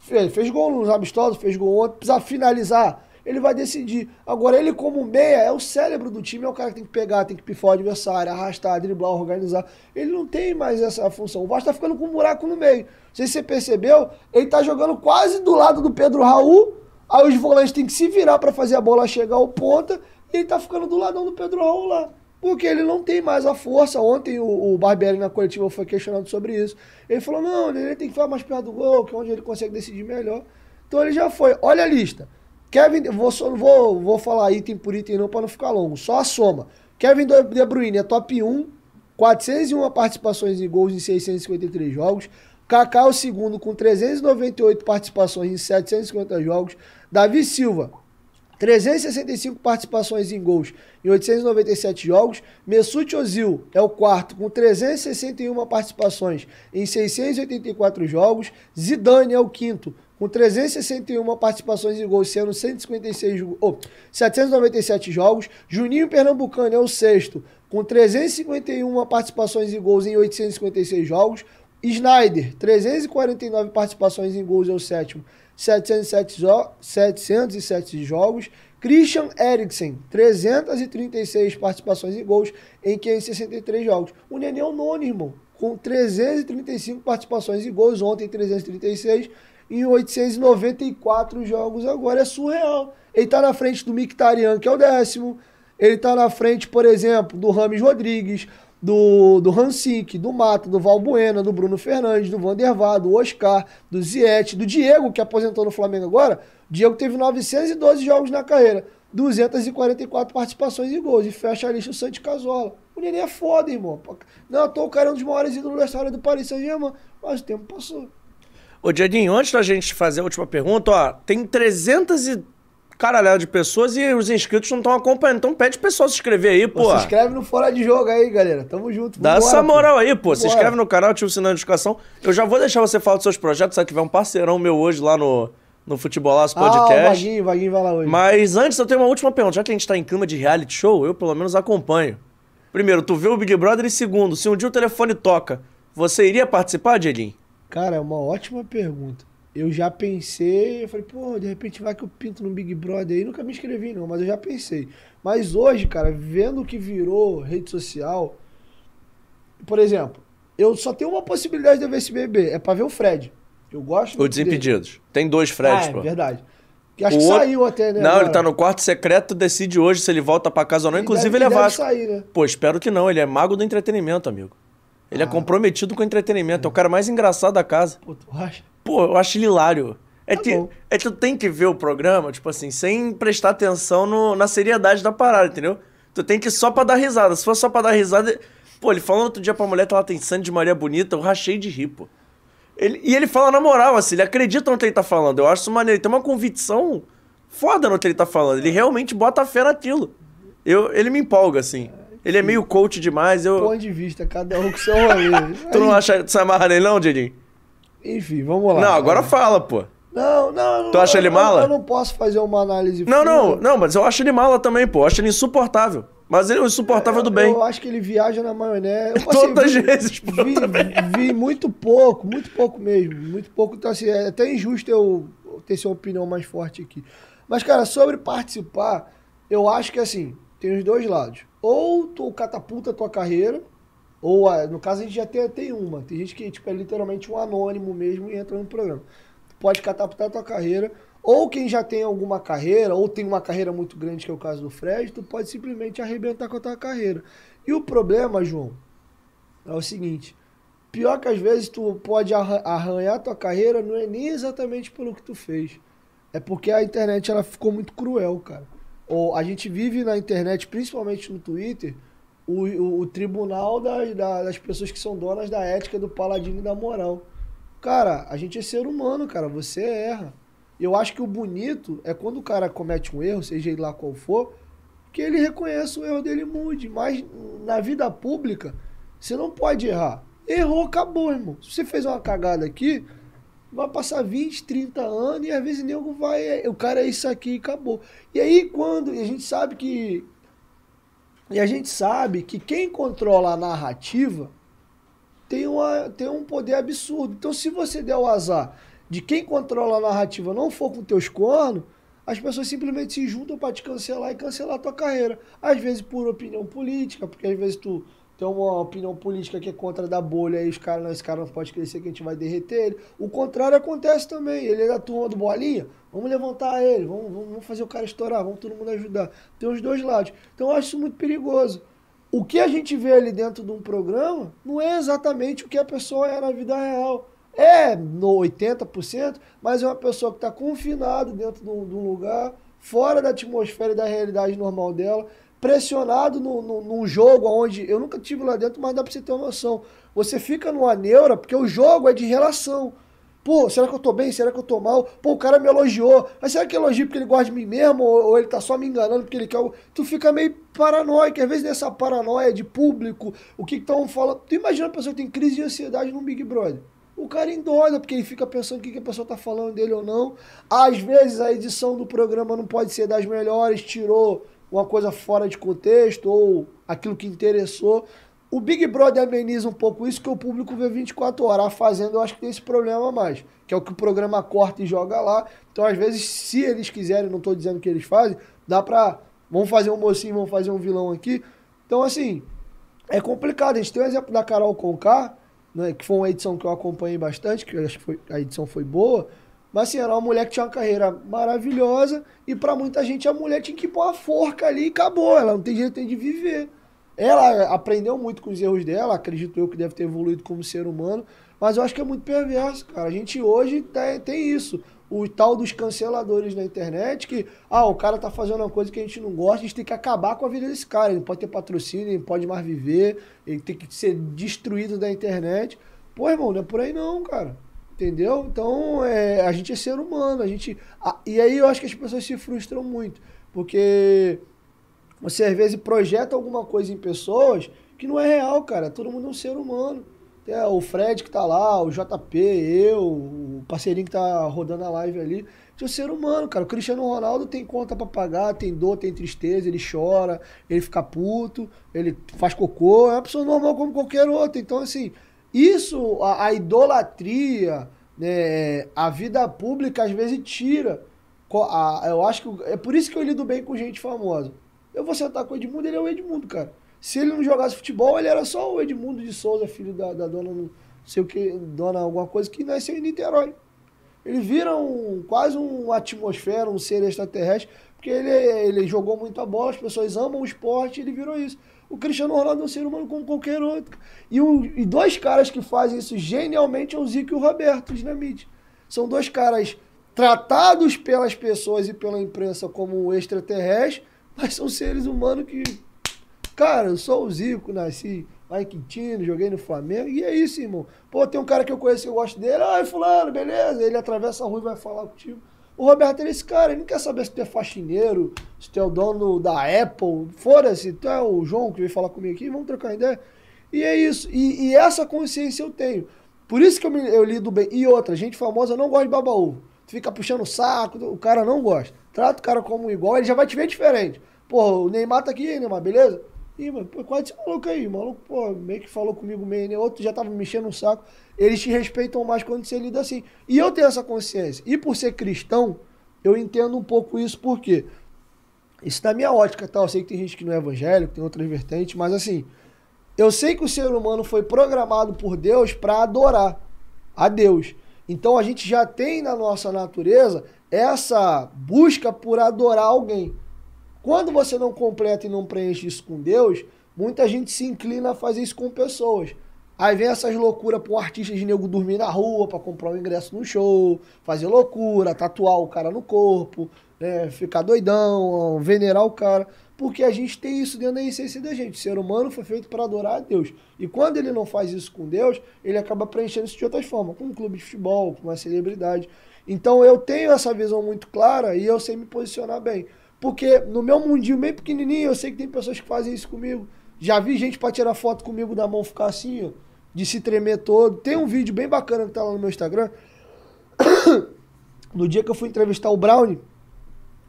fez, fez gol nos amistosos, fez gol ontem, precisa finalizar ele vai decidir. Agora, ele como meia é o cérebro do time, é o cara que tem que pegar, tem que pifar o adversário, arrastar, driblar, organizar. Ele não tem mais essa função. O Vasco tá ficando com um buraco no meio. Não sei se você percebeu, ele tá jogando quase do lado do Pedro Raul, aí os volantes têm que se virar para fazer a bola chegar ao ponta, e ele tá ficando do ladão do Pedro Raul lá. Porque ele não tem mais a força. Ontem o, o Barbieri na coletiva foi questionado sobre isso. Ele falou: não, ele tem que ficar mais perto do gol, que é onde ele consegue decidir melhor. Então ele já foi. Olha a lista. Kevin, vou, vou, vou falar item por item não para não ficar longo, só a soma. Kevin De Bruyne é top 1, 401 participações em gols em 653 jogos. Kaká é o segundo com 398 participações em 750 jogos. Davi Silva, 365 participações em gols em 897 jogos. Mesut Ozil é o quarto com 361 participações em 684 jogos. Zidane é o quinto com 361 participações em gols, sendo 156, oh, 797 jogos. Juninho Pernambucano é o sexto, com 351 participações em gols em 856 jogos. Snyder, 349 participações em gols, é o sétimo, 707, jo 707 jogos. Christian Eriksen, 336 participações em gols em 563 jogos. O Nenê é o nono, irmão, com 335 participações em gols, ontem 336 em 894 jogos agora. É surreal. Ele tá na frente do Mictarian, que é o décimo. Ele tá na frente, por exemplo, do Rames Rodrigues, do, do Hansik, do Mata, do Valbuena, do Bruno Fernandes, do Vandervar, do Oscar, do Ziete, do Diego, que aposentou no Flamengo agora. O Diego teve 912 jogos na carreira, 244 participações e gols. E fecha a lista o Santi Casola. O Nenê é foda, irmão. Não, tô o cara é um dos maiores ídolos da história do Paris Saint-Germain. Mas o tempo passou. Ô, Diadinho, antes da gente fazer a última pergunta, ó, tem 300 e caralhada de pessoas e os inscritos não estão acompanhando. Então pede o pessoal se inscrever aí, pô. Se inscreve no Fora de Jogo aí, galera. Tamo junto. Dá essa moral pô. aí, pô. Vambora. Se inscreve no canal, ativa o sinal de notificação. Eu já vou deixar você falar dos seus projetos. Se tiver um parceirão meu hoje lá no, no Futebolaço Podcast. Ah, o Vaguinho, o Vaguinho vai lá hoje. Mas antes eu tenho uma última pergunta. Já que a gente tá em clima de reality show, eu pelo menos acompanho. Primeiro, tu vê o Big Brother e segundo, se um dia o telefone toca, você iria participar, Diedinho? Cara, é uma ótima pergunta eu já pensei, eu falei, pô, de repente vai que eu pinto no Big Brother aí, nunca me inscrevi não, mas eu já pensei. Mas hoje, cara, vendo o que virou rede social, por exemplo, eu só tenho uma possibilidade de ver esse bebê, é pra ver o Fred. Eu gosto O Desimpedidos. Dele. Tem dois Freds, ah, é, pô. verdade. Que acho o que outro... saiu até, né? Não, agora. ele tá no quarto secreto, decide hoje se ele volta para casa ou não. Ele Inclusive, deve, ele é Vasco. Sair, né? Pô, espero que não. Ele é mago do entretenimento, amigo. Ele é ah. é comprometido com o entretenimento. É. o cara mais engraçado da casa. Pô, tu acha? Pô, eu acho hilário. É, Tá que, é que tu tem que ver o programa, tipo assim, sem prestar atenção no- na seriedade da parada, entendeu? Tu tem que ir só pra dar risada. Se for só pra dar risada. Pô, ele falou outro dia pra mulher que ela tem sangue de Maria Bonita, eu rachei de rir, pô. Ele, e ele fala na moral, assim, ele acredita no que ele tá falando. Eu acho isso maneiro. Ele tem uma convicção foda no que ele tá falando. Ele realmente bota fé naquilo. Eu, ele me empolga, assim. Ele é meio coach demais. Eu, Ponto de vista, cada um com seu rolê. tu não acha que amarra nele, não, Didinho? Enfim, vamos lá. Não, agora É. fala, pô. Não, não. Tu acha eu- ele eu- mala? Eu, não posso fazer uma análise Não, não, funda. não, mas eu acho ele mala também, pô. Eu acho ele insuportável. Mas ele é o insuportável do bem. Eu acho que ele viaja na maionese. Eu, assim, Todas as vezes, pô, Vi, vi muito pouco, muito pouco mesmo. Muito pouco. Então, assim, é até injusto eu ter sua opinião mais forte aqui. Mas, cara, sobre participar, eu acho que, assim, tem os dois lados. Ou tu catapulta a tua carreira, ou, ah, no caso, a gente já tem, tem uma. Tem gente que, tipo, é literalmente um anônimo mesmo e entra no programa. Tu pode catapultar a tua carreira, ou quem já tem alguma carreira, ou tem uma carreira muito grande, que é o caso do Fred, tu pode simplesmente arrebentar com a tua carreira. E o problema, João, é o seguinte. Pior que às vezes tu pode arra- arranhar tua carreira, não é nem exatamente pelo que tu fez. É porque a internet ela ficou muito cruel, cara. Ou a gente vive na internet, principalmente no Twitter, o, o, o tribunal das, da- das pessoas que são donas da ética, do paladino e da moral. Cara, a gente é ser humano, cara. Você erra. Eu acho que o bonito é quando o cara comete um erro, seja ele lá qual for, que ele reconheça o erro dele e mude. Mas na vida pública, você não pode errar. Errou, acabou, irmão. Se você fez uma cagada aqui, vai passar 20, 30 anos e às vezes nego vai. O cara é isso aqui e acabou. E aí, quando. E a gente sabe que. E a gente sabe que quem controla a narrativa tem, uma, tem um poder absurdo. Então, se você der o azar de quem controla a narrativa não for com teus cornos, as pessoas simplesmente se juntam para te cancelar e cancelar a tua carreira. Às vezes por opinião política, porque às vezes tu tem uma opinião política que é contra da bolha e os caras, não, esse cara não pode crescer que a gente vai derreter ele. O contrário acontece também. Ele é da turma do bolinha, vamos levantar ele, vamos, vamos fazer o cara estourar, vamos todo mundo ajudar. Tem os dois lados. Então eu acho isso muito perigoso. O que a gente vê ali dentro de um programa não é exatamente o que a pessoa é na vida real. É no 80%, mas é uma pessoa que está confinada dentro de um, de um lugar, fora da atmosfera e da realidade normal dela, pressionado no, no, num jogo onde eu nunca tive lá dentro, mas dá para você ter uma noção. Você fica numa neura porque o jogo é de relação. Pô, será que eu tô bem? Será que eu tô mal? Pô, o cara me elogiou. Mas será que elogia porque ele gosta de mim mesmo? Ou, ou ele tá só me enganando porque ele quer. Tu fica meio paranoico. Às vezes nessa paranoia de público, o que estão falando. Tu imagina a pessoa que tem crise de ansiedade no Big Brother. O cara endoida, porque ele fica pensando o que, que a pessoa tá falando dele ou não. Às vezes a edição do programa não pode ser das melhores, tirou uma coisa fora de contexto, ou aquilo que interessou. O Big Brother ameniza um pouco isso, que o público vê 24 horas. A Fazenda eu acho que tem esse problema mais, que é o que o programa corta e joga lá. Então, às vezes, se eles quiserem, não tô dizendo que eles fazem, dá pra. Vamos fazer um mocinho, vamos fazer um vilão aqui. Então, assim, é complicado. A gente tem o exemplo da Carol Conká, né, que foi uma edição que eu acompanhei bastante, que acho que foi- a edição foi boa. Mas assim, era uma mulher que tinha uma carreira maravilhosa e pra muita gente a mulher tinha que pôr a forca ali e acabou. Ela não tem nem de viver. Ela aprendeu muito com os erros dela, acredito eu que deve ter evoluído como ser humano, mas eu acho que é muito perverso, cara. A gente hoje tem, tem isso. O tal dos canceladores na internet, que, ah, o cara tá fazendo uma coisa que a gente não gosta, a gente tem que acabar com a vida desse cara. Ele não pode ter patrocínio, ele não pode mais viver, ele tem que ser destruído da internet. Pô, irmão, não é por aí não, cara. Entendeu? Então, é, a gente é ser humano, a gente. a- e aí eu acho que as pessoas se frustram muito. Porque você às vezes projeta alguma coisa em pessoas que não é real, cara. Todo mundo é um ser humano. Tem o Fred que tá lá, o JP, eu, o parceirinho que tá rodando a live ali. Gente é um ser humano, cara. O Cristiano Ronaldo tem conta pra pagar, tem dor, tem tristeza, ele chora, ele fica puto, ele faz cocô. É uma pessoa normal como qualquer outra. Então, assim, isso, a, a idolatria, né, a vida pública às vezes tira. a- eu acho que. É por isso que eu lido bem com gente famosa. Eu vou sentar com o Edmundo, ele é o Edmundo, cara. Se ele não jogasse futebol, ele era só o Edmundo de Souza, filho da, da dona, não sei o que, dona alguma coisa, que nasceu em Niterói. Ele vira um, quase uma atmosfera, um ser extraterrestre, porque ele, ele jogou muito a bola, as pessoas amam o esporte, ele virou isso. O Cristiano Ronaldo é um ser humano como qualquer outro. E, o- e dois caras que fazem isso genialmente é o Zico e o Roberto Dinamite. São dois caras tratados pelas pessoas e pela imprensa como extraterrestres, mas são seres humanos que. Cara, eu sou o Zico, nasci lá em Quintino, joguei no Flamengo, e é isso, irmão. Pô, tem um cara que eu conheço que eu gosto dele, ai, fulano, beleza, ele atravessa a rua e vai falar contigo. O Roberto é esse cara, ele não quer saber se tu é faxineiro, se tu é o dono da Apple, fora-se, tu é o João que veio falar comigo aqui, vamos trocar ideia. E é isso, e, e essa consciência eu tenho. Por isso que eu, me, eu lido bem. E outra, gente famosa não gosta de baba ovo. Tu fica puxando o saco, o cara não gosta. Trata o cara como igual, ele já vai te ver diferente. Pô, o Neymar tá aqui, Neymar, beleza? Ih, mano, pô, quase esse maluco aí, maluco, pô, meio que falou comigo meio, né? Outro já tava me mexendo no saco. Eles te respeitam mais quando você lida assim. E eu tenho essa consciência. E por ser cristão, eu entendo um pouco isso, porque isso na minha ótica, tá? Eu sei que tem gente que não é evangélico, tem outras vertentes, mas assim, eu sei que o ser humano foi programado por Deus para adorar a Deus. Então a gente já tem na nossa natureza essa busca por adorar alguém. Quando você não completa e não preenche isso com Deus, muita gente se inclina a fazer isso com pessoas. Aí vem essas loucuras um artista de nego dormir na rua para comprar um ingresso no show, fazer loucura, tatuar o cara no corpo, é, ficar doidão, venerar o cara. Porque a gente tem isso dentro da essência da gente. O ser humano foi feito para adorar a Deus. E quando ele não faz isso com Deus, ele acaba preenchendo isso de outras formas, com um clube de futebol, com uma celebridade. Então eu tenho essa visão muito clara e eu sei me posicionar bem. Porque no meu mundinho bem pequenininho, eu sei que tem pessoas que fazem isso comigo. Já vi gente para tirar foto comigo da mão ficar assim, ó, de se tremer todo. Tem um vídeo bem bacana que tá lá no meu Instagram. no dia que eu fui entrevistar o Brownie,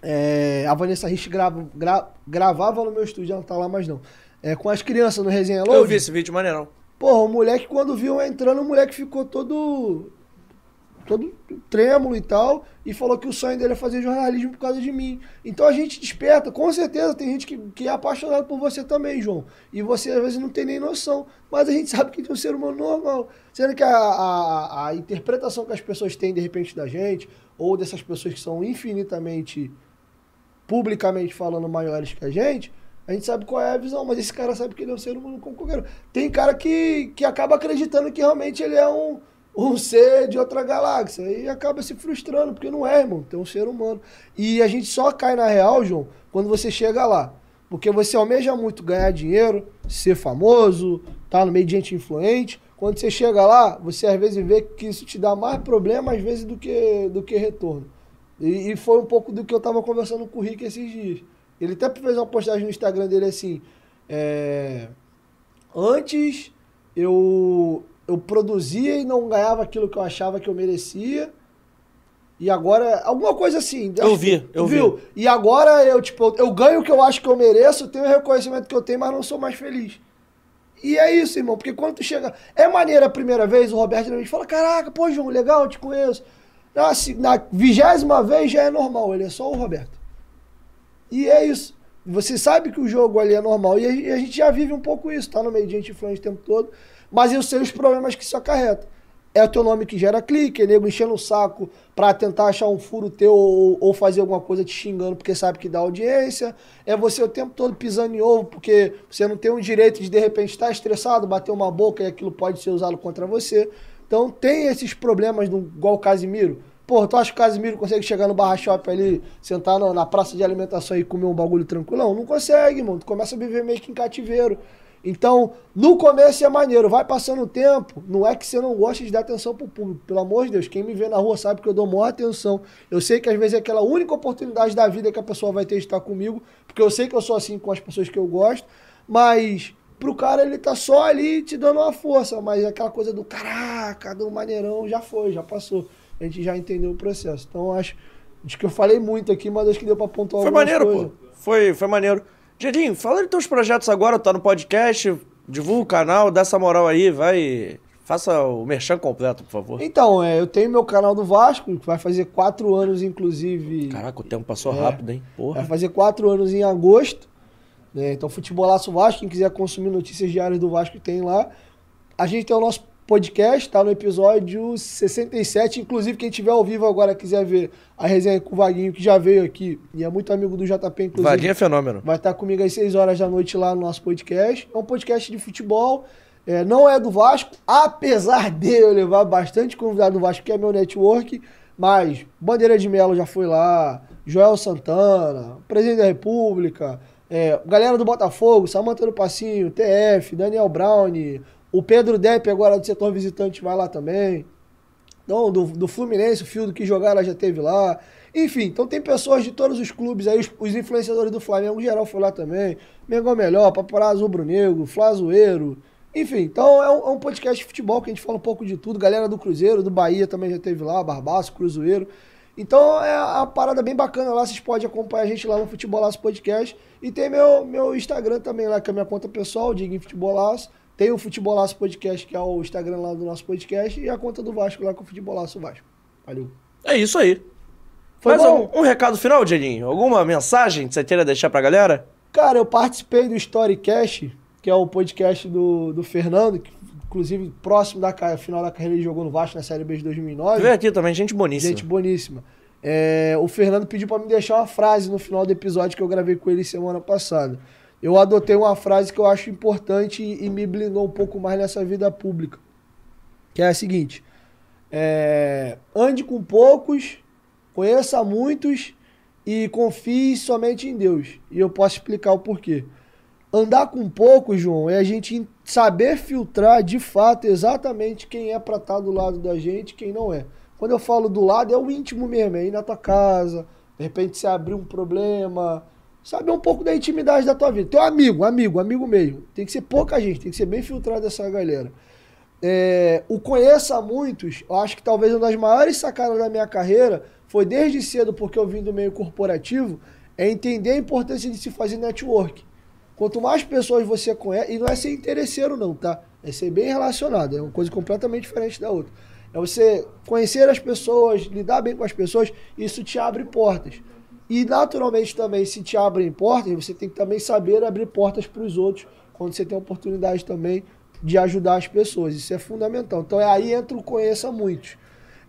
é, a Vanessa Rich grava, gra, gravava no meu estúdio, ela não tá lá mais não. É, com as crianças no Resenha Load. Eu vi esse vídeo maneirão. Porra, o moleque, quando viu entrando, o moleque ficou todo todo trêmulo e tal, e falou que o sonho dele é fazer jornalismo por causa de mim. Então a gente desperta, com certeza tem gente que, que é apaixonado por você também, João. E você às vezes não tem nem noção, mas a gente sabe que tem um ser humano normal. Sendo que a, a, a interpretação que as pessoas têm de repente da gente, ou dessas pessoas que são infinitamente, publicamente falando, maiores que a gente, a gente sabe qual é a visão, mas esse cara sabe que ele é um ser humano como qualquer. Tem cara que, que acaba acreditando que realmente ele é um um ser de outra galáxia. E acaba se frustrando, porque não é, irmão. Tem um ser humano. E a gente só cai na real, João, quando você chega lá. Porque você almeja muito ganhar dinheiro, ser famoso, tá no meio de gente influente. Quando você chega lá, você às vezes vê que isso te dá mais problema, às vezes, do que, do que retorno. E, e foi um pouco do que eu tava conversando com o Rick esses dias. Ele até fez uma postagem no Instagram dele assim. É... Antes eu, eu produzia e não ganhava aquilo que eu achava que eu merecia. E agora, alguma coisa assim. Eu vi, eu viu? vi. E agora eu, tipo, eu ganho o que eu acho que eu mereço, tenho o reconhecimento que eu tenho, mas não sou mais feliz. E é isso, irmão, porque quando tu chega. É maneira a primeira vez, o Roberto me fala: Caraca, pô, João, legal, eu te conheço. Na, na vigésima vez já é normal, ele é só o Roberto. E é isso. Você sabe que o jogo ali é normal. E a, e a gente já vive um pouco isso, tá no meio de gente influente o tempo todo mas eu sei os problemas que isso acarreta. É o teu nome que gera clique, é nego enchendo o saco pra tentar achar um furo teu ou, ou, fazer alguma coisa te xingando porque sabe que dá audiência. É você o tempo todo pisando em ovo porque você não tem o direito de de repente estar estressado, bater uma boca e aquilo pode ser usado contra você. Então tem esses problemas do, igual o Casimiro. Pô, tu acha que o Casimiro consegue chegar no barra shop ali, sentar na, na praça de alimentação e comer um bagulho tranquilão? Não consegue, mano. Tu começa a viver meio que em cativeiro. Então, no começo é maneiro, vai passando o tempo, não é que você não gosta de dar atenção pro público. Pelo amor de Deus, quem me vê na rua sabe que eu dou maior atenção. Eu sei que às vezes é aquela única oportunidade da vida que a pessoa vai ter de estar comigo, porque eu sei que eu sou assim com as pessoas que eu gosto, mas pro cara ele tá só ali te dando uma força, mas aquela coisa do caraca, do maneirão já foi, já passou. A gente já entendeu o processo. Então, acho, acho que eu falei muito aqui, mas acho que deu pra pontuar Foi maneiro, coisas. pô. Foi, foi maneiro. Gedinho, fala de teus projetos agora, tá no podcast, divulga o canal, dá essa moral aí, vai. Faça o merchan completo, por favor. Então, é, eu tenho meu canal do Vasco, que vai fazer quatro anos, inclusive. Caraca, o tempo passou é, rápido, hein? Porra. Vai fazer quatro anos em agosto. Né? Então, Futebolaço Vasco, quem quiser consumir notícias diárias do Vasco tem lá. A gente tem o nosso podcast, tá no episódio 67. Inclusive, quem tiver ao vivo agora quiser ver a resenha com o Vaguinho, que já veio aqui, e é muito amigo do JP, inclusive. Vaguinho é fenômeno. Vai estar comigo às 6 horas da noite lá no nosso podcast. É um podcast de futebol. É, não é do Vasco, apesar de eu levar bastante convidado do Vasco, que é meu network, Mas Bandeira de Melo já foi lá, Joel Santana, presidente da República, é, galera do Botafogo, Samanta do Passinho, TF, Daniel Brown, o Pedro Depp agora do setor visitante vai lá também. Então, do, do Fluminense, o Fio do que jogar, já teve lá. Enfim, então tem pessoas de todos os clubes aí, os, os influenciadores do Flamengo, geral foi lá também. Mengão Melhor, Paparazzo Rubro Negro, Flazoeiro. Enfim, então é um, é um, podcast de futebol que a gente fala um pouco de tudo. Galera do Cruzeiro, do Bahia também já teve lá, Barbaço, Cruzeiro. Então é uma parada bem bacana lá, vocês podem acompanhar a gente lá no Futebolaço Podcast. E tem meu, meu Instagram também lá, que é a minha conta pessoal, Diga em Futebolaço. Tem o Futebolaço Podcast, que é o Instagram lá do nosso podcast, e a conta do Vasco lá com o Futebolaço Vasco. Valeu. É isso aí. Foi Mais um, um, recado final, Dieguinho? Alguma mensagem que você queira deixar pra galera? Cara, eu participei do Storycast, que é o podcast do, do Fernando, que inclusive próximo da final da carreira ele jogou no Vasco na Série B de 2009. Veio aqui também, gente boníssima. Gente boníssima. É, o Fernando pediu para me deixar uma frase no final do episódio que eu gravei com ele semana passada. Eu adotei uma frase que eu acho importante e, e me blindou um pouco mais nessa vida pública. Que é a seguinte: é, ande com poucos, conheça muitos e confie somente em Deus. E eu posso explicar o porquê. Andar com poucos, João, é a gente saber filtrar de fato exatamente quem é para estar tá do lado da gente quem não é. Quando eu falo do lado, é o íntimo mesmo, é ir na tua casa, de repente você abrir um problema, saber um pouco da intimidade da tua vida. Teu amigo, amigo, amigo mesmo. Tem que ser pouca gente, tem que ser bem filtrado essa galera. É, o conheça muitos, eu acho que talvez uma das maiores sacadas da minha carreira foi desde cedo, porque eu vim do meio corporativo, é entender a importância de se fazer network. Quanto mais pessoas você conhece, e não é ser interesseiro não, tá? É ser bem relacionado, é uma coisa completamente diferente da outra. É você conhecer as pessoas, lidar bem com as pessoas, isso te abre portas. E naturalmente também, se te abrem portas, você tem que também saber abrir portas para os outros, quando você tem a oportunidade também de ajudar as pessoas. Isso é fundamental. Então é aí entra o conheça muitos.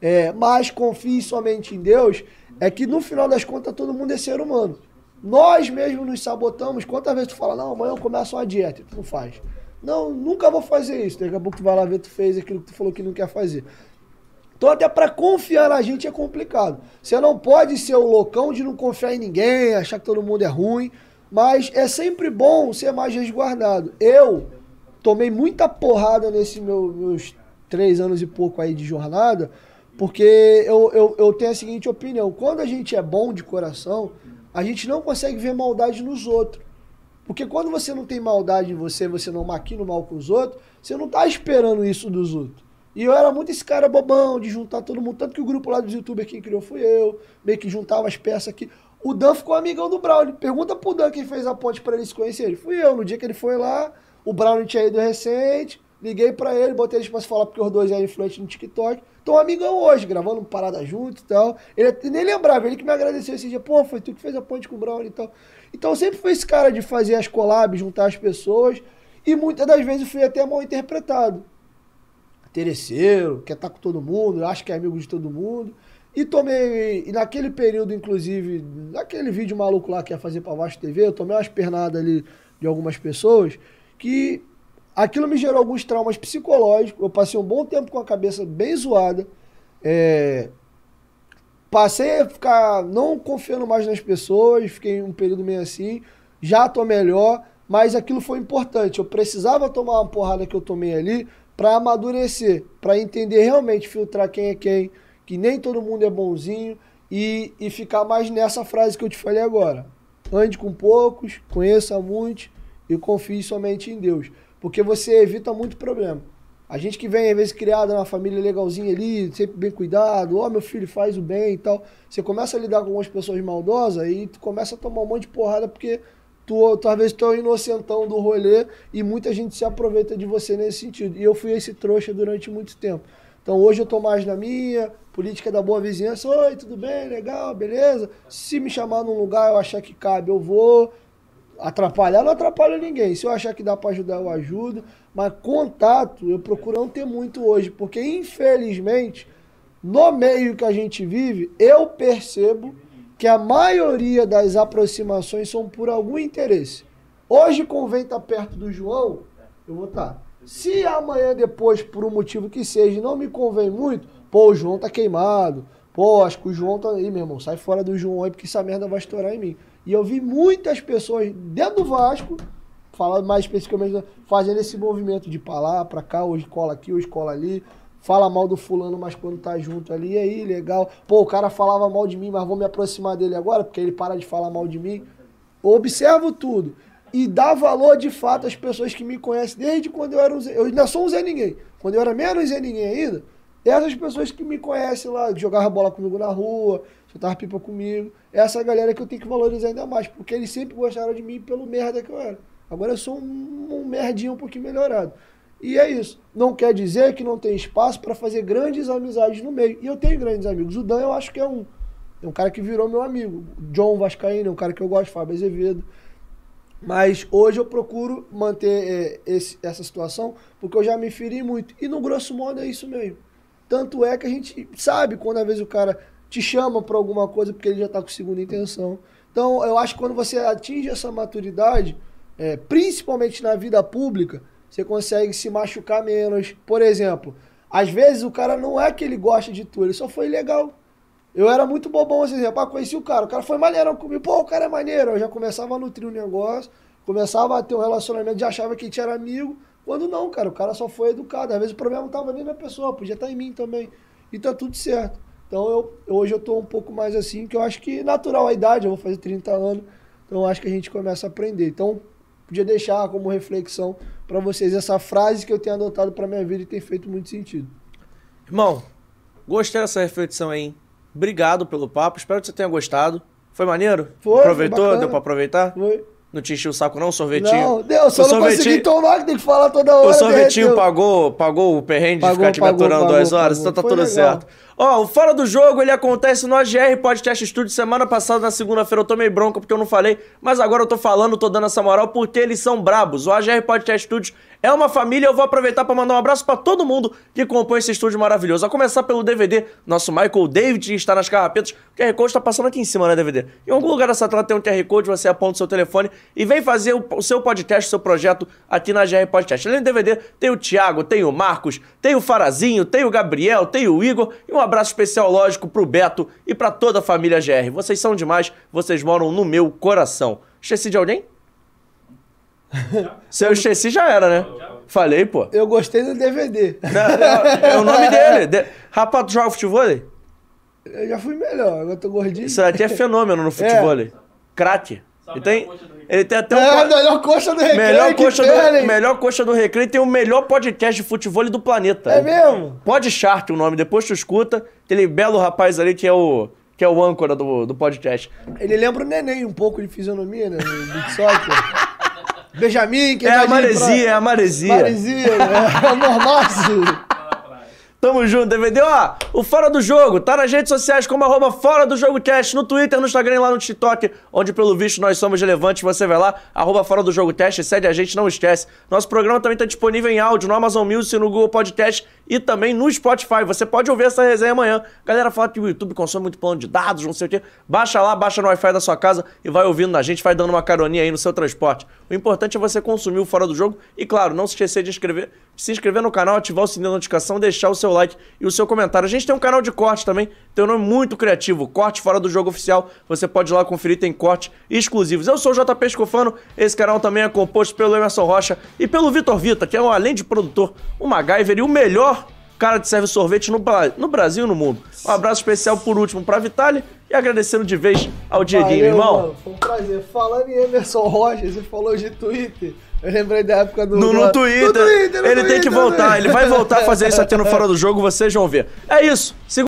É, mas confie somente em Deus, é que no final das contas todo mundo é ser humano. Nós mesmos nos sabotamos. Quantas vezes tu fala, não, amanhã eu começo uma dieta, tu não faz. Não, nunca vou fazer isso. Daqui a pouco tu vai lá ver, tu fez aquilo que tu falou que não quer fazer. Então, até para confiar na gente é complicado. Você não pode ser o loucão de não confiar em ninguém, achar que todo mundo é ruim, mas é sempre bom ser mais resguardado. Eu tomei muita porrada nesses meu, meus três anos e pouco aí de jornada, porque eu, eu, eu tenho a seguinte opinião: quando a gente é bom de coração, a gente não consegue ver maldade nos outros. Porque quando você não tem maldade em você, você não maquina o mal com os outros, você não tá esperando isso dos outros. E eu era muito esse cara bobão de juntar todo mundo. Tanto que o grupo lá dos youtubers quem criou fui eu. Meio que juntava as peças aqui. O Dan ficou amigão do Brown. Pergunta pro Dan quem fez a ponte para eles se conhecerem. Fui eu. No dia que ele foi lá, o Brown tinha ido recente. Liguei para ele, botei eles pra se falar porque os dois eram influentes no TikTok. Tô amigão hoje, gravando parada junto e tal. Ele nem lembrava, ele que me agradeceu esse dia. Pô, foi tu que fez a ponte com o Brown e tal. Então sempre fui esse cara de fazer as collabs, juntar as pessoas. E muitas das vezes fui até mal interpretado interesseiro, quer estar tá com todo mundo, acha que é amigo de todo mundo. E tomei, e naquele período, inclusive, naquele vídeo maluco lá que ia fazer pra Vasco TV, eu tomei umas pernadas ali de algumas pessoas que aquilo me gerou alguns traumas psicológicos. Eu passei um bom tempo com a cabeça bem zoada. É, passei a ficar não confiando mais nas pessoas, fiquei um período meio assim. Já tô melhor, mas aquilo foi importante. Eu precisava tomar uma porrada que eu tomei ali para amadurecer, para entender realmente, filtrar quem é quem, que nem todo mundo é bonzinho e, e ficar mais nessa frase que eu te falei agora. Ande com poucos, conheça muitos e confie somente em Deus, porque você evita muito problema. A gente que vem, às vezes, criada na família legalzinha ali, sempre bem cuidado, ó, oh, meu filho faz o bem e tal. Você começa a lidar com algumas pessoas maldosas e tu começa a tomar um monte de porrada porque tu, talvez tu é o inocentão do rolê e muita gente se aproveita de você nesse sentido. E eu fui esse trouxa durante muito tempo. Então hoje eu tô mais na minha, política da boa vizinhança. Oi, tudo bem? Legal, beleza? Se me chamar num lugar eu achar que cabe, eu vou. Atrapalhar não atrapalha ninguém. Se eu achar que dá para ajudar, eu ajudo. Mas contato eu procuro não ter muito hoje, porque infelizmente, no meio que a gente vive, eu percebo que a maioria das aproximações são por algum interesse. Hoje convém estar perto do João, eu vou estar. Se amanhã depois, por um motivo que seja, não me convém muito, pô, o João tá queimado, Pô, acho que o João tá aí, meu irmão. Sai fora do João aí, porque essa merda vai estourar em mim. E eu vi muitas pessoas dentro do Vasco, falando mais especificamente, fazendo esse movimento de pra lá, pra cá, hoje cola aqui, hoje cola ali. Fala mal do fulano, mas quando tá junto ali, aí, legal. Pô, o cara falava mal de mim, mas vou me aproximar dele agora, porque ele para de falar mal de mim. Observo tudo. E dá valor de fato às pessoas que me conhecem desde quando eu era um Zé. Eu ainda sou um Zé Ninguém. Quando eu era menos Zé Ninguém ainda, essas pessoas que me conhecem lá, que jogavam bola comigo na rua, soltava pipa comigo, essa galera que eu tenho que valorizar ainda mais, porque eles sempre gostaram de mim pelo merda que eu era. Agora eu sou um, um merdinho um pouquinho melhorado. E é isso. Não quer dizer que não tem espaço para fazer grandes amizades no meio. E eu tenho grandes amigos. O Dan eu acho que é um. É um cara que virou meu amigo. John Vascaíno é um cara que eu gosto, Fábio Azevedo. Mas hoje eu procuro manter é, esse, essa situação porque eu já me feri muito. E no grosso modo é isso mesmo. Tanto é que a gente sabe quando às vezes o cara te chama para alguma coisa porque ele já está com segunda intenção. Então eu acho que quando você atinge essa maturidade, é, principalmente na vida pública, você consegue se machucar menos. Por exemplo, às vezes o cara não é que ele gosta de tu, ele só foi legal. Eu era muito bobão assim, rapaz, conheci o cara, o cara foi maneirão comigo, pô, o cara é maneiro. Eu já começava a nutrir o um negócio, começava a ter um relacionamento, já achava que a gente era amigo. Quando não, cara, o cara só foi educado. Às vezes o problema não estava nem na pessoa, podia estar em mim também. E tá tudo certo. Então eu, hoje eu tô um pouco mais assim, que eu acho que natural a idade, eu vou fazer 30 anos, então eu acho que a gente começa a aprender. Então, podia deixar como reflexão para vocês essa frase que eu tenho adotado para minha vida e tem feito muito sentido. Irmão, gostei dessa reflexão aí. Hein? Obrigado pelo papo, espero que você tenha gostado. Foi maneiro? Foi. Aproveitou? foi Deu pra aproveitar? Foi. Não te encheu o saco não, sorvetinho? Não, deu, só o não sorvetinho, consegui tomar, que tem que falar toda hora. O sorvetinho derreteu. pagou, pagou o perrengue de Pagou, ficar te pagou, duas horas, então tá Foi tudo legal. certo. Ó, o Fora do Jogo, ele acontece no AGR Podcast Studio. Semana passada, na segunda-feira, eu tomei bronca porque eu não falei, mas agora eu tô falando, tô dando essa moral porque eles são brabos. O AGR Podcast Studio é uma família, eu vou aproveitar pra mandar um abraço pra todo mundo que compõe esse estúdio maravilhoso. A começar pelo DVD, nosso Michael David está nas carrapetas. O QR Code tá passando aqui em cima, né, DVD? Em algum lugar dessa tela tem um QR Code, você aponta o seu telefone e vem fazer o, seu podcast, o seu projeto aqui na GR Podcast. Além do DVD, tem o Thiago, tem o Marcos, tem o Farazinho, tem o Gabriel, tem o Igor e um abraço especial, lógico, pro Beto e pra toda a família GR. Vocês são demais, vocês moram no meu coração. Esqueci de alguém? Se eu esqueci, já era, né? Falei, pô. Eu gostei do DVD. É, é o nome dele. De... Rapaz, tu joga futebol? Eu já fui melhor, agora tô gordinho. Isso aqui é fenômeno no futebol. Craque. Ele tem, ele tem até um. É, a melhor coxa do recreio melhor, coxa tem, do, melhor coxa do Recreio tem o melhor podcast de futebol do planeta. É mesmo? Pod Chart o nome, depois tu escuta. Aquele belo rapaz ali que é o, que é o âncora do, do podcast. Ele lembra o neném um pouco de fisionomia, né? Do soccer. Benjamin, que É a vai de maresia, é a maresia. pra- Maresia, né? É o normaço. Tamo junto, DVD. Ó, o Fora do Jogo tá nas redes sociais como arroba Fora do Jogo Cast, no Twitter, no Instagram e lá no TikTok, onde pelo visto nós somos relevantes. Você vai lá, arroba Fora do Jogo Teste, segue a gente, não esquece. Nosso programa também tá disponível em áudio no Amazon Music, no Google Podcast e também no Spotify. Você pode ouvir essa resenha amanhã. Galera fala que o YouTube consome muito plano de dados, não sei o quê. Baixa lá, baixa no Wi-Fi da sua casa e vai ouvindo na gente, vai dando uma caroninha aí no seu transporte. O importante é você consumir o Fora do Jogo e, claro, não se esquecer de inscrever, se inscrever no canal, ativar o sininho da notificação, deixar o seu like e o seu comentário. A gente tem um canal de corte também, tem um nome muito criativo, Corte Fora do Jogo Oficial. Você pode ir lá conferir, tem cortes exclusivos. Eu sou o JP Escofano, esse canal também é composto pelo Emerson Rocha e pelo Vitor Vita, que é, além de produtor, um MacGyver e o melhor cara que serve sorvete no, no Brasil e no mundo. Um abraço especial por último pra Vitali e agradecendo de vez ao Dieguinho, Valeu, irmão. mano, Foi um prazer. Falando em Emerson Rocha, você falou de Twitter. Eu lembrei da época do. No, no Twitter. No Twitter, no ele tem que voltar. no Ele vai voltar a fazer isso aqui no Fora do Jogo, vocês vão ver. É isso. Segura